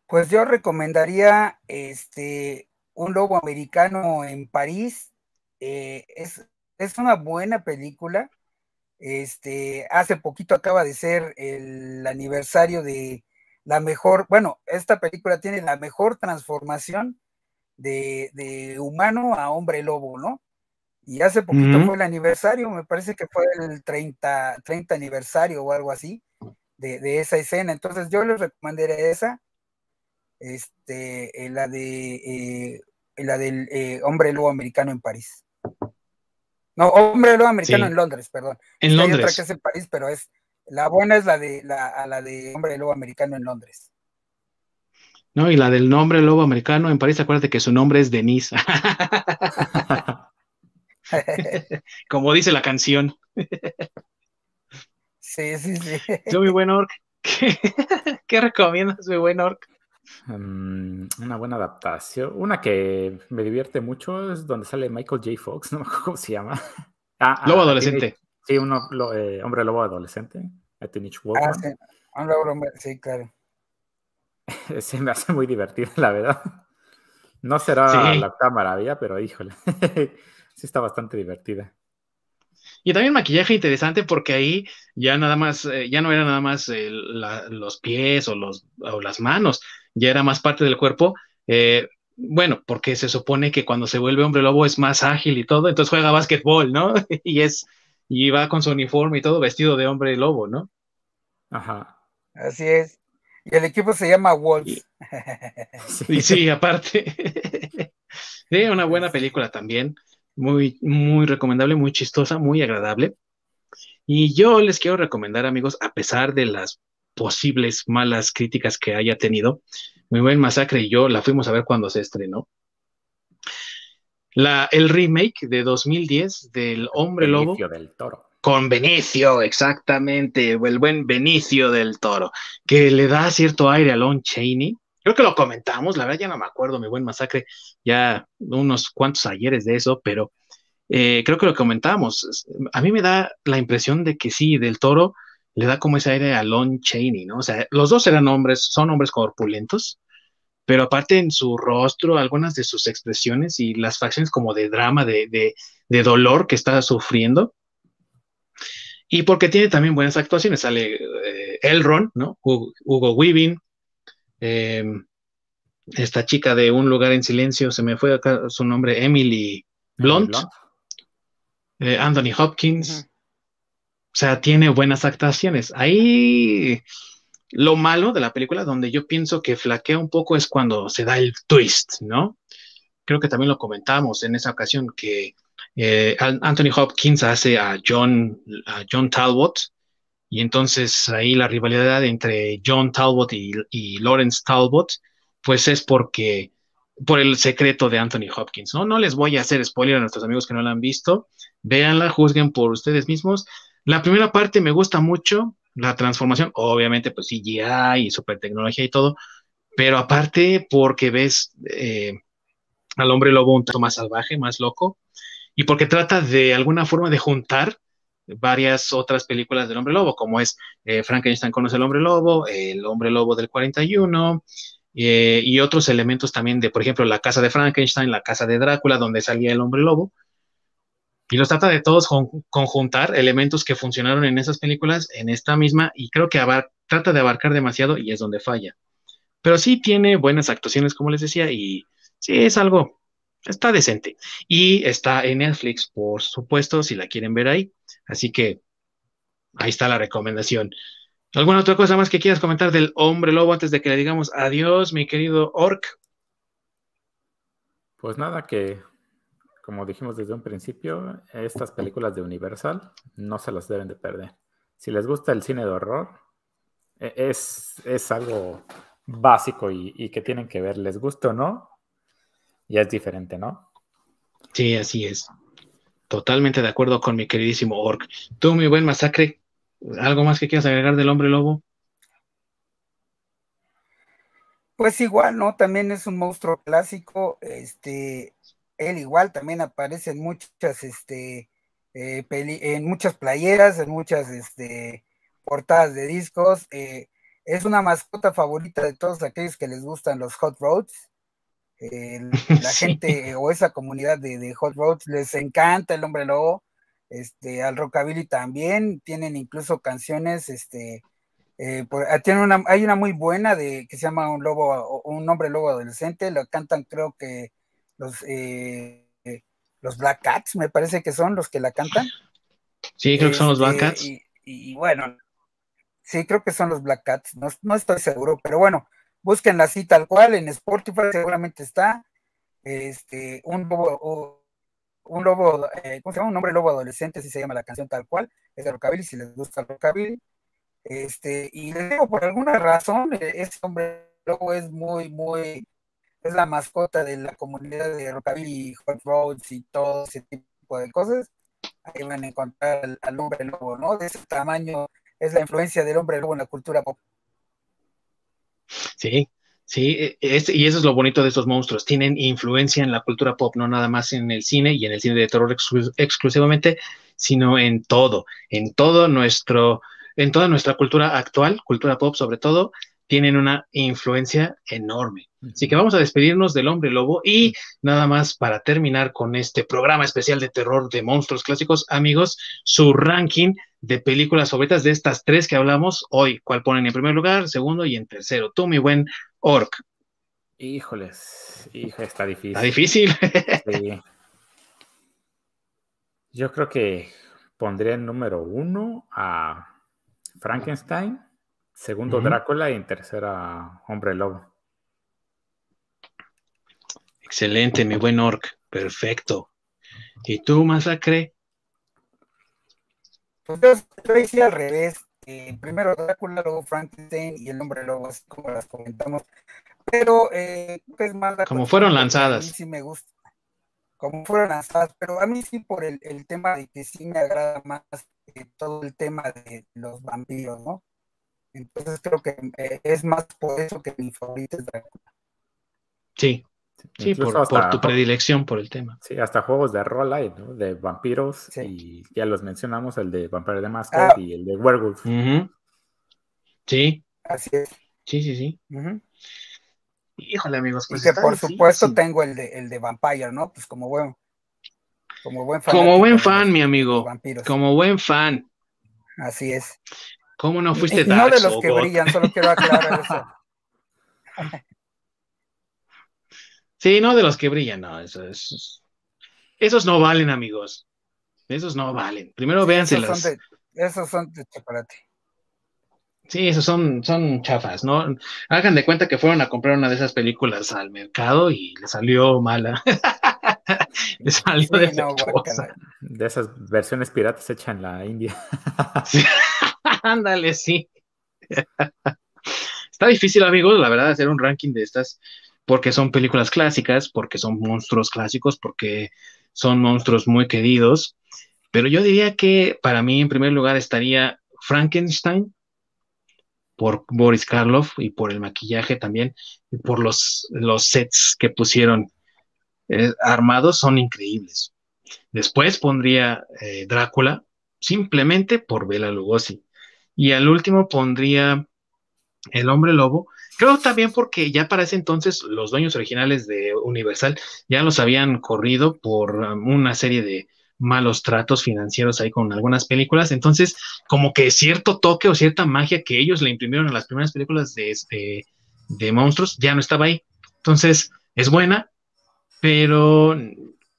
Pues yo recomendaría este un lobo americano en París. Eh, es, es, una buena película. Este, hace poquito acaba de ser el aniversario de la mejor, bueno, esta película tiene la mejor transformación de, humano a hombre lobo, ¿no? Y hace poquito fue el aniversario, me parece que fue el 30, 30 aniversario o algo así de, esa escena. Entonces yo les recomendaría esa, este, la de eh, la del eh, hombre lobo americano en París. No, hombre lobo americano en Londres, perdón. En Londres. Hay otra que es en París, pero es la buena es la de la, la de Hombre Lobo Americano en Londres. No, y la del nombre Lobo Americano en París, acuérdate que su nombre es Denise. Como dice la canción. sí, sí, sí. Yo, mi buen Orc, ¿qué, recomiendas, mi buen Orc? Mm, una buena adaptación. Una que me divierte mucho es donde sale Michael J. Fox, no me acuerdo cómo se llama. Ah, Lobo ah, adolescente. Sí, uno, eh, hombre lobo adolescente, a Ah, sí. Hombre, sí, claro. Se me hace muy divertido, la verdad. No será la maravilla, pero híjole, sí está bastante divertida. Y también maquillaje interesante porque ahí ya nada más, eh, ya no era nada más eh, los pies o, los, o las manos, ya era más parte del cuerpo. bueno, porque se supone que cuando se vuelve hombre lobo es más ágil y todo, entonces juega básquetbol, ¿no? y es y va con su uniforme y todo vestido de hombre lobo, ¿no? Ajá. Así es. Y el equipo se llama Wolves. Y, sí, aparte. sí, una buena película también. Muy, muy recomendable, muy chistosa, muy agradable. Y yo les quiero recomendar, amigos, a pesar de las posibles malas críticas que haya tenido, Muy buen Masacre y yo la fuimos a ver cuando se estrenó la, el remake de 2010 del Hombre Lobo. del Toro. Con Benicio, exactamente, el buen Benicio del Toro, que le da cierto aire a Lon Chaney. Creo que lo comentamos, la verdad ya no me acuerdo, mi buen masacre, ya unos cuantos ayeres de eso, pero eh, creo que lo comentamos. A mí me da la impresión de que sí, del Toro le da como ese aire a Lon Chaney, ¿no? O sea, los dos eran hombres, son hombres corpulentos, pero aparte en su rostro, algunas de sus expresiones y las facciones como de drama, de, dolor que está sufriendo. Y porque tiene también buenas actuaciones, sale eh, Elrond, ¿no? Hugo, Weaving, em, esta chica de Un lugar en silencio, se me fue acá su nombre, Emily Blunt, eh, Anthony Hopkins. O sea, tiene buenas actuaciones. Ahí lo malo de la película, donde yo pienso que flaquea un poco, es cuando se da el twist, ¿no? Creo que también lo comentamos en esa ocasión que eh, Anthony Hopkins hace a John, a John Talbot, y entonces ahí la rivalidad entre John Talbot y, y Lawrence Talbot, pues es porque por el secreto de Anthony Hopkins, ¿no? No les voy a hacer spoiler a nuestros amigos que no la han visto, véanla, juzguen por ustedes mismos. La primera parte me gusta mucho, la transformación, obviamente, pues CGI y super tecnología y todo, pero aparte porque ves eh, al hombre lobo un tanto más salvaje, más loco, y porque trata de alguna forma de juntar varias otras películas del hombre lobo, como es eh, Frankenstein conoce el hombre lobo, el hombre lobo del 41, eh, y otros elementos también de, por ejemplo, la casa de Frankenstein, la casa de Drácula, donde salía el hombre lobo, y los trata de todos conjuntar elementos que funcionaron en esas películas en esta misma y creo que trata de abarcar demasiado y es donde falla. Pero sí tiene buenas actuaciones, como les decía, y sí es algo, está decente. Y está en Netflix, por supuesto, si la quieren ver ahí. Así que ahí está la recomendación. ¿Alguna otra cosa más que quieras comentar del hombre lobo antes de que le digamos adiós, mi querido Orc? Pues nada, que como dijimos desde un principio, estas películas de Universal no se las deben de perder. Si les gusta el cine de horror, e, es, es algo básico y, que tienen que ver, les gusta o no, ya es diferente, ¿no? Sí, así es. Totalmente de acuerdo con mi queridísimo Orc. Tú, mi buen masacre, ¿algo más que quieras agregar del hombre lobo? Pues igual, ¿no? También es un monstruo clásico. Este, él igual también aparece en muchas, este, eh, en muchas playeras, en muchas este, portadas de discos. Eh, es una mascota favorita de todos aquellos que les gustan los hot roads. la gente o esa comunidad de, hot roads les encanta el hombre lobo. Este, al rockabilly también tienen incluso canciones, este, eh, ah, una, hay una muy buena de que se llama un lobo, un hombre lobo adolescente, lo cantan creo que los, eh, los Black Cats, me parece que son los que la cantan. Sí, creo que son los Black este, Cats. Y, bueno, sí, creo que son los Black Cats, no, estoy seguro, pero bueno, búsquenla así tal cual, en Spotify seguramente está. Este, un lobo, un lobo, eh, ¿cómo se llama? Un hombre lobo adolescente, así se llama la canción tal cual, es de Rockabilly, si les gusta el Rockabilly. Este, y les digo, por alguna razón, e, ese hombre lobo es muy, muy, es la mascota de la comunidad de Rockabilly, Hot Roads y todo ese tipo de cosas, ahí van a encontrar al, hombre lobo, ¿no? De ese tamaño es la influencia del hombre lobo en la cultura pop. Sí, sí, e, y eso es lo bonito de estos monstruos, tienen influencia en la cultura pop, no nada más en el cine y en el cine de terror exclusivamente, sino en todo, en todo nuestro, en toda nuestra cultura actual, cultura pop sobre todo, tienen una influencia enorme. Así que vamos a despedirnos del hombre lobo y nada más para terminar con este programa especial de terror de monstruos clásicos, amigos, su ranking de películas favoritas de estas tres que hablamos hoy. ¿Cuál ponen en primer lugar, segundo y en tercero? Tú, mi buen Orc. Híjoles, hija, está difícil. Está difícil. sí. Yo creo que pondría en número uno a Frankenstein, segundo Drácula y en tercera Hombre Lobo. Excelente, mi buen Orc. Perfecto. ¿Y tú, Masacre? Pues yo, hice al revés. Eh, primero Drácula, luego Frankenstein y el hombre lobo, así como las comentamos. Pero eh, es más Como fueron lanzadas. A mí sí me gusta. Como fueron lanzadas, pero a mí sí por el, tema de que sí me agrada más eh, todo el tema de los vampiros, ¿no? Entonces creo que es más por eso que mi favorito es Drácula. Sí, Sí, por, tu predilección por el tema. Sí, hasta juegos de rol hay, ¿no? De vampiros y ya los mencionamos, el de Vampire de Mascot ah. y el de Werewolf. Sí. Así es. Sí, sí, sí. Híjole, amigos, pues. Y que por supuesto tengo el de, el de Vampire, ¿no? Pues como buen, como buen fan. Como buen fan, mi amigo. Como buen fan. Así es. ¿Cómo no fuiste y, No de los que brillan, solo quiero aclarar eso. sí, no de los que brillan, no, eso, esos no valen, amigos. Esos no valen. Primero véanse esos Son de, esos son de chocolate. Sí, esos son, son chafas, ¿no? Hagan de cuenta que fueron a comprar una de esas películas al mercado y le salió mala. le salió de De esas versiones piratas hechas en la India. Ándale, sí. Está difícil, amigos, la verdad, hacer un ranking de estas, porque son películas clásicas, porque son monstruos clásicos, porque son monstruos muy queridos. Pero yo diría que para mí, en primer lugar, estaría Frankenstein, por Boris Karloff y por el maquillaje también, y por los, los sets que pusieron eh, armados, son increíbles. Después pondría eh, Drácula, simplemente por Bela Lugosi. Y al último pondría El Hombre Lobo. Creo también porque ya para ese entonces los dueños originales de Universal ya los habían corrido por um, una serie de malos tratos financieros ahí con algunas películas. Entonces, como que cierto toque o cierta magia que ellos le imprimieron a las primeras películas de, este, de monstruos ya no estaba ahí. Entonces, es buena, pero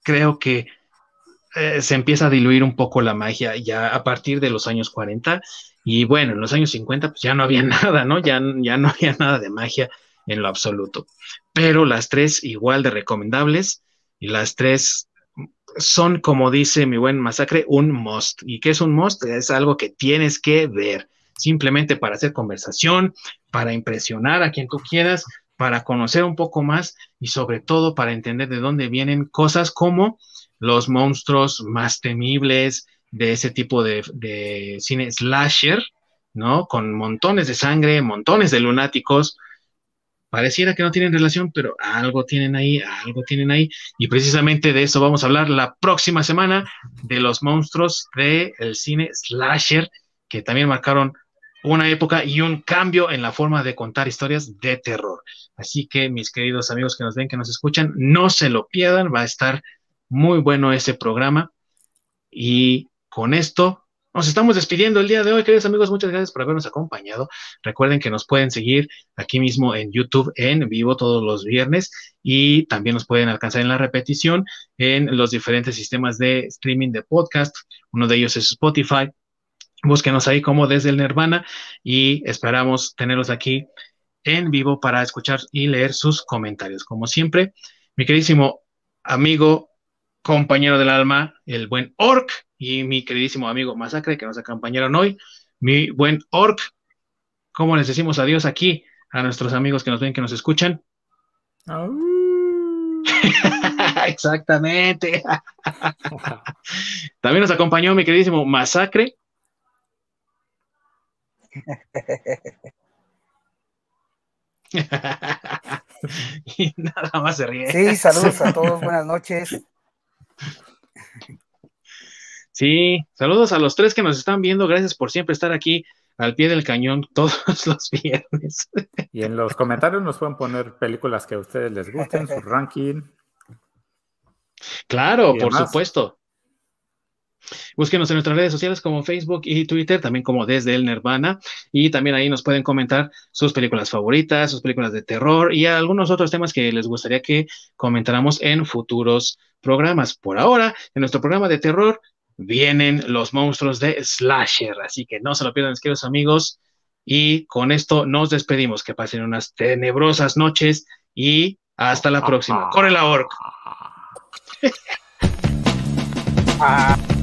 creo que eh, se empieza a diluir un poco la magia ya a partir de los años 40 y bueno, en los años 50 pues ya no había nada, ¿no? Ya, ya no había nada de magia en lo absoluto. Pero las tres igual de recomendables y las tres son, como dice mi buen masacre, un must. ¿Y qué es un must? Es algo que tienes que ver, simplemente para hacer conversación, para impresionar a quien tú quieras, para conocer un poco más y sobre todo para entender de dónde vienen cosas como los monstruos más temibles de ese tipo de, cine slasher, ¿no? Con montones de sangre, montones de lunáticos. Pareciera que no tienen relación, pero algo tienen ahí, algo tienen ahí. Y precisamente de eso vamos a hablar la próxima semana, de los monstruos del cine slasher, que también marcaron una época y un cambio en la forma de contar historias de terror. Así que mis queridos amigos que nos ven, que nos escuchan, no se lo pierdan, va a estar muy bueno ese programa. Y con esto nos estamos despidiendo el día de hoy, queridos amigos. Muchas gracias por habernos acompañado. Recuerden que nos pueden seguir aquí mismo en YouTube en vivo todos los viernes y también nos pueden alcanzar en la repetición en los diferentes sistemas de streaming de podcast. Uno de ellos es Spotify. Búsquenos ahí como desde el Nirvana y esperamos tenerlos aquí en vivo para escuchar y leer sus comentarios. Como siempre, mi queridísimo amigo compañero del alma, el buen Orc, y mi queridísimo amigo Masacre, que nos acompañaron hoy. Mi buen Orc, ¿cómo les decimos adiós aquí a nuestros amigos que nos ven, que nos escuchan? Exactamente. También nos acompañó mi queridísimo Masacre. y nada más se ríe. Sí, saludos a todos, buenas noches. Sí, saludos a los tres que nos están viendo. Gracias por siempre estar aquí al pie del cañón todos los viernes. Y en los comentarios nos pueden poner películas que a ustedes les gusten, su ranking. Claro, por supuesto. Búsquenos en nuestras redes sociales como Facebook y Twitter, también como desde el Nirvana. Y también ahí nos pueden comentar sus películas favoritas, sus películas de terror y algunos otros temas que les gustaría que comentáramos en futuros programas. Por ahora, en nuestro programa de terror vienen los monstruos de Slasher. Así que no se lo pierdan, queridos amigos. Y con esto nos despedimos. Que pasen unas tenebrosas noches y hasta la próxima. Corre la orc. Ah.